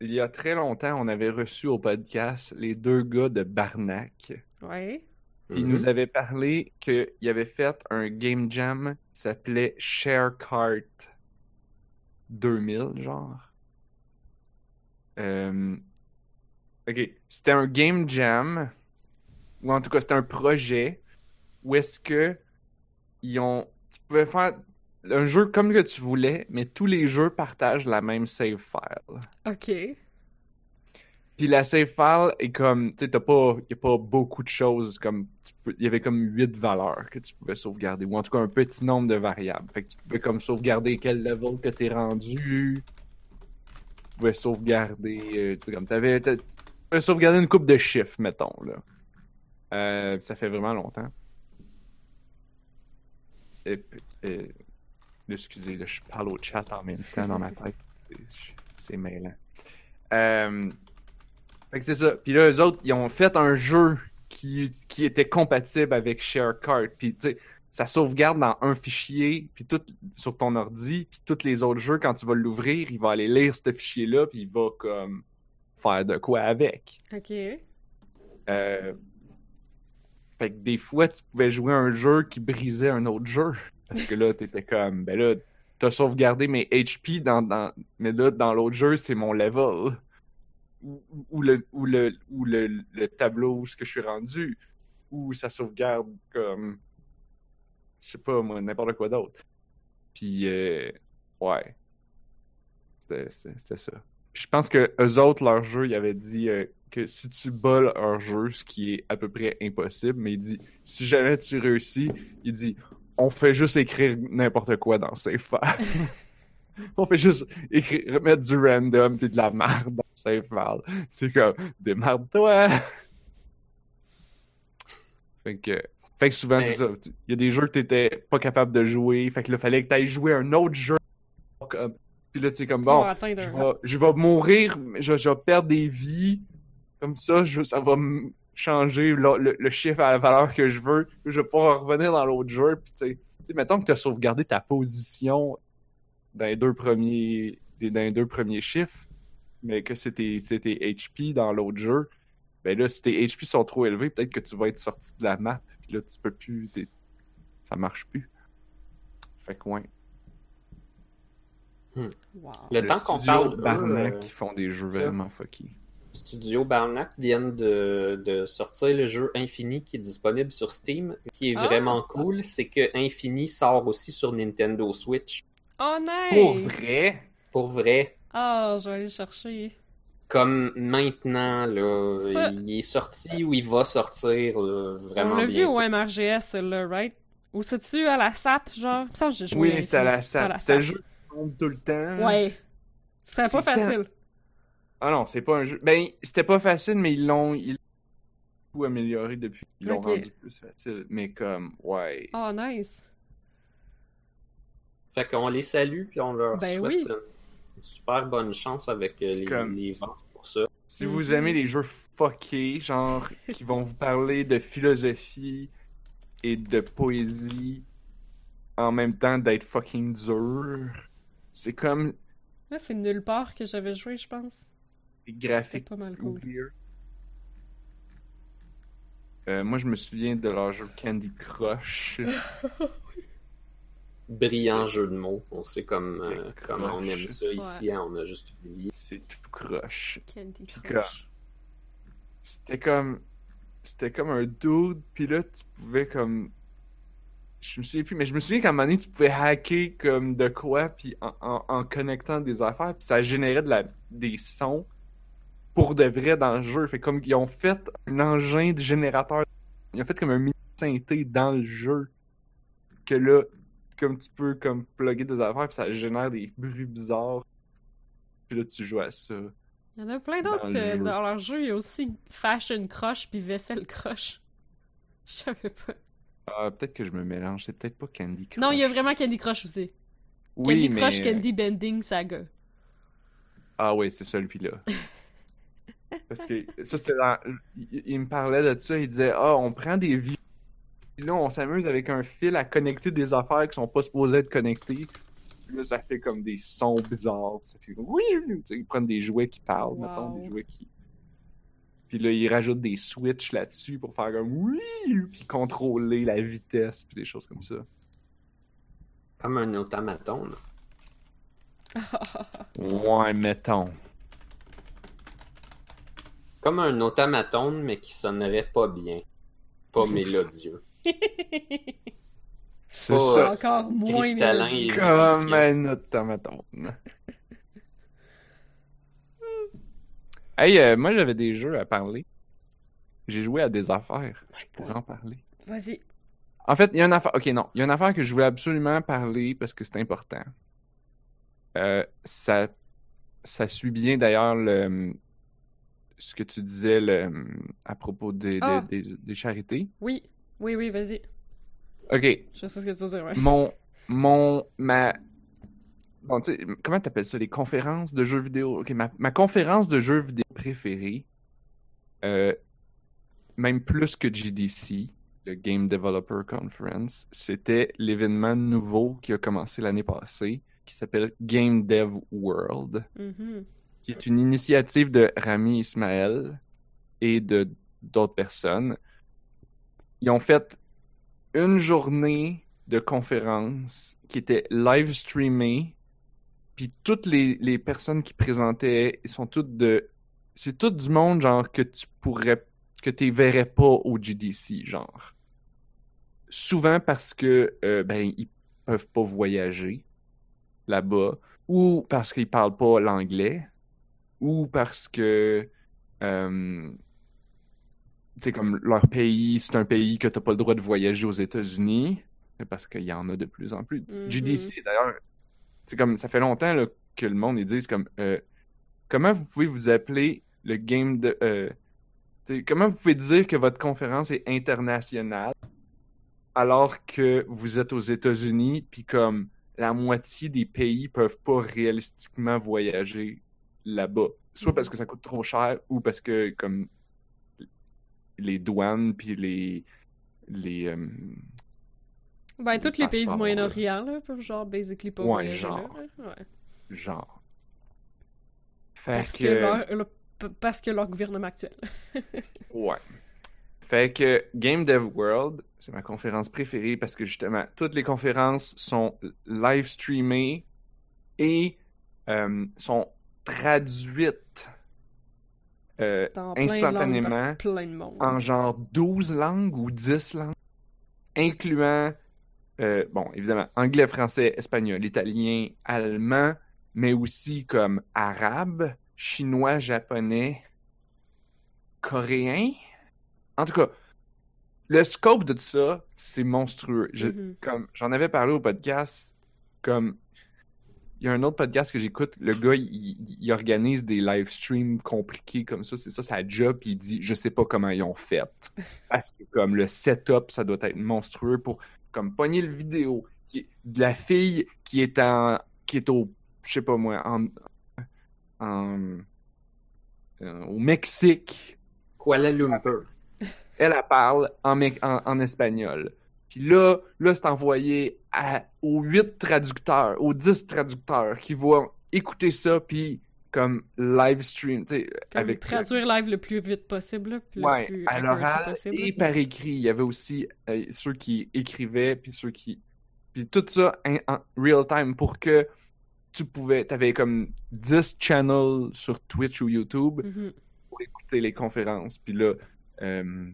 [SPEAKER 1] il y a très longtemps, on avait reçu au podcast les deux gars de Barnac.
[SPEAKER 3] Ouais.
[SPEAKER 1] Ils
[SPEAKER 2] Mhm.
[SPEAKER 1] nous avaient parlé qu'ils avaient fait un game jam qui s'appelait Sharecart 2000, genre. Euh, Ok, c'était un game jam, ou en tout cas c'était un projet, où est-ce que ils ont... Tu pouvais faire un jeu comme que tu voulais, mais tous les jeux partagent la même save file.
[SPEAKER 3] Ok.
[SPEAKER 1] Puis la save file est comme, tu sais, t'as pas, y a pas beaucoup de choses comme, il y avait comme huit valeurs que tu pouvais sauvegarder, ou en tout cas un petit nombre de variables. Fait que tu pouvais comme sauvegarder quel level que t'es rendu, tu pouvais sauvegarder, euh, tu comme t'avais, t'a- tu pouvais sauvegarder une coupe de chiffres, mettons, là. Euh, ça fait vraiment longtemps. Et, excusez, là, je parle au chat en même temps dans ma tête. C'est- C'est mêlant. Euh, fait que c'est ça. Puis là, eux autres, ils ont fait un jeu qui, qui était compatible avec ShareCard. Puis tu sais, ça sauvegarde dans un fichier, puis tout sur ton ordi, puis tous les autres jeux, quand tu vas l'ouvrir, il va aller lire ce fichier-là, puis il va comme faire de quoi avec.
[SPEAKER 3] Ok.
[SPEAKER 1] Euh, Fait que des fois, tu pouvais jouer un jeu qui brisait un autre jeu. Parce que là, t'étais comme, ben là, t'as sauvegardé mes HP, dans, mais là, dans l'autre jeu, c'est mon level. Ou, le, ou, le, ou le, le tableau où ce que je suis rendu. Ou ça sauvegarde comme, je sais pas, moi, n'importe quoi d'autre. Puis, euh, ouais. C'était ça. Puis je pense que eux autres, leur jeu, ils avaient dit euh, que si tu bats leur jeu, ce qui est à peu près impossible, mais il dit si jamais tu réussis, il dit on fait juste écrire n'importe quoi dans Save File. on fait juste écrire, remettre du random puis de la merde dans Save File. C'est comme démarre-toi. fait que fait que souvent
[SPEAKER 2] Mais-
[SPEAKER 1] c'est ça. Il y a des jeux que t'étais pas capable de jouer, fait que là fallait que t'ailles jouer un autre jeu. Comme- Puis là tu sais comme bon, je
[SPEAKER 3] un-
[SPEAKER 1] vais, je vais mourir, je vais perdre des vies. Comme ça, je- ça va me changer le, le- le chiffre à la valeur que je veux. Je vais pouvoir revenir dans l'autre jeu. Puis, tu sais, mettons que tu as sauvegardé ta position dans les deux premiers, dans les deux premiers chiffres. mais que tes HP dans l'autre jeu, ben là, si tes HP sont trop élevés, peut-être que tu vas être sorti de la map, puis là, tu peux plus. t'es- Ça marche plus. Fait que, ouais.
[SPEAKER 3] Wow.
[SPEAKER 2] Le temps qu'on parle
[SPEAKER 1] Barnac
[SPEAKER 2] euh,
[SPEAKER 1] qui font des jeux vraiment fuckés.
[SPEAKER 2] Studio Barnac viennent de, de sortir le jeu Infini qui est disponible sur Steam. Ce qui est
[SPEAKER 3] Ah!
[SPEAKER 2] vraiment cool, c'est que Infini sort aussi sur Nintendo Switch.
[SPEAKER 3] Oh, nice!
[SPEAKER 1] Pour vrai?
[SPEAKER 2] Pour vrai.
[SPEAKER 3] Ah, je vais aller le chercher.
[SPEAKER 2] Comme maintenant, là,
[SPEAKER 3] Ça-
[SPEAKER 2] il est sorti ou il va sortir là, vraiment
[SPEAKER 3] On l'a vu au MRGS, celle-là, right? Ou c'est-tu à la SAT, genre? Que j'ai joué
[SPEAKER 1] Oui, c'était à la SAT. C'était le jeu qui tombe tout le temps.
[SPEAKER 3] Ouais. C'était pas
[SPEAKER 1] C'est
[SPEAKER 3] facile.
[SPEAKER 1] Ah non, c'est pas un jeu. Ben, c'était pas facile, mais ils l'ont. Ils l'ont beaucoup amélioré depuis. Ils l'ont rendu plus facile. Mais comme, ouais.
[SPEAKER 3] Oh, nice.
[SPEAKER 2] Fait qu'on les salue puis on leur
[SPEAKER 3] Ben
[SPEAKER 2] souhaite
[SPEAKER 3] oui.
[SPEAKER 2] une super bonne chance avec euh, les,
[SPEAKER 1] Comme-
[SPEAKER 2] les ventes pour ça.
[SPEAKER 1] Si vous aimez les jeux fuckés, genre, qui vont vous parler de philosophie et de poésie en même temps d'être fucking dur, c'est comme
[SPEAKER 3] Là, c'est nulle part que j'avais joué, je pense.
[SPEAKER 1] Graphiques
[SPEAKER 3] pas mal cool.
[SPEAKER 1] Euh, moi, je me souviens de leur jeu Candy Crush.
[SPEAKER 2] Brillant jeu de mots. On sait comme, euh, comment on aime ça ici. hein, on a juste oublié.
[SPEAKER 1] C'est tout croche.
[SPEAKER 3] Candy
[SPEAKER 1] Puis
[SPEAKER 3] Crush.
[SPEAKER 1] C'était comme. C'était comme un dude, puis là, tu pouvais comme. Je me souviens plus, mais je me souviens qu'à un moment donné, tu pouvais hacker comme de quoi, puis en, en- en connectant des affaires, puis ça générait de la, des sons pour de vrai dans le jeu. Fait comme ils ont fait un engin de générateur. Ils ont fait comme un mini synthé dans le jeu. Que là, comme tu peux comme plugger des affaires, puis ça génère des bruits bizarres. Puis là, tu joues à ça.
[SPEAKER 3] Il y en a plein
[SPEAKER 1] Dans
[SPEAKER 3] d'autres
[SPEAKER 1] le
[SPEAKER 3] euh, dans leur jeu. Il y a aussi Fashion Crush puis Vaisselle Crush. Je savais pas.
[SPEAKER 1] Ah, peut-être que je me mélange. C'est peut-être pas Candy Crush.
[SPEAKER 3] Non, il y a vraiment Candy Crush aussi.
[SPEAKER 1] Oui,
[SPEAKER 3] Candy
[SPEAKER 1] mais...
[SPEAKER 3] Crush, Candy Bending Saga.
[SPEAKER 1] Ah oui, c'est celui-là. Parce que ça, c'était dans... Il, il me parlait de ça, il disait « Ah, on prend des vies, puis là, on s'amuse avec un fil à connecter des affaires qui sont pas supposées être connectées. Puis là, ça fait comme des sons bizarres. Ça fait comme... Oui! Ils prennent des jouets qui parlent,
[SPEAKER 3] Wow.
[SPEAKER 1] mettons, des jouets qui... Puis là, ils rajoutent des switches là-dessus pour faire comme « Oui! » Puis contrôler la vitesse, puis des choses comme ça.
[SPEAKER 2] Comme un automaton. là.
[SPEAKER 1] Ouais, mettons.
[SPEAKER 2] Comme un automaton, mais qui sonnerait pas bien. Pas mélodieux.
[SPEAKER 1] C'est
[SPEAKER 2] Pas,
[SPEAKER 1] ça.
[SPEAKER 3] Encore moins
[SPEAKER 2] cristallin
[SPEAKER 3] mélodieux.
[SPEAKER 2] et-
[SPEAKER 1] Comme un automaton. hey, euh, moi j'avais des jeux à parler. J'ai joué à des affaires. Je pourrais en parler.
[SPEAKER 3] Vas-y.
[SPEAKER 1] En fait, il y a une affaire. Ok, non. Il y a une affaire que je voulais absolument parler parce que c'est important. Euh, ça, ça suit bien d'ailleurs le ce que tu disais le, à propos des,
[SPEAKER 3] Ah.
[SPEAKER 1] des, des charités.
[SPEAKER 3] Oui. Oui, oui, vas-y.
[SPEAKER 1] Ok,
[SPEAKER 3] Je sais ce que tu veux dire, ouais.
[SPEAKER 1] mon mon ma bon tu sais comment t'appelles ça les conférences de jeux vidéo? Ok ma, ma conférence de jeux vidéo préférée euh, même plus que GDC le Game Developer Conference c'était l'événement nouveau qui a commencé l'année passée qui s'appelle Game Dev World
[SPEAKER 3] Mhm.
[SPEAKER 1] Qui est une initiative de Rami Ismaël et de d'autres personnes. Ils ont fait une journée de conférence qui était live streamée, puis toutes les, les personnes qui présentaient, sont toutes de... C'est tout du monde, genre, que tu pourrais... que tu verrais pas au GDC, genre. Souvent parce que, euh, ben, ils peuvent pas voyager là-bas, ou parce qu'ils parlent pas l'anglais, ou parce que euh, tu sais comme leur pays c'est un pays que t'as pas le droit de voyager aux États-Unis parce qu'il y en a de plus en plus.
[SPEAKER 3] Mhm.
[SPEAKER 1] GDC d'ailleurs. C'est comme ça fait longtemps là, que le monde ils disent comme euh, comment vous pouvez vous appeler le game de euh, comment vous pouvez dire que votre conférence est internationale alors que vous êtes aux États-Unis puis comme la moitié des pays peuvent pas réalistiquement voyager? Là-bas. Soit parce que ça coûte trop cher ou parce que comme les douanes puis les les euh,
[SPEAKER 3] Ben, tous les pays du Moyen-Orient, là, peuvent genre basically pas
[SPEAKER 1] Ouais, genre.
[SPEAKER 3] là, ouais. Ouais.
[SPEAKER 1] genre. Fait
[SPEAKER 3] Parce
[SPEAKER 1] que...
[SPEAKER 3] que, leur, parce que leur gouvernement actuel.
[SPEAKER 1] Ouais. Fait que Game Dev World, c'est ma conférence préférée parce que justement, toutes les conférences sont live streamées et euh, sont traduites euh, instantanément
[SPEAKER 3] par plein de monde.
[SPEAKER 1] en genre 12 langues ou 10 langues, incluant, euh, bon, évidemment, anglais, français, espagnol, italien, allemand, mais aussi comme arabe, chinois, japonais, coréen. En tout cas, le scope de tout ça, c'est monstrueux. Je-
[SPEAKER 3] Mhm.
[SPEAKER 1] comme j'en avais parlé au podcast, comme il y a un autre podcast que j'écoute, le gars, il, organise des live streams compliqués comme ça, c'est ça sa job, puis il dit je sais pas comment ils ont fait. Parce que comme le setup, ça doit être monstrueux pour comme pogner le vidéo qui- de la fille qui est en qui est au je sais pas moi en, en- euh, au Mexique
[SPEAKER 2] Kuala Lumpur.
[SPEAKER 1] elle, elle parle en, mec- en, en espagnol. Puis là, là c'est envoyé à, aux huit traducteurs, aux 10 traducteurs qui vont écouter ça, puis comme live stream, tu sais, avec
[SPEAKER 3] traduire live le plus vite possible,
[SPEAKER 1] ouais,
[SPEAKER 3] le plus
[SPEAKER 1] à l'oral et par écrit. Il y avait aussi euh, ceux qui écrivaient, puis ceux qui... Puis tout ça en, en real time pour que tu pouvais... T'avais comme 10 channels sur Twitch ou YouTube
[SPEAKER 3] Mhm.
[SPEAKER 1] pour écouter les conférences. Puis là, euh,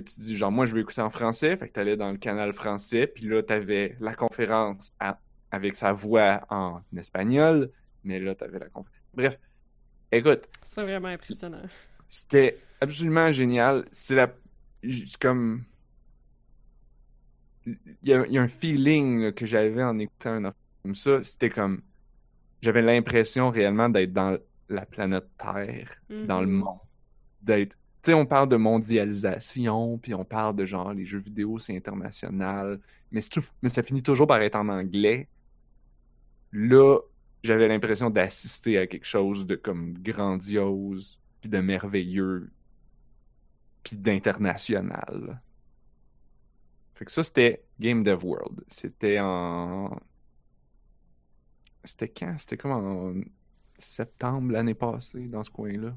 [SPEAKER 1] tu dis genre, moi, je veux écouter en français. Fait que t'allais dans le canal français. Puis là, t'avais la conférence à- avec sa voix en espagnol. Mais là, t'avais la conférence. Bref, écoute,
[SPEAKER 3] C'est vraiment impressionnant.
[SPEAKER 1] c'était absolument génial. C'est la. comme. Il y a, il y a un feeling là, que j'avais en écoutant un affaire comme ça. C'était comme. J'avais l'impression réellement d'être dans la planète Terre, dans le
[SPEAKER 3] Mhm.
[SPEAKER 1] monde. D'être. Sais, on parle de mondialisation, puis on parle de genre les jeux vidéo, c'est international. Mais ça finit toujours par être en anglais. Là, j'avais l'impression d'assister à quelque chose de comme grandiose, puis de merveilleux, puis d'international. Fait que ça, c'était Game Dev World. C'était en... C'était quand? C'était comme en septembre l'année passée, dans ce coin-là.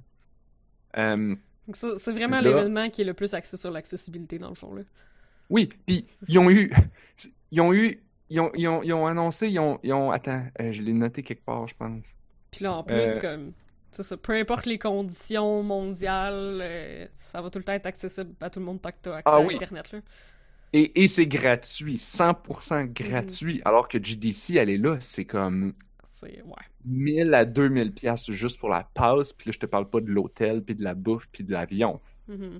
[SPEAKER 1] Euh,
[SPEAKER 3] Donc ça, C'est vraiment
[SPEAKER 1] Là-
[SPEAKER 3] l'événement qui est le plus axé sur l'accessibilité, dans le fond. Là.
[SPEAKER 1] Oui, puis ils ont eu, ils ont eu, ils ont, ils ont, ils ont annoncé, ils ont, ils ont, attends, euh, je l'ai noté quelque part, je pense.
[SPEAKER 3] Puis là, en plus,
[SPEAKER 1] Euh,
[SPEAKER 3] comme, c'est ça, peu importe les conditions mondiales, euh, ça va tout le temps être accessible à tout le monde tant que t'as accès
[SPEAKER 1] Ah
[SPEAKER 3] à
[SPEAKER 1] oui.
[SPEAKER 3] Internet. Là.
[SPEAKER 1] Et, et c'est gratuit, 100%
[SPEAKER 3] Mhm.
[SPEAKER 1] gratuit, alors que GDC, elle est là, c'est comme
[SPEAKER 3] C'est, ouais.
[SPEAKER 1] 1000 à 2000 pièces juste pour la passe, puis là, je te parle pas de l'hôtel, puis de la bouffe, puis de l'avion.
[SPEAKER 3] Mhm.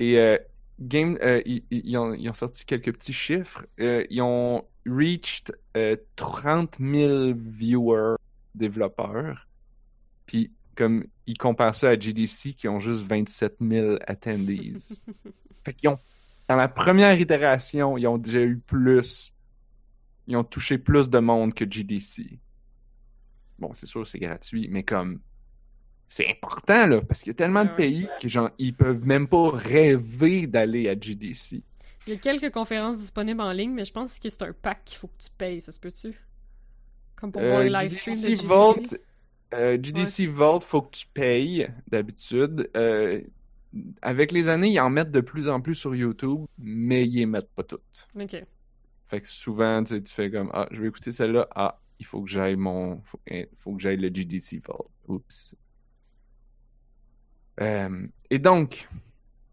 [SPEAKER 1] Et euh, Game, euh, ils, ont, ils ont sorti quelques petits chiffres. Euh, ils ont reached euh, 30 000 viewers développeurs. Puis, comme ils comparent ça à GDC, qui ont juste 27 000 attendees. fait qu'ils ont, dans la première itération, ils ont déjà eu plus. Ils ont touché plus de monde que GDC. Bon, c'est sûr, c'est gratuit, mais comme. C'est important, là, parce qu'il y a tellement de pays que, genre, ils peuvent même pas rêver d'aller à GDC.
[SPEAKER 3] Il y a quelques conférences disponibles en ligne, mais je pense que c'est un pack qu'il faut que tu payes, ça se peut-tu? Comme pour voir
[SPEAKER 1] Euh,
[SPEAKER 3] les live streams de
[SPEAKER 1] GDC
[SPEAKER 3] GDC.
[SPEAKER 1] Vault, euh, GDC Vault, faut que tu payes d'habitude. Euh, avec les années, ils en mettent de plus en plus sur YouTube, mais ils les mettent pas toutes.
[SPEAKER 3] Ok.
[SPEAKER 1] Fait que souvent, tu, sais, tu fais comme Ah, je vais écouter celle-là. Ah, il faut que j'aille mon. Faut, eh, faut que j'aille le GDC Vault. Oups. Euh, et donc,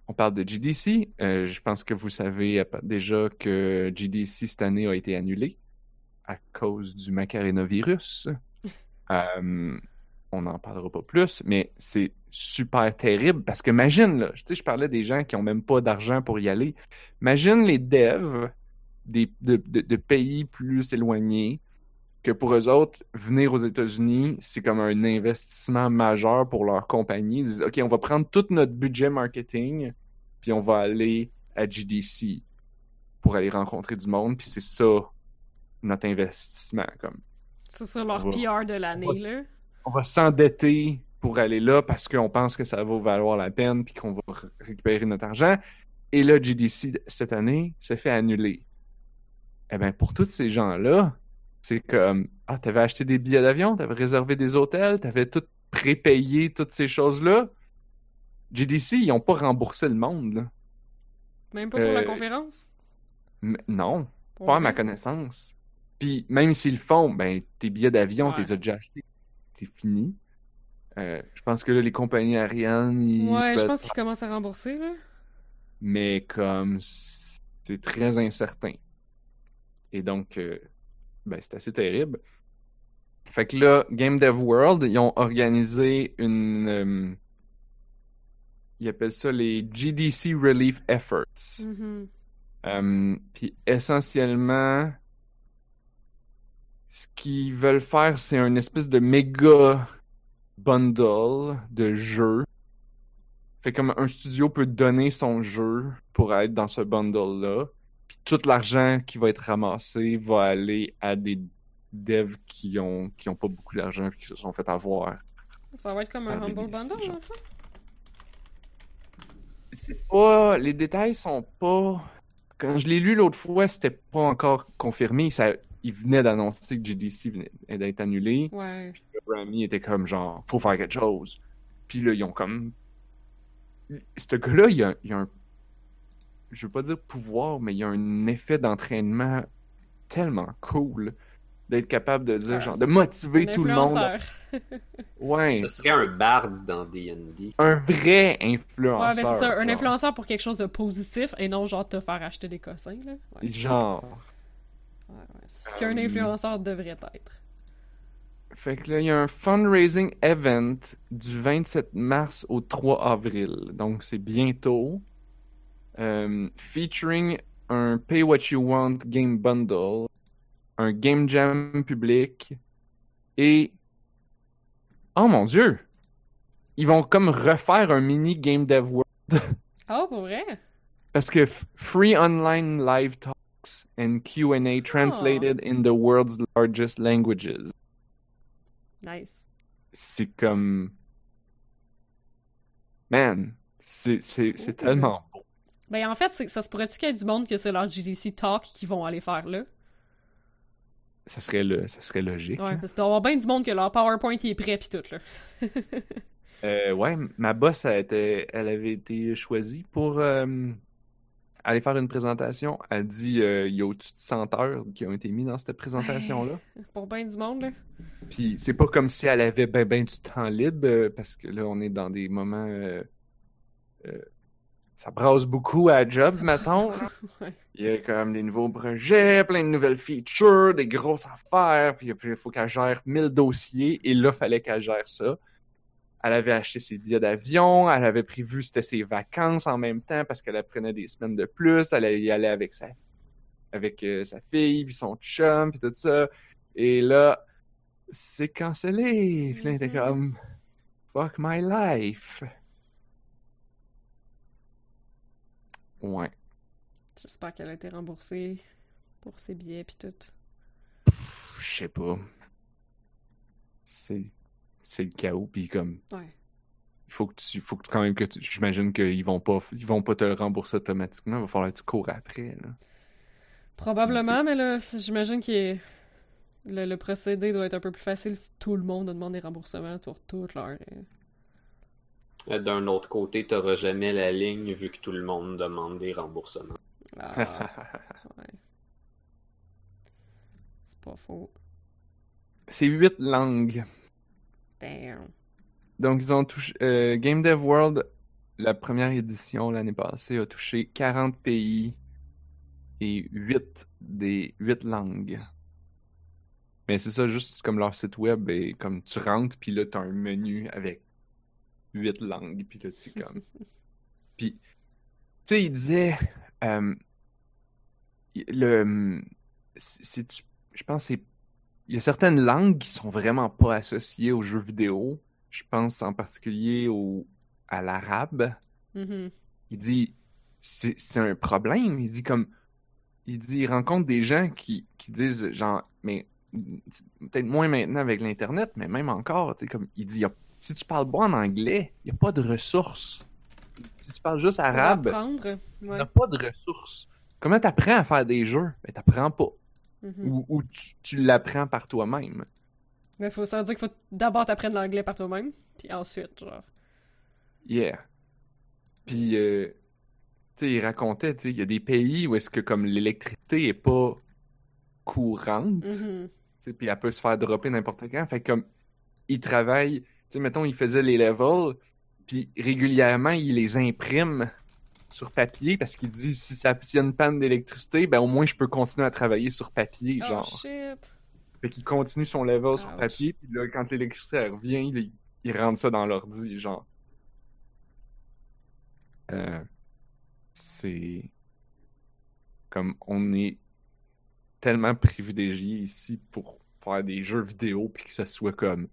[SPEAKER 1] on parle de GDC. Euh, je pense que vous savez déjà que GDC cette année a été annulé à cause du macarenovirus. Euh, on n'en parlera pas plus, mais c'est super terrible parce que imagine, là, je parlais des gens qui ont même pas d'argent pour y aller. Imagine les devs des, de, de- de pays plus éloignés que pour eux autres, venir aux États-Unis, c'est comme un investissement majeur pour leur compagnie. Ils disent, OK, on va prendre tout notre budget marketing, puis on va aller à GDC pour aller rencontrer du monde, puis c'est ça notre investissement. Comme.
[SPEAKER 3] C'est ça leur
[SPEAKER 1] va-
[SPEAKER 3] PR de l'année,
[SPEAKER 1] on va-
[SPEAKER 3] là.
[SPEAKER 1] On va s'endetter pour aller là parce qu'on pense que ça va valoir la peine, puis qu'on va récupérer notre argent. Et là, GDC, cette année, se fait annuler. Eh bien, pour tous ces gens-là, c'est comme Ah, t'avais acheté des billets d'avion, t'avais réservé des hôtels, t'avais tout prépayé, toutes ces choses-là. GDC, ils ont pas remboursé le monde, là.
[SPEAKER 3] Même pas pour la
[SPEAKER 1] Euh,
[SPEAKER 3] conférence?
[SPEAKER 1] Non, pas à ma connaissance. Puis même s'ils le font, ben tes billets d'avion,
[SPEAKER 3] Ouais.
[SPEAKER 1] t'es déjà achetés. C'est fini. Euh, je pense que là, les compagnies aériennes, ils
[SPEAKER 3] Ouais, je pense qu'ils commencent à rembourser, là.
[SPEAKER 1] mais comme c'est très incertain. Et donc, euh, ben, c'est assez terrible. Fait que là, Game Dev World, ils ont organisé une. euh, ils appellent ça les GDC Relief Efforts.
[SPEAKER 3] Mhm.
[SPEAKER 1] Euh, Puis essentiellement, ce qu'ils veulent faire, c'est un espèce de méga bundle de jeux. Fait comme un studio peut donner son jeu pour être dans ce bundle-là. Puis tout l'argent qui va être ramassé va aller à des devs qui ont qui ont pas beaucoup d'argent puis qui se sont fait avoir.
[SPEAKER 3] Ça va être comme un Humble Bundle, le fond?
[SPEAKER 1] C'est pas. Les détails sont pas. Quand je l'ai lu l'autre fois, c'était pas encore confirmé. Ça... Il venait d'annoncer que GDC venait d'être annulé.
[SPEAKER 3] Ouais.
[SPEAKER 1] Le Grammy était comme genre, faut faire quelque chose. Puis là, ils ont comme. Ce gars-là, il il a un. Je veux pas dire pouvoir, mais il a un effet d'entraînement tellement cool d'être capable de dire, genre, de motiver tout le monde.
[SPEAKER 3] influenceur.
[SPEAKER 1] Ouais.
[SPEAKER 2] Ce serait un barde dans D&D.
[SPEAKER 1] Un vrai
[SPEAKER 3] Ouais,
[SPEAKER 1] influenceur.
[SPEAKER 3] mais c'est ça, un
[SPEAKER 1] genre.
[SPEAKER 3] influenceur pour quelque chose de positif et non genre te faire acheter des cossins, là. Ouais.
[SPEAKER 1] Genre.
[SPEAKER 3] Ouais, ouais. Ce qu'un
[SPEAKER 1] Euh,
[SPEAKER 3] influenceur devrait être.
[SPEAKER 1] Fait que là, il y a un fundraising event du 27 mars au 3 avril. Donc, c'est bientôt. Euh, featuring un Pay What You Want Game Bundle, un Game Jam public et. Oh mon dieu! Ils vont comme refaire un mini Game Dev World.
[SPEAKER 3] Oh, pour vrai?
[SPEAKER 1] Parce que free online live talks and QA translated in the world's largest languages.
[SPEAKER 3] Nice.
[SPEAKER 1] c'est comme. Man, c'est tellement.
[SPEAKER 3] Ben, en fait, ça se pourrait-tu qu'il y ait du monde que c'est leur GDC Talk qui vont aller faire là?
[SPEAKER 1] Ça serait, le, ça serait logique.
[SPEAKER 3] Ouais,
[SPEAKER 1] là.
[SPEAKER 3] parce qu'il doit y avoir bien du monde que leur PowerPoint il est prêt pis tout, là.
[SPEAKER 1] Euh, ouais, ma boss, elle, était, elle avait été choisie pour euh, aller faire une présentation. Elle dit euh, il y a au-dessus de 100 heures qui ont été mis dans cette présentation-là.
[SPEAKER 3] Pour bien du monde, là.
[SPEAKER 1] Puis c'est pas comme si elle avait ben ben du temps libre, euh, parce que là, on est dans des moments. Ça brasse beaucoup à job, mettons.
[SPEAKER 3] Ouais.
[SPEAKER 1] Il y a comme des nouveaux projets, plein de nouvelles features, des grosses affaires, puis il faut qu'elle gère 1000 dossiers, et là, fallait qu'elle gère ça. Elle avait acheté ses billets d'avion, elle avait prévu, c'était ses vacances en même temps, parce qu'elle prenait des semaines de plus, elle allait y aller avec sa, avec, euh, sa fille, puis son chum, puis tout ça. Et là, c'est cancellé. Puis là, était
[SPEAKER 3] Mhm.
[SPEAKER 1] comme, fuck my life. Ouais.
[SPEAKER 3] J'espère qu'elle a été remboursée pour ses billets pis tout.
[SPEAKER 1] Je sais pas. C'est c'est le chaos puis comme
[SPEAKER 3] Ouais.
[SPEAKER 1] il faut que tu faut que quand même que tu- j'imagine qu'ils vont pas ils vont pas te le rembourser automatiquement, il va falloir que tu cours après là.
[SPEAKER 3] Probablement, mais là, j'imagine que le, le procédé doit être un peu plus facile si tout le monde demande des remboursements pour toute leur.
[SPEAKER 2] D'un autre côté, t'auras jamais la ligne vu que tout le monde demande des remboursements.
[SPEAKER 3] ah, ouais. C'est pas faux.
[SPEAKER 1] c'est huit langues.
[SPEAKER 3] Damn.
[SPEAKER 1] Donc ils ont touché euh, Game Dev World la première édition l'année passée a touché 40 pays et 8 des 8 langues. Mais c'est ça juste comme leur site web et comme tu rentres puis là t'as un menu avec 8 langues puis là tu comme puis tu sais il disait euh, le c'est je pense que c'est il y a certaines langues qui sont vraiment pas associées aux jeux vidéo. Je pense en particulier au à l'arabe.
[SPEAKER 3] Mhm.
[SPEAKER 1] Il dit c'est c'est un problème. Il dit comme il dit il rencontre des gens qui, qui disent genre mais peut-être moins maintenant avec l'internet, mais même encore, tu sais comme il dit y a- si tu parles pas en anglais, il y a pas de ressources. Si tu parles juste arabe, il n'y a pas de ressources. Comment t'apprends à faire des jeux? Ben t'apprends pas.
[SPEAKER 3] Mhm.
[SPEAKER 1] ou, ou tu, tu l'apprends par toi-même.
[SPEAKER 3] Mais faut, ça veut dire qu'il faut d'abord t'apprendre l'anglais par toi-même, puis ensuite, genre.
[SPEAKER 1] Yeah. Puis, euh, tu sais, il racontait, tu sais, il y a des pays où est-ce que comme l'électricité est pas courante, tu sais, puis elle peut se faire dropper n'importe quand. Fait que comme, il travaille, tu sais, mettons, il faisait les levels, puis régulièrement, il les imprime sur papier parce qu'il dit si ça s'il y a une panne d'électricité, ben au moins je peux continuer à travailler sur papier,
[SPEAKER 3] Oh
[SPEAKER 1] genre.
[SPEAKER 3] shit.
[SPEAKER 1] Fait qu'il continue son level sur
[SPEAKER 3] Ouch.
[SPEAKER 1] papier, puis là, quand l'électricité revient, il, il rentre ça dans l'ordi, genre. Euh, c'est comme on est tellement privilégié ici pour faire des jeux vidéo puis que ça soit comme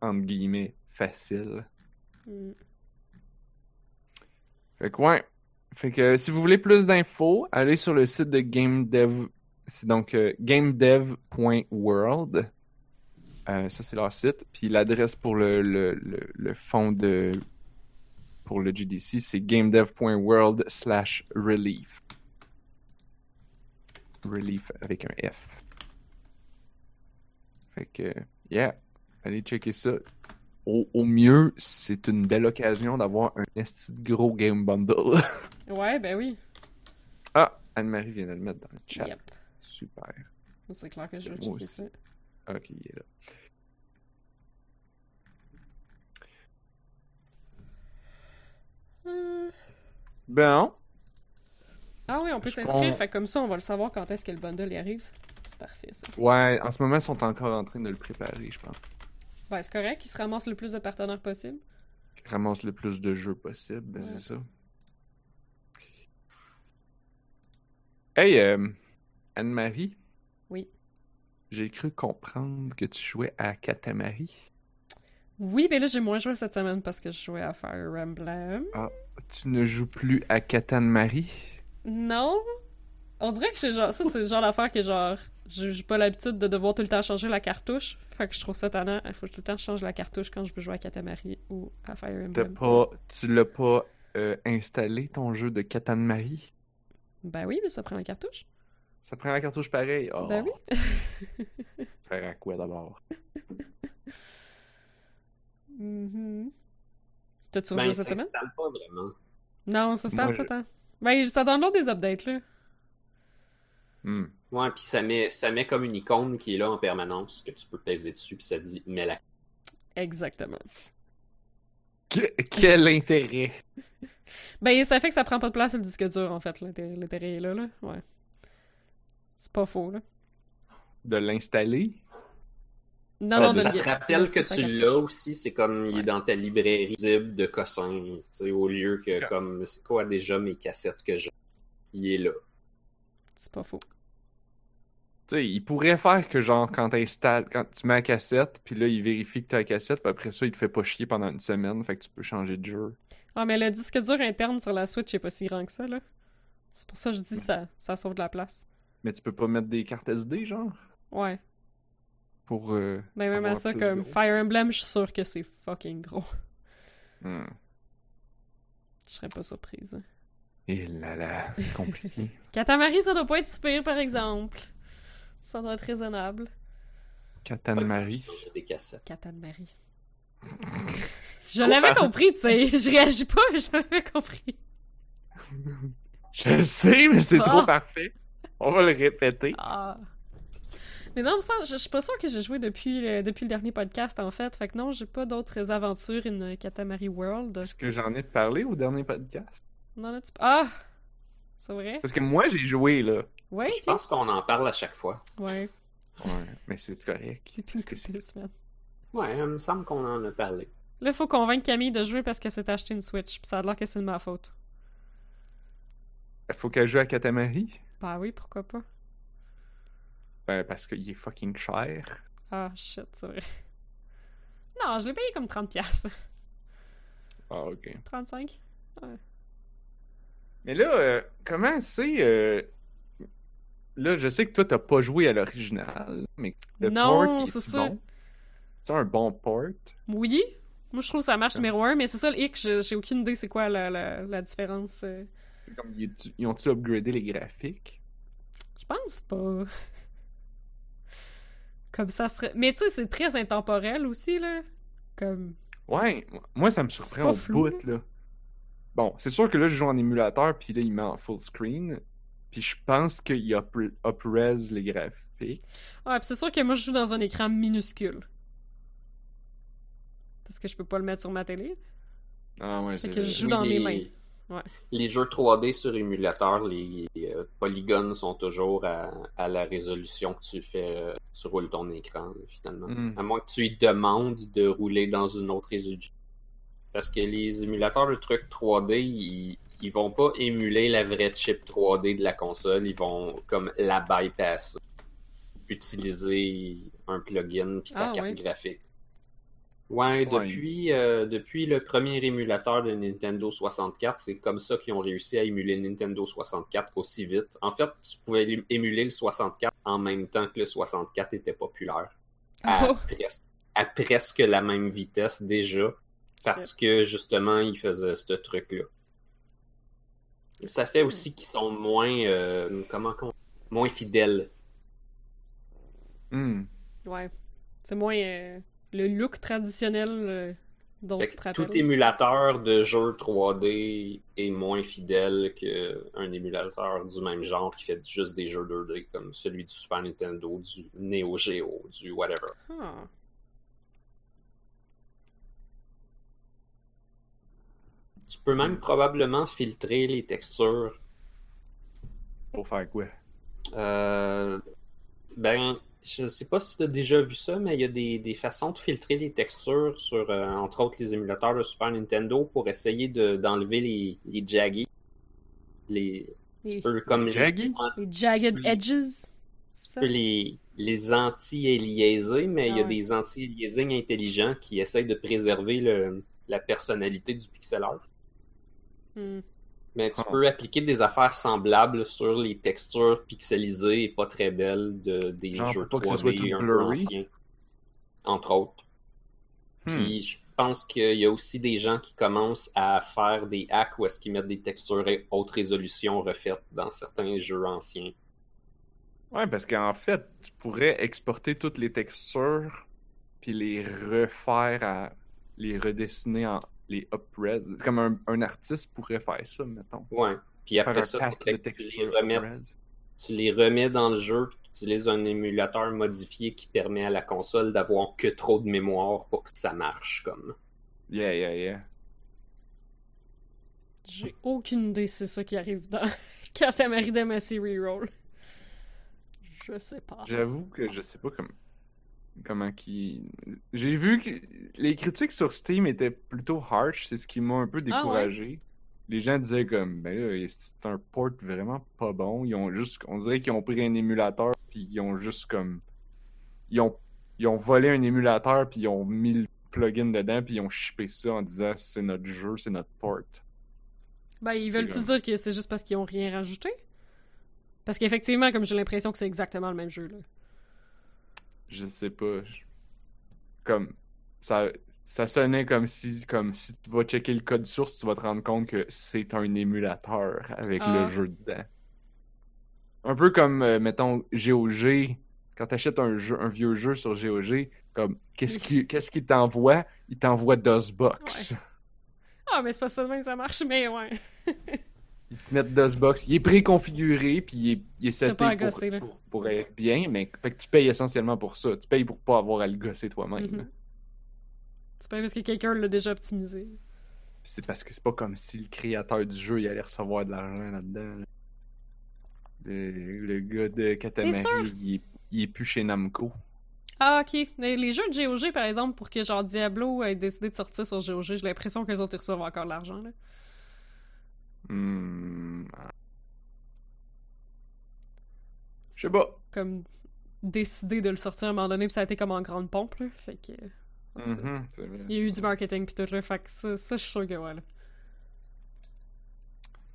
[SPEAKER 1] entre guillemets facile.
[SPEAKER 3] Mm.
[SPEAKER 1] Fait que ouais. Fait que si vous voulez plus d'infos, allez sur le site de GameDev. C'est donc euh, gamedev.world. Euh, ça, c'est leur site. Puis l'adresse pour le, le, le, le fond de. Pour le GDC, c'est gamedev.world slash relief. Relief avec un F. Fait que, yeah. Allez checker ça. Au, au mieux, c'est une belle occasion d'avoir un esti de gros game bundle.
[SPEAKER 3] Ouais, ben oui.
[SPEAKER 1] ah, Anne-Marie vient de le mettre dans le chat.
[SPEAKER 3] Yep.
[SPEAKER 1] Super.
[SPEAKER 3] C'est clair que je vais checker ça.
[SPEAKER 1] Ok, il est là.
[SPEAKER 3] Euh,
[SPEAKER 1] Bon.
[SPEAKER 3] Ah oui, on peut s'inscrire, fait comme ça, on va le savoir quand est-ce que le bundle y arrive. C'est parfait, ça.
[SPEAKER 1] Ouais, en ce moment, ils sont encore en train de le préparer, je pense.
[SPEAKER 3] Ben, c'est correct, il se ramasse le plus de partenaires possible.
[SPEAKER 1] Ils ramassent le plus de jeux possible, ben,
[SPEAKER 3] Ouais.
[SPEAKER 1] c'est ça. Hey, euh, Anne-Marie.
[SPEAKER 3] Oui.
[SPEAKER 1] J'ai cru comprendre que tu jouais à Katamari.
[SPEAKER 3] Oui, mais là, j'ai moins joué cette semaine parce que je jouais à Fire Emblem.
[SPEAKER 1] Tu ne joues plus à Katamari?
[SPEAKER 3] Non? On dirait que c'est genre, ça, c'est le genre d'affaire que genre, j'ai pas l'habitude de devoir tout le temps changer la cartouche. Fait que je trouve ça tannant. Il faut que tout le temps je change la cartouche quand je veux jouer à Katamari ou à Fire Emblem.
[SPEAKER 1] pas, tu l'as pas euh, installé, ton jeu de Katamari?
[SPEAKER 3] Ben oui, mais ça prend la cartouche.
[SPEAKER 1] Ça prend la cartouche pareil? Oh,
[SPEAKER 3] Ben oui.
[SPEAKER 1] Faire à quoi d'abord?
[SPEAKER 3] Mhm. T'as-tu
[SPEAKER 2] Ben,
[SPEAKER 3] cette semaine?
[SPEAKER 2] s'installe pas vraiment.
[SPEAKER 3] Non, ça sert pas
[SPEAKER 1] je-
[SPEAKER 3] tant. Ben, ça download des updates, là.
[SPEAKER 1] Hmm.
[SPEAKER 2] Ouais, puis ça met, ça met comme une icône qui est là en permanence, que tu peux peser dessus, puis ça te dit « mets la
[SPEAKER 3] Exactement.
[SPEAKER 1] Que- quel intérêt!
[SPEAKER 3] Ben, ça fait que ça prend pas de place sur le disque dur, en fait. L'intérêt l'intérêt est là, là. Ouais. C'est pas faux, là.
[SPEAKER 1] De l'installer?
[SPEAKER 3] Non,
[SPEAKER 2] ça,
[SPEAKER 3] non,
[SPEAKER 2] ça te rappelle que tu l'as aussi, c'est comme il est dans ta librairie visible de cossin, tu sais, au lieu
[SPEAKER 1] C'est
[SPEAKER 2] que comme, c'est quoi déjà mes cassettes que j'ai? Il est là.
[SPEAKER 3] C'est pas faux.
[SPEAKER 1] Tu sais, il pourrait faire que, genre, quand t'installes, quand tu mets la cassette, puis là, il vérifie que t'as la cassette, puis après ça, il te fait pas chier pendant une semaine, fait que tu peux changer de jeu.
[SPEAKER 3] Ah, mais le disque dur interne sur la Switch est pas si grand que ça, là. C'est pour ça que je dis ça, ça sauve de la place.
[SPEAKER 1] Mais tu peux pas mettre des cartes SD, genre,
[SPEAKER 3] Ouais.
[SPEAKER 1] pour... euh,
[SPEAKER 3] Ben, même à ça, comme
[SPEAKER 1] gros.
[SPEAKER 3] Fire Emblem, je suis sûr que c'est fucking gros.
[SPEAKER 1] hmm.
[SPEAKER 3] Je serais pas surprise. hein.
[SPEAKER 1] Et là là, c'est compliqué.
[SPEAKER 3] Katamari, ça doit pas être super, par exemple. Ça doit être raisonnable.
[SPEAKER 2] Des cassettes.
[SPEAKER 3] Katamari. Je l'avais compris, tu sais. Je réagis pas, j'avais compris.
[SPEAKER 1] Je le sais, mais c'est
[SPEAKER 3] Ah.
[SPEAKER 1] trop parfait. On va le répéter.
[SPEAKER 3] Ah. Mais non, ça, je, je suis pas sûre que j'ai joué depuis le, depuis le dernier podcast, en fait. Fait que non, j'ai pas d'autres aventures in Katamari World.
[SPEAKER 1] Est-ce que j'en ai parlé au dernier podcast?
[SPEAKER 3] Non, là, tu... Ah! C'est vrai?
[SPEAKER 1] Parce que moi, j'ai joué, là.
[SPEAKER 3] Ouais,
[SPEAKER 2] Je pense qu'on en parle à chaque fois.
[SPEAKER 3] Ouais,
[SPEAKER 1] Ouais, mais c'est correct.
[SPEAKER 3] depuis une.
[SPEAKER 2] Ouais, il me semble qu'on en a parlé.
[SPEAKER 3] Là, faut convaincre Camille de jouer parce qu'elle s'est acheté une Switch. Puis ça a l'air que c'est de ma faute.
[SPEAKER 1] Il faut qu'elle joue à Katamari?
[SPEAKER 3] Bah oui, pourquoi pas?
[SPEAKER 1] Ben, parce qu'il est fucking cher.
[SPEAKER 3] Ah, shit, c'est vrai. Non, je l'ai payé comme 30$. piastres.
[SPEAKER 1] Ah, ok.
[SPEAKER 3] 35?
[SPEAKER 1] Mais là, euh, comment c'est. euh, Là, je sais que toi, t'as pas joué à l'original, mais le
[SPEAKER 3] Non,
[SPEAKER 1] port,
[SPEAKER 3] c'est ça.
[SPEAKER 1] bon? C'est un bon port?
[SPEAKER 3] Oui? Moi, je trouve que ça marche numéro un, mais c'est ça le hic. J'ai aucune idée c'est quoi la, la, la différence. euh.
[SPEAKER 1] C'est comme, ils ont-tu upgradé les graphiques?
[SPEAKER 3] Je pense pas. Comme ça serait. Mais tu sais, c'est très intemporel aussi, là. Comme.
[SPEAKER 1] Ouais, moi ça me surprend au
[SPEAKER 3] flou,
[SPEAKER 1] bout, là. Bon, c'est sûr que là, je joue en émulateur, puis là, il met en full screen. Puis je pense qu'il up up-res les graphiques.
[SPEAKER 3] Ouais, pis c'est sûr que moi, je joue dans un écran minuscule. Parce que je peux pas le mettre sur ma télé.
[SPEAKER 1] Ah ouais, c'est
[SPEAKER 3] que
[SPEAKER 1] vrai.
[SPEAKER 3] je joue dans
[SPEAKER 2] les,
[SPEAKER 3] mes mains. Ouais.
[SPEAKER 2] Les jeux 3D sur émulateur, les, euh, polygones sont toujours à, à la résolution que tu fais, euh, tu roules ton écran, finalement.
[SPEAKER 1] Mm.
[SPEAKER 2] À moins que tu lui demandes de rouler dans une autre résolution. Parce que les émulateurs de trucs 3D, ils, ils vont pas émuler la vraie chip 3D de la console, ils vont comme la bypass. Utiliser un plugin puis ta
[SPEAKER 3] Ah,
[SPEAKER 2] carte graphique. Ouais,
[SPEAKER 1] Ouais.
[SPEAKER 2] depuis, euh, depuis le premier émulateur de Nintendo 64, c'est comme ça qu'ils ont réussi à émuler Nintendo 64 aussi vite. En fait, tu pouvais ém- émuler le 64 en même temps que le 64 était populaire. À,
[SPEAKER 3] Oh.
[SPEAKER 2] pres- à presque la même vitesse déjà, parce que justement, ils faisaient ce truc-là. Ça fait aussi qu'ils sont moins, euh, comment qu'on- moins fidèles.
[SPEAKER 1] Hmm.
[SPEAKER 3] Ouais. C'est moins euh, le look traditionnel euh, dont rappelles.
[SPEAKER 2] tout émulateur de jeu 3D est moins fidèle qu'un émulateur du même genre qui fait juste des jeux 2D comme celui du Super Nintendo, du Neo Geo, du whatever.
[SPEAKER 3] Ah.
[SPEAKER 2] Tu peux même probablement filtrer les textures.
[SPEAKER 1] Pour faire quoi?
[SPEAKER 2] Euh, ben, je sais pas si tu as déjà vu ça, mais il y a des, des façons de filtrer les textures sur, euh, entre autres, les émulateurs de Super Nintendo pour essayer de- d'enlever les, les jaggy. Les,
[SPEAKER 3] Les,
[SPEAKER 2] tu peux comme
[SPEAKER 1] Jaggy?
[SPEAKER 3] les jagged edges.
[SPEAKER 2] tu peux les, les anti-aliaser, mais il y
[SPEAKER 3] Ah
[SPEAKER 2] a
[SPEAKER 3] ouais.
[SPEAKER 2] des anti-aliasing intelligents qui essayent de préserver le, la personnalité du pixel art.
[SPEAKER 3] Hmm.
[SPEAKER 2] Mais tu
[SPEAKER 1] Ah.
[SPEAKER 2] peux appliquer des affaires semblables sur les textures pixelisées et pas très belles de, des
[SPEAKER 1] Genre,
[SPEAKER 2] jeux
[SPEAKER 1] pour pas que
[SPEAKER 2] 3D
[SPEAKER 1] ce soit tout
[SPEAKER 2] un peu
[SPEAKER 1] blurry?
[SPEAKER 2] anciens. Entre autres.
[SPEAKER 1] Hmm.
[SPEAKER 2] Puis je pense qu'il y a aussi des gens qui commencent à faire des hacks où est-ce qu'ils mettent des textures et haute résolution refaites dans certains jeux anciens.
[SPEAKER 1] Ouais, parce qu'en fait, tu pourrais exporter toutes les textures, puis les refaire à. les redessiner en. Les up-res. C'est comme un, un artiste pourrait faire ça, mettons.
[SPEAKER 2] Ouais. Puis après ça, les, remets, tu les remets dans le jeu, puis tu utilises un émulateur modifié qui permet à la console d'avoir que trop de mémoire pour que ça marche comme.
[SPEAKER 1] Yeah, yeah, yeah.
[SPEAKER 3] J'ai aucune idée si c'est ça qui arrive dans Katamari Damacy Reroll. Je sais pas.
[SPEAKER 1] J'avoue que je sais pas comme comment qui. J'ai vu que les critiques sur Steam étaient plutôt harsh, c'est ce qui m'a un peu
[SPEAKER 3] Ah ouais?
[SPEAKER 1] découragé. Les gens disaient comme ben là, c'est un port vraiment pas bon. Ils ont juste on dirait qu'ils ont pris un émulateur puis ils ont juste comme ils ont ils ont volé un émulateur puis ils ont mis le plugin dedans puis ils ont shippé ça en disant c'est notre jeu, c'est notre port.
[SPEAKER 3] Ben, ils
[SPEAKER 1] C'est
[SPEAKER 3] veulent-tu
[SPEAKER 1] comme-
[SPEAKER 3] dire que c'est juste parce qu'ils ont rien rajouté? Parce qu'effectivement, comme j'ai l'impression que c'est exactement le même jeu, là.
[SPEAKER 1] Je sais pas. je- Comme ça ça sonnait comme si comme si tu vas checker le code source, tu vas te rendre compte que c'est un émulateur avec
[SPEAKER 3] Ah.
[SPEAKER 1] le jeu dedans. Un peu comme euh, mettons GOG, quand tu achètes un jeu un vieux jeu sur GOG, comme qu'est-ce qui qu'est-ce qu'il t'envoie? Il t'envoie DOSBox.
[SPEAKER 3] Ah, mais c'est pas ça même que ça marche, mais ouais.
[SPEAKER 1] Ils te mettent DOSBox, il est préconfiguré puis il est, il est seté pour, pour, pour être bien, mais fait que tu payes essentiellement pour ça. Tu payes pour pas avoir à le gosser toi-même.
[SPEAKER 3] Mhm. C'est pas parce que quelqu'un l'a déjà optimisé.
[SPEAKER 1] C'est parce que c'est pas comme si le créateur du jeu il allait recevoir de l'argent là-dedans. là. Le, le gars de? Katamari, il est, il est plus chez Namco.
[SPEAKER 3] Ah, ok. Mais les jeux de GOG, par exemple, pour que genre Diablo ait décidé de sortir sur GOG, j'ai l'impression qu'eux autres ils reçoivent encore de l'argent, là.
[SPEAKER 1] Hmm. Je sais pas.
[SPEAKER 3] Comme décider de le sortir à un moment donné, puis ça a été comme en grande pompe, là. Fait que.
[SPEAKER 1] Mhm, vrai.
[SPEAKER 3] Il y a eu du marketing pis tout, là. Fait que ça, ça je suis sûr que ouais, là.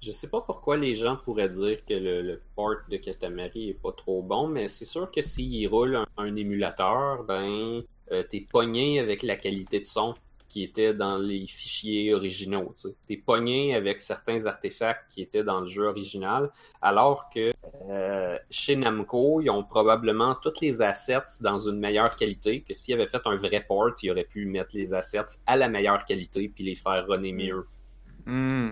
[SPEAKER 2] Je sais pas pourquoi les gens pourraient dire que le, le port de Katamari est pas trop bon, mais c'est sûr que s'il roule un, un émulateur, ben euh, t'es pogné avec la qualité de son qui étaient dans les fichiers originaux. Tu sais. T'es pogné avec certains artefacts qui étaient dans le jeu original, alors que euh, chez Namco, ils ont probablement tous les assets dans une meilleure qualité, que s'ils avaient fait un vrai port, ils auraient pu mettre les assets à la meilleure qualité puis les faire runner mieux.
[SPEAKER 1] Hmm.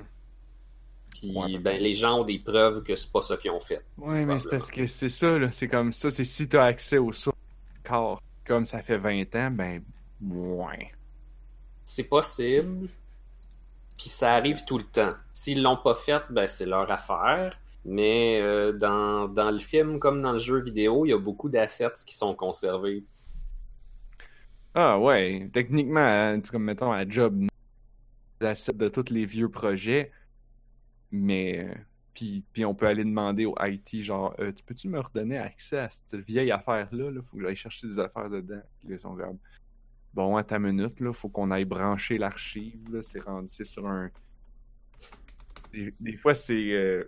[SPEAKER 2] Puis
[SPEAKER 1] Ouais.
[SPEAKER 2] ben, les gens ont des preuves que c'est pas ça qu'ils ont fait.
[SPEAKER 1] Ouais, mais c'est parce que c'est ça, là. C'est comme ça. C'est si t'as accès au source corps, comme ça fait 20 ans, ben, ouais.
[SPEAKER 2] C'est possible. Puis ça arrive tout le temps. S'ils l'ont pas fait, ben c'est leur affaire. Mais euh, dans, dans le film comme dans le jeu vidéo, il y a beaucoup d'assets qui sont conservés.
[SPEAKER 1] Ah, ouais. Techniquement, hein, comme mettons à Job, des assets de tous les vieux projets, mais. euh, Puis, puis on peut aller demander au IT, genre, Euh, tu peux-tu me redonner accès à cette vieille affaire-là? Là? Faut que j'aille chercher des affaires dedans. Sont bon, à ta minute, là, faut qu'on aille brancher l'archive. là. C'est rendu, sur un. Des, des fois, c'est. euh,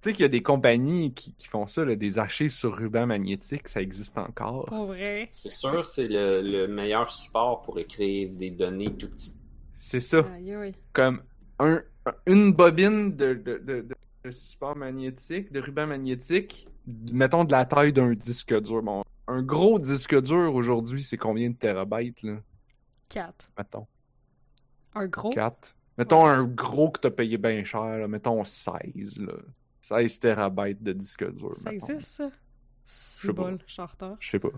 [SPEAKER 1] Tu sais qu'il y a des compagnies qui, qui font ça, là, des archives sur ruban magnétique, ça existe encore.
[SPEAKER 3] Pour vrai.
[SPEAKER 2] C'est sûr, c'est le, le meilleur support pour écrire des données tout petites.
[SPEAKER 1] C'est ça.
[SPEAKER 3] Aïe, aïe.
[SPEAKER 1] comme un, un- une bobine de, de, de, de- de support magnétique, de ruban magnétique, mettons de la taille d'un disque dur. Bon, un gros disque dur aujourd'hui, c'est combien de terabytes, là?
[SPEAKER 3] 4.
[SPEAKER 1] Mettons.
[SPEAKER 3] Un gros?
[SPEAKER 1] 4. Mettons un gros que t'as payé bien cher, là. mettons 16, là. 16 terabytes de disque dur.
[SPEAKER 3] Ça
[SPEAKER 1] mettons.
[SPEAKER 3] existe, ça?
[SPEAKER 1] sais
[SPEAKER 3] C'est
[SPEAKER 1] pas.
[SPEAKER 3] bol, je
[SPEAKER 1] sais pas.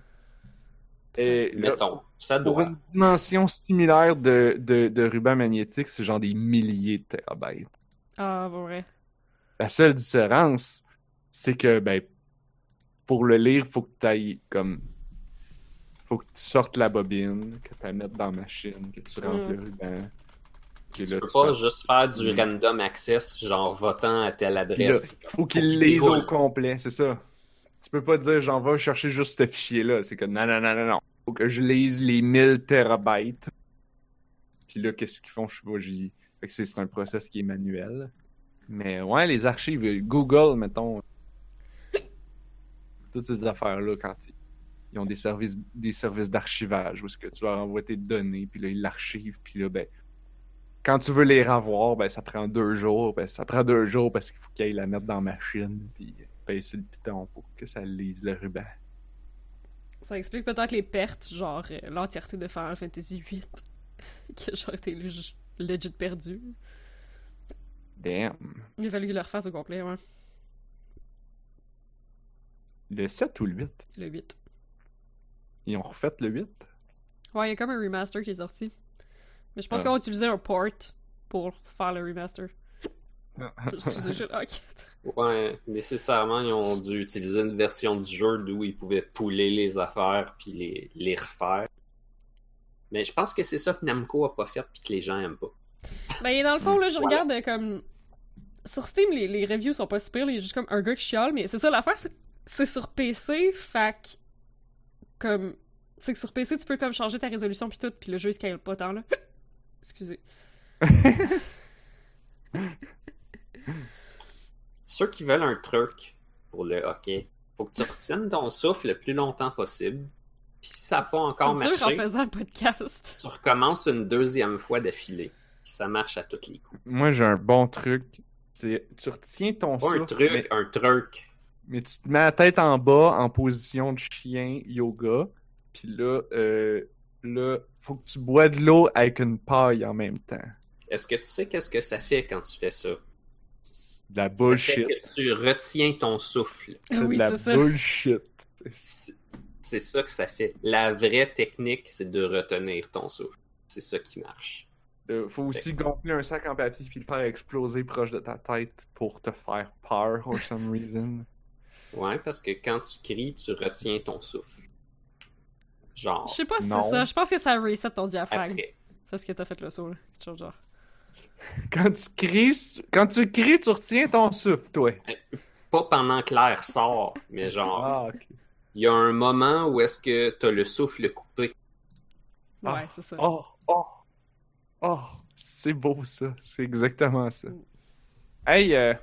[SPEAKER 1] Et là,
[SPEAKER 2] Mettons, ça
[SPEAKER 1] pour
[SPEAKER 2] doit.
[SPEAKER 1] une dimension similaire de, de, de ruban magnétique, c'est genre des milliers de terabytes.
[SPEAKER 3] Ah, pour vrai.
[SPEAKER 1] La seule différence, c'est que, ben, pour le lire, faut que tu ailles comme. Faut que tu sortes la bobine, que tu la mettes dans la machine, que tu rentres
[SPEAKER 3] Mm.
[SPEAKER 1] le ruban.
[SPEAKER 2] Tu
[SPEAKER 1] là,
[SPEAKER 2] peux
[SPEAKER 1] tu
[SPEAKER 2] pas juste faire du
[SPEAKER 1] Mm.
[SPEAKER 2] random access, genre votant à telle
[SPEAKER 1] Puis là,
[SPEAKER 2] adresse.
[SPEAKER 1] faut qu'il lise au complet, c'est ça. Tu peux pas dire, j'en vais chercher juste ce fichier-là. C'est que non, non, non, non, non. Faut que je lise les 1000 terabytes. Puis là, qu'est-ce qu'ils font? Je sais pas, j'y. Fait que c'est c'est un process qui est manuel. Mais ouais, les archives, Google, mettons. Toutes ces affaires-là, quand ils, ils ont des services des services d'archivage où est-ce que tu leur envoies tes données, puis là, ils l'archivent, puis là, ben. Quand tu veux les revoir, ben ça prend deux jours. Ben ça prend deux jours parce qu'il faut qu'ils la mettre dans la machine, puis payer sur le piton pour que ça lise le ruban.
[SPEAKER 3] Ça explique peut-être les pertes, genre euh, l'entièreté de Final Fantasy VIII, qui a genre été leg- legit perdu.
[SPEAKER 1] Damn.
[SPEAKER 3] Il a fallu qu'il le refasse au complet, ouais.
[SPEAKER 1] Le 7 ou le 8?
[SPEAKER 3] Le 8.
[SPEAKER 1] Ils ont refait le 8?
[SPEAKER 3] Ouais, il y a comme un remaster qui est sorti. Mais je pense
[SPEAKER 1] Ah.
[SPEAKER 3] qu'on va utiliser un port pour faire le remaster. C'est juste- ok.
[SPEAKER 2] Ouais, nécessairement, ils ont dû utiliser une version du jeu d'où ils pouvaient pouler les affaires puis les, les refaire. Mais je pense que c'est ça que Namco a pas fait puis que les gens aiment pas.
[SPEAKER 3] Ben, dans le fond, là, je
[SPEAKER 2] Voilà.
[SPEAKER 3] regarde euh, comme. Sur Steam, les, les reviews sont pas super. Il y a juste comme un gars qui chiale, mais c'est ça l'affaire, c'est c'est sur PC, fac. Comme. C'est que sur PC, tu peux comme changer ta résolution puis tout, puis le jeu il scale pas tant, là. Excusez.
[SPEAKER 2] Ceux qui veulent un truc pour le hockey, faut que tu retiennes ton souffle le plus longtemps possible. Puis si ça n'a pas encore
[SPEAKER 3] C'est sûr en
[SPEAKER 2] marché,
[SPEAKER 3] faisant un podcast.
[SPEAKER 2] tu recommences une deuxième fois d'affilée. Puis ça marche à tous les coups.
[SPEAKER 1] Moi, j'ai un bon truc. C'est tu retiens ton
[SPEAKER 2] Pas un
[SPEAKER 1] souffle,
[SPEAKER 2] truc,
[SPEAKER 1] mais,
[SPEAKER 2] un truc.
[SPEAKER 1] Mais tu te mets la tête en bas en position de chien yoga. Puis là, euh, là, faut que tu bois de l'eau avec une paille en même temps.
[SPEAKER 2] Est-ce que tu sais qu'est-ce que ça fait quand tu fais ça?
[SPEAKER 1] C'est de la
[SPEAKER 2] Ça
[SPEAKER 1] bullshit.
[SPEAKER 2] fait que tu retiens ton souffle.
[SPEAKER 1] C'est
[SPEAKER 3] oui,
[SPEAKER 1] de la
[SPEAKER 3] c'est ça.
[SPEAKER 1] bullshit.
[SPEAKER 2] C'est c'est ça que ça fait. La vraie technique, c'est de retenir ton souffle. C'est ça qui marche.
[SPEAKER 1] Euh, faut aussi gonfler un sac en papier puis le faire exploser proche de ta tête pour te faire peur for some reason.
[SPEAKER 2] Ouais, parce que quand tu cries, tu retiens ton souffle. Genre,
[SPEAKER 3] Je sais pas si c'est ça. Je pense que ça reset ton diaphragme.
[SPEAKER 2] après.
[SPEAKER 3] Parce que t'as fait le saut, là. Quelque chose genre.
[SPEAKER 1] Quand tu cries, quand tu cries, tu retiens ton souffle, toi.
[SPEAKER 2] Pas pendant que l'air sort, mais genre,
[SPEAKER 1] Ah, ok.
[SPEAKER 2] il y a un moment où est-ce que t'as le souffle coupé.
[SPEAKER 1] Ah.
[SPEAKER 3] Ouais, c'est ça.
[SPEAKER 1] Oh, oh, oh, c'est beau ça. C'est exactement ça. Hey, euh,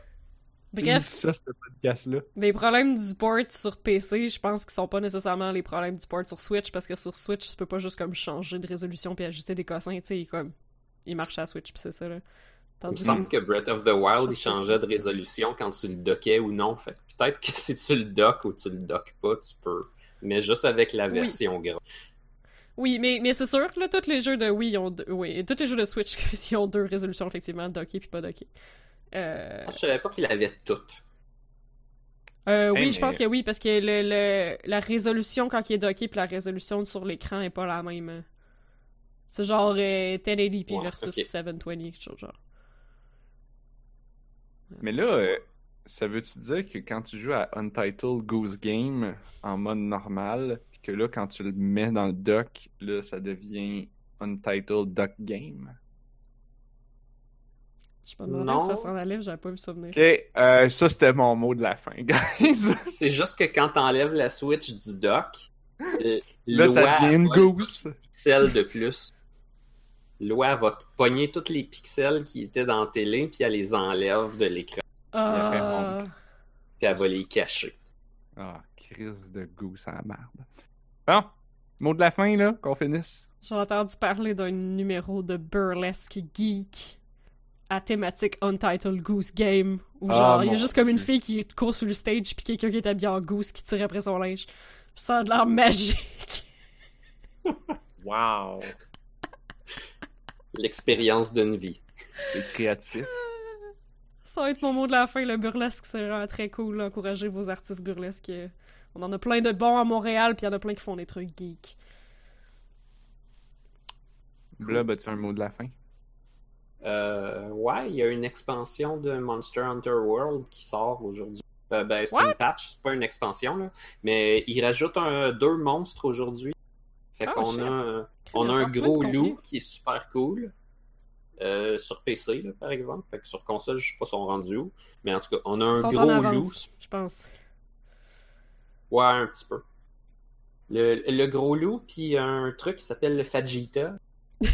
[SPEAKER 3] Bref,
[SPEAKER 1] ça, ce podcast-là.
[SPEAKER 3] les problèmes du port sur PC, je pense qu'ils sont pas nécessairement les problèmes du port sur Switch, parce que sur Switch, tu peux pas juste comme changer de résolution puis ajuster des cossins, tu sais, il, comme, il marche à Switch, puis c'est ça, là.
[SPEAKER 2] Il
[SPEAKER 3] Tandis
[SPEAKER 2] me semble que Breath of the Wild, il changeait de résolution quand tu le dockais ou non. Fait que peut-être que si tu le docks ou tu le docks pas, tu peux. Mais juste avec la
[SPEAKER 3] Oui.
[SPEAKER 2] version gras.
[SPEAKER 3] Oui, mais, mais c'est sûr, là, tous les jeux de Wii ont deux, oui, tous les jeux de Switch ils ont deux résolutions, effectivement, docké puis pas docké. Euh,
[SPEAKER 2] Je savais pas qu'il avait toutes.
[SPEAKER 3] euh, oui,
[SPEAKER 1] Hey,
[SPEAKER 3] je pense
[SPEAKER 1] mais-
[SPEAKER 3] que oui, parce que le, le- la résolution quand il est docké puis la résolution sur l'écran est pas la même. C'est genre euh, 1080p
[SPEAKER 2] Ouais,
[SPEAKER 3] versus
[SPEAKER 2] ok.
[SPEAKER 3] 720, quelque chose genre.
[SPEAKER 1] Mais là, euh, ça veut-tu dire que quand tu joues à Untitled Goose Game en mode normal, puis que là, quand tu le mets dans le dock, là, ça devient Untitled Duck Game?
[SPEAKER 3] Je me demandais
[SPEAKER 2] Non.
[SPEAKER 3] où ça s'en allait, j'avais pas vu ça venir.
[SPEAKER 1] Ok, euh, ça c'était mon mot de la fin, guys.
[SPEAKER 2] C'est juste que quand t'enlèves la Switch du dock, euh,
[SPEAKER 1] là, ça devient une
[SPEAKER 2] va-
[SPEAKER 1] goose.
[SPEAKER 2] pixels de plus. Loi va te pogner tous les pixels qui étaient dans la télé, puis elle les enlève de l'écran,
[SPEAKER 3] Ah,
[SPEAKER 2] puis elle va les cacher.
[SPEAKER 1] Ah, crise de goose à la merde. Bon, mot de la fin, là, qu'on finisse.
[SPEAKER 3] J'ai entendu parler d'un numéro de burlesque geek à thématique Untitled Goose Game où
[SPEAKER 1] Ah,
[SPEAKER 3] genre il y a juste comme une fille qui court sur le stage puis quelqu'un qui est habillé en goose qui tire après son linge. Ça a de l'air magique.
[SPEAKER 1] Wow.
[SPEAKER 2] L'expérience d'une vie.
[SPEAKER 1] C'est créatif.
[SPEAKER 3] Ça va être mon mot de la fin, le burlesque, c'est vraiment très cool. Encouragez vos artistes burlesques. On en a plein de bons à Montréal, puis il y en a plein qui font des trucs geeks.
[SPEAKER 1] Blob, as-tu un mot de la fin?
[SPEAKER 2] Euh, ouais, il y a une expansion de Monster Hunter World qui sort aujourd'hui. Euh, ben, c'est une patch, c'est pas une expansion, là. Mais il rajoute un, deux monstres aujourd'hui. Fait
[SPEAKER 3] Oh,
[SPEAKER 2] qu'on a, un- on a un gros loup qui est super cool. Euh, sur PC, là, par exemple. Fait que sur console, je sais pas son rendu où. Mais en tout cas, on a un gros loup.
[SPEAKER 3] je pense.
[SPEAKER 2] Ouais, un petit peu. Le, le gros loup, puis un truc qui s'appelle le Fajita.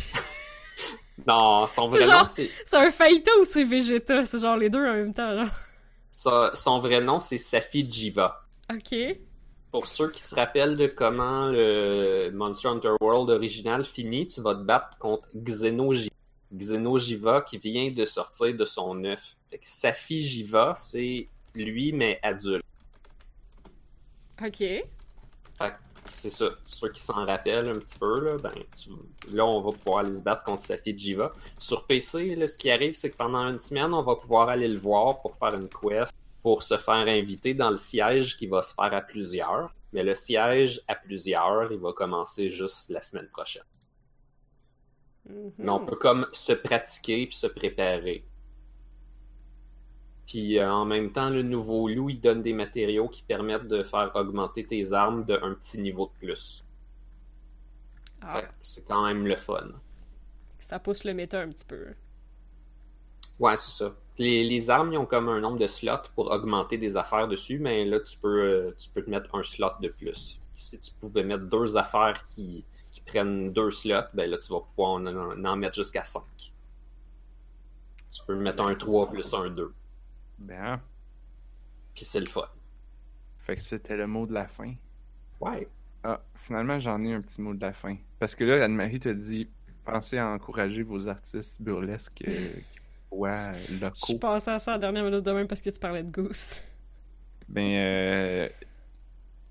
[SPEAKER 2] non, son
[SPEAKER 3] C'est
[SPEAKER 2] vrai nom, c'est.
[SPEAKER 3] C'est un Faita ou c'est Vegeta? C'est genre les deux en même temps, genre.
[SPEAKER 2] Son, son vrai nom, c'est Safi Jiva.
[SPEAKER 3] Ok.
[SPEAKER 2] Pour ceux qui se rappellent de comment le Monster Hunter World original finit, tu vas te battre contre Xenojiva. Xenojiva qui vient de sortir de son œuf. Fait que Safi Jiva, c'est lui, mais adulte.
[SPEAKER 3] Ok.
[SPEAKER 2] Fait que c'est ça. Ceux qui s'en rappellent un petit peu, là, ben, tu- là, on va pouvoir aller se battre contre Safi Jiva. Sur PC, là, ce qui arrive, c'est que pendant une semaine, on va pouvoir aller le voir pour faire une quest, pour se faire inviter dans le siège qui va se faire à plusieurs. Mais le siège à plusieurs, il va commencer juste la semaine prochaine.
[SPEAKER 3] Mhm.
[SPEAKER 2] Mais on peut comme se pratiquer puis se préparer. Puis euh, en même temps, le nouveau loup, il donne des matériaux qui permettent de faire augmenter tes armes d'un petit niveau de plus.
[SPEAKER 3] Ah,
[SPEAKER 2] c'est quand même le fun.
[SPEAKER 3] ça pousse le méta un petit peu.
[SPEAKER 2] Ouais, c'est ça. Les, les armes, ils ont comme un nombre de slots pour augmenter des affaires dessus, mais là, tu peux, euh, tu peux te mettre un slot de plus. Si tu pouvais mettre deux affaires qui, qui prennent deux slots, ben là, tu vas pouvoir en, en- en mettre jusqu'à 5. Tu peux mettre un 3 plus un 2.
[SPEAKER 1] Ben,
[SPEAKER 2] Puis c'est le fun.
[SPEAKER 1] fait que c'était le mot de la fin.
[SPEAKER 2] Ouais.
[SPEAKER 1] Ah, finalement, j'en ai un petit mot de la fin. Parce que là, Anne-Marie te dit pensez à encourager vos artistes burlesques euh, québécois,
[SPEAKER 3] Je
[SPEAKER 1] locaux.
[SPEAKER 3] suis passé à ça à la dernière minute de même parce que tu parlais de Goose.
[SPEAKER 1] Ben, euh,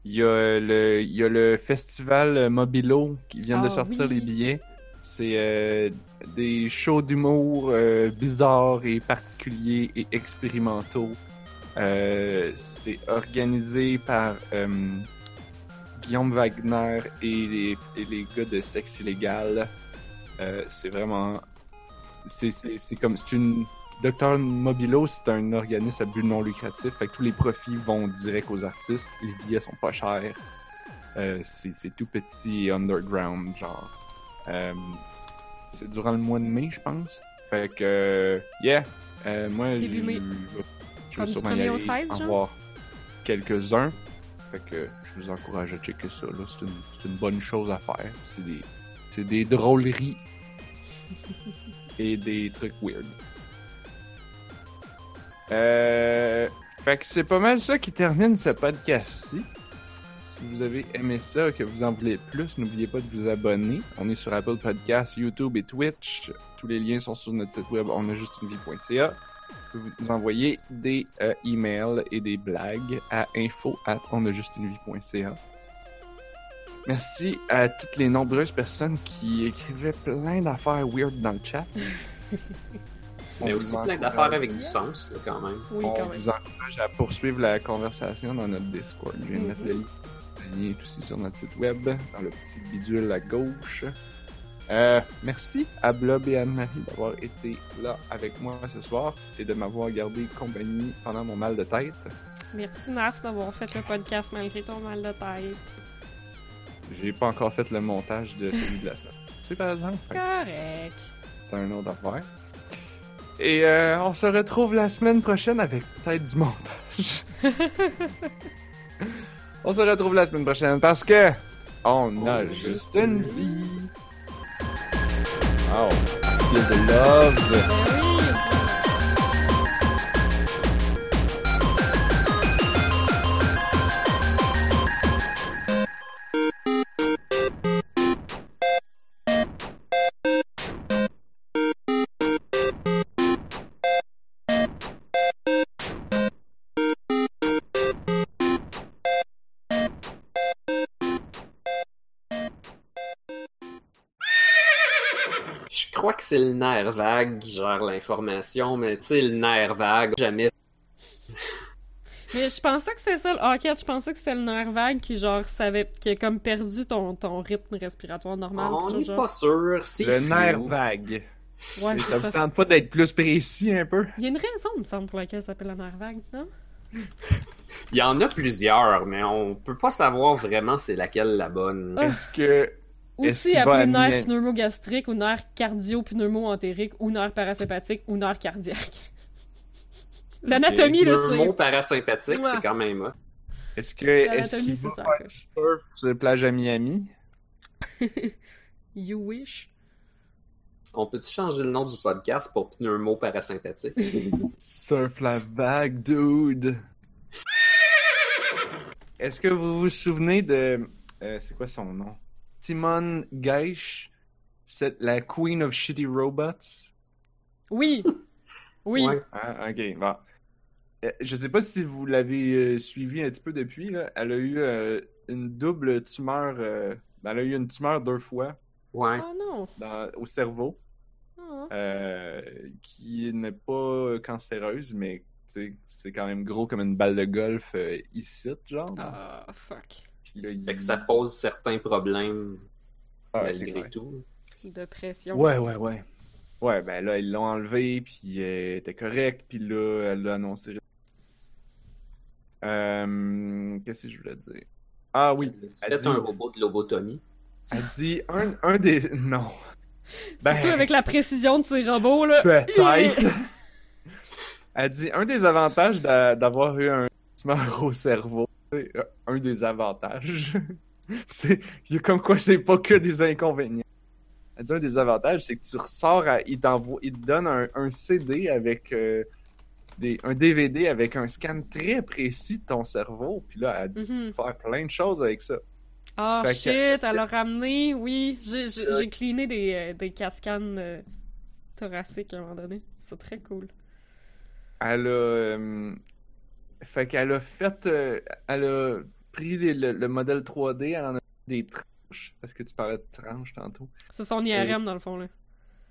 [SPEAKER 1] il y, a le- il y a le festival Mobilo qui vient de
[SPEAKER 3] Ah,
[SPEAKER 1] sortir
[SPEAKER 3] oui.
[SPEAKER 1] les billets. C'est euh, des shows d'humour euh, bizarres et particuliers et expérimentaux. Euh, c'est organisé par euh, Guillaume Wagner et les, et les gars de Sexe Illégal. Euh, c'est vraiment. C'est comme. C'est une. Docteur Mobilo, c'est un organisme à but non lucratif. Fait que tous les profits vont direct aux artistes. Les billets sont pas chers. Euh, c'est tout petit et underground, genre. Euh, c'est durant le mois de mai, je pense. Fait que, euh, yeah. Euh, moi,
[SPEAKER 3] Début
[SPEAKER 1] je
[SPEAKER 3] mai.
[SPEAKER 1] je vais sûrement y
[SPEAKER 3] 1er au
[SPEAKER 1] aller
[SPEAKER 3] 16,
[SPEAKER 1] en
[SPEAKER 3] genre?
[SPEAKER 1] voir quelques-uns. Fait que je vous encourage à checker ça. là. C'est une, c'est une bonne chose à faire. C'est des, c'est des drôleries et des trucs weird. Euh, fait que c'est pas mal ça qui termine ce podcast-ci. Si vous avez aimé ça, que vous en voulez plus, n'oubliez pas de vous abonner. On est sur Apple Podcasts, YouTube et Twitch. Tous les liens sont sur notre site web onajustunevie.ca. Vous pouvez nous envoyer des euh, emails et des blagues à info at onajustunevie.ca. Merci à toutes les nombreuses personnes qui écrivaient plein d'affaires weird dans le chat.
[SPEAKER 2] Mais aussi plein d'affaires avec du sens, là, quand même.
[SPEAKER 3] Oui,
[SPEAKER 1] on
[SPEAKER 3] quand même.
[SPEAKER 1] vous encourage à poursuivre la conversation dans notre Discord. Je viens de mettre le lien. Lien est aussi sur notre site web, dans le petit bidule à gauche. Euh, merci à Blob et Anne-Marie d'avoir été là avec moi ce soir et de m'avoir gardé compagnie pendant mon mal de tête.
[SPEAKER 3] Merci, Narf, d'avoir fait le podcast malgré ton mal de tête.
[SPEAKER 1] J'ai pas encore fait le montage de celui de la semaine. C'est par exemple,
[SPEAKER 3] C'est correct.
[SPEAKER 1] c'est un autre affaire. Et euh, on se retrouve la semaine prochaine avec peut-être du montage. on se retrouve la semaine prochaine parce que on a juste une vie. Oh, the love.
[SPEAKER 2] Nerf vague qui gère l'information, mais tu sais, le nerf vague, jamais.
[SPEAKER 3] Mais je pensais que c'était ça, le Hockey, je pensais que c'était le nerf vague qui, genre, savait, qui a comme perdu ton, ton rythme respiratoire normal.
[SPEAKER 2] On n'est pas sûr. C'est
[SPEAKER 1] Le nerf vague.
[SPEAKER 3] Ouais,
[SPEAKER 1] Mais
[SPEAKER 3] c'est
[SPEAKER 1] ça vous tente pas d'être plus précis un peu?
[SPEAKER 3] Il y a une raison, il me semble, pour laquelle ça s'appelle le nerf vague, non?
[SPEAKER 2] Il y en a plusieurs, mais on peut pas savoir vraiment c'est laquelle la bonne.
[SPEAKER 1] Est-ce que
[SPEAKER 3] Aussi appelé nerf pneumogastrique ou nerf cardio-pneumo-entérique ou nerf parasympathique ou nerf cardiaque? L'anatomie, là,
[SPEAKER 2] Le mot
[SPEAKER 3] c'est...
[SPEAKER 2] parasympathique,
[SPEAKER 3] Ouais.
[SPEAKER 2] c'est quand même. hein.
[SPEAKER 1] est-ce que est-ce qu'il va
[SPEAKER 3] ça,
[SPEAKER 1] faire surf sur la plage à Miami?
[SPEAKER 3] You wish.
[SPEAKER 2] On peut-tu changer le nom du podcast pour pneumo parasympathique?
[SPEAKER 1] Surf la vague, dude. Est-ce que vous vous souvenez de. euh, c'est quoi son nom? Simone Geish, c'est la Queen of Shitty Robots?
[SPEAKER 3] Oui! Oui!
[SPEAKER 2] Ouais.
[SPEAKER 1] Ah, ok, bon. Euh, Je sais pas si vous l'avez euh, suivi un petit peu depuis. Là. Elle a eu euh, une double tumeur. euh, elle a eu une tumeur deux fois
[SPEAKER 2] Ouais.
[SPEAKER 3] Oh non!
[SPEAKER 1] dans- au cerveau.
[SPEAKER 3] Oh.
[SPEAKER 1] euh, qui n'est pas cancéreuse, mais c'est quand même gros comme une balle de golf euh, ici, genre.
[SPEAKER 3] Ah, fuck.
[SPEAKER 1] Là, il-
[SPEAKER 2] Fait que ça pose certains problèmes
[SPEAKER 1] Ah,
[SPEAKER 2] malgré tout.
[SPEAKER 3] De pression.
[SPEAKER 1] Ouais, ouais, ouais. Ouais, ben là, ils l'ont enlevé, puis elle était correcte, puis là, elle l'a annoncé. Euh, Qu'est-ce que je voulais dire? Ah oui, Elle dit-
[SPEAKER 2] un robot de lobotomie.
[SPEAKER 1] elle dit un, un des... Non, ben-
[SPEAKER 3] Surtout avec la précision de ces robots, là.
[SPEAKER 1] peut-être. elle dit un des avantages d'a- d'avoir eu un tumeur au cerveau. C'est, euh, Un des avantages. c'est comme quoi c'est pas que des inconvénients. Un des avantages, c'est que tu ressors, à, il, il te donne un, un CD avec euh, des, un DVD avec un scan très précis de ton cerveau. Puis là, elle dit
[SPEAKER 3] Mhm.
[SPEAKER 1] peux faire plein de choses avec ça. Fait que-
[SPEAKER 3] shit, elle a ramené, oui. J'ai j'ai cleané des, euh, des cascanes euh, thoraciques à un moment donné. C'est très cool.
[SPEAKER 1] Elle a. euh, fait qu'elle a fait. euh, elle a pris les- le, le modèle 3D, elle en a des tranches. Parce que tu parlais de tranches tantôt.
[SPEAKER 3] C'est son IRM, dans le fond, là.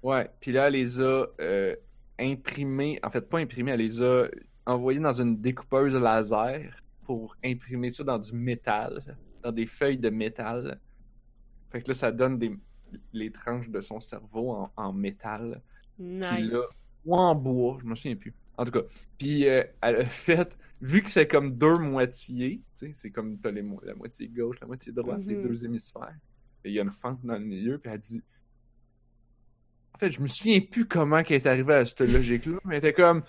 [SPEAKER 1] Ouais. Puis là, elle les a euh, imprimées. En fait, pas imprimées, elle les a envoyées dans une découpeuse laser pour imprimer ça dans du métal. Dans des feuilles de métal. Fait que là, ça donne des, les tranches de son cerveau en, en métal.
[SPEAKER 3] Nice.
[SPEAKER 1] là- ou en bois, je me souviens plus. En tout cas, puis euh, elle a fait, vu que c'est comme deux moitiés, tu sais, c'est comme t'as les mo- la moitié gauche, la moitié droite, les
[SPEAKER 3] Mhm.
[SPEAKER 1] deux hémisphères, et il y a une fente dans le milieu, puis elle dit, en fait, je me souviens plus comment qu'elle est arrivée à cette logique-là, mais elle était comme,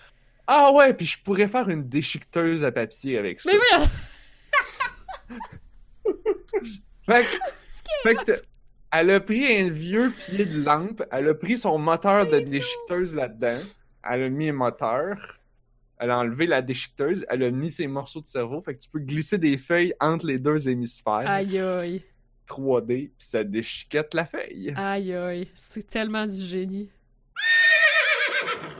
[SPEAKER 1] ah ouais, puis je pourrais faire une déchiqueteuse à papier avec ça.
[SPEAKER 3] Mais oui,
[SPEAKER 1] Fait que, fait elle a pris un vieux pied de lampe, elle a pris son moteur de déchiqueteuse là-dedans, elle a mis un moteur, Elle a enlevé la déchiqueteuse, elle a mis ses morceaux de cerveau, fait que tu peux glisser des feuilles entre les deux hémisphères.
[SPEAKER 3] Aïe aïe.
[SPEAKER 1] 3D, puis ça déchiquette la feuille.
[SPEAKER 3] Aïe aïe. C'est tellement du génie.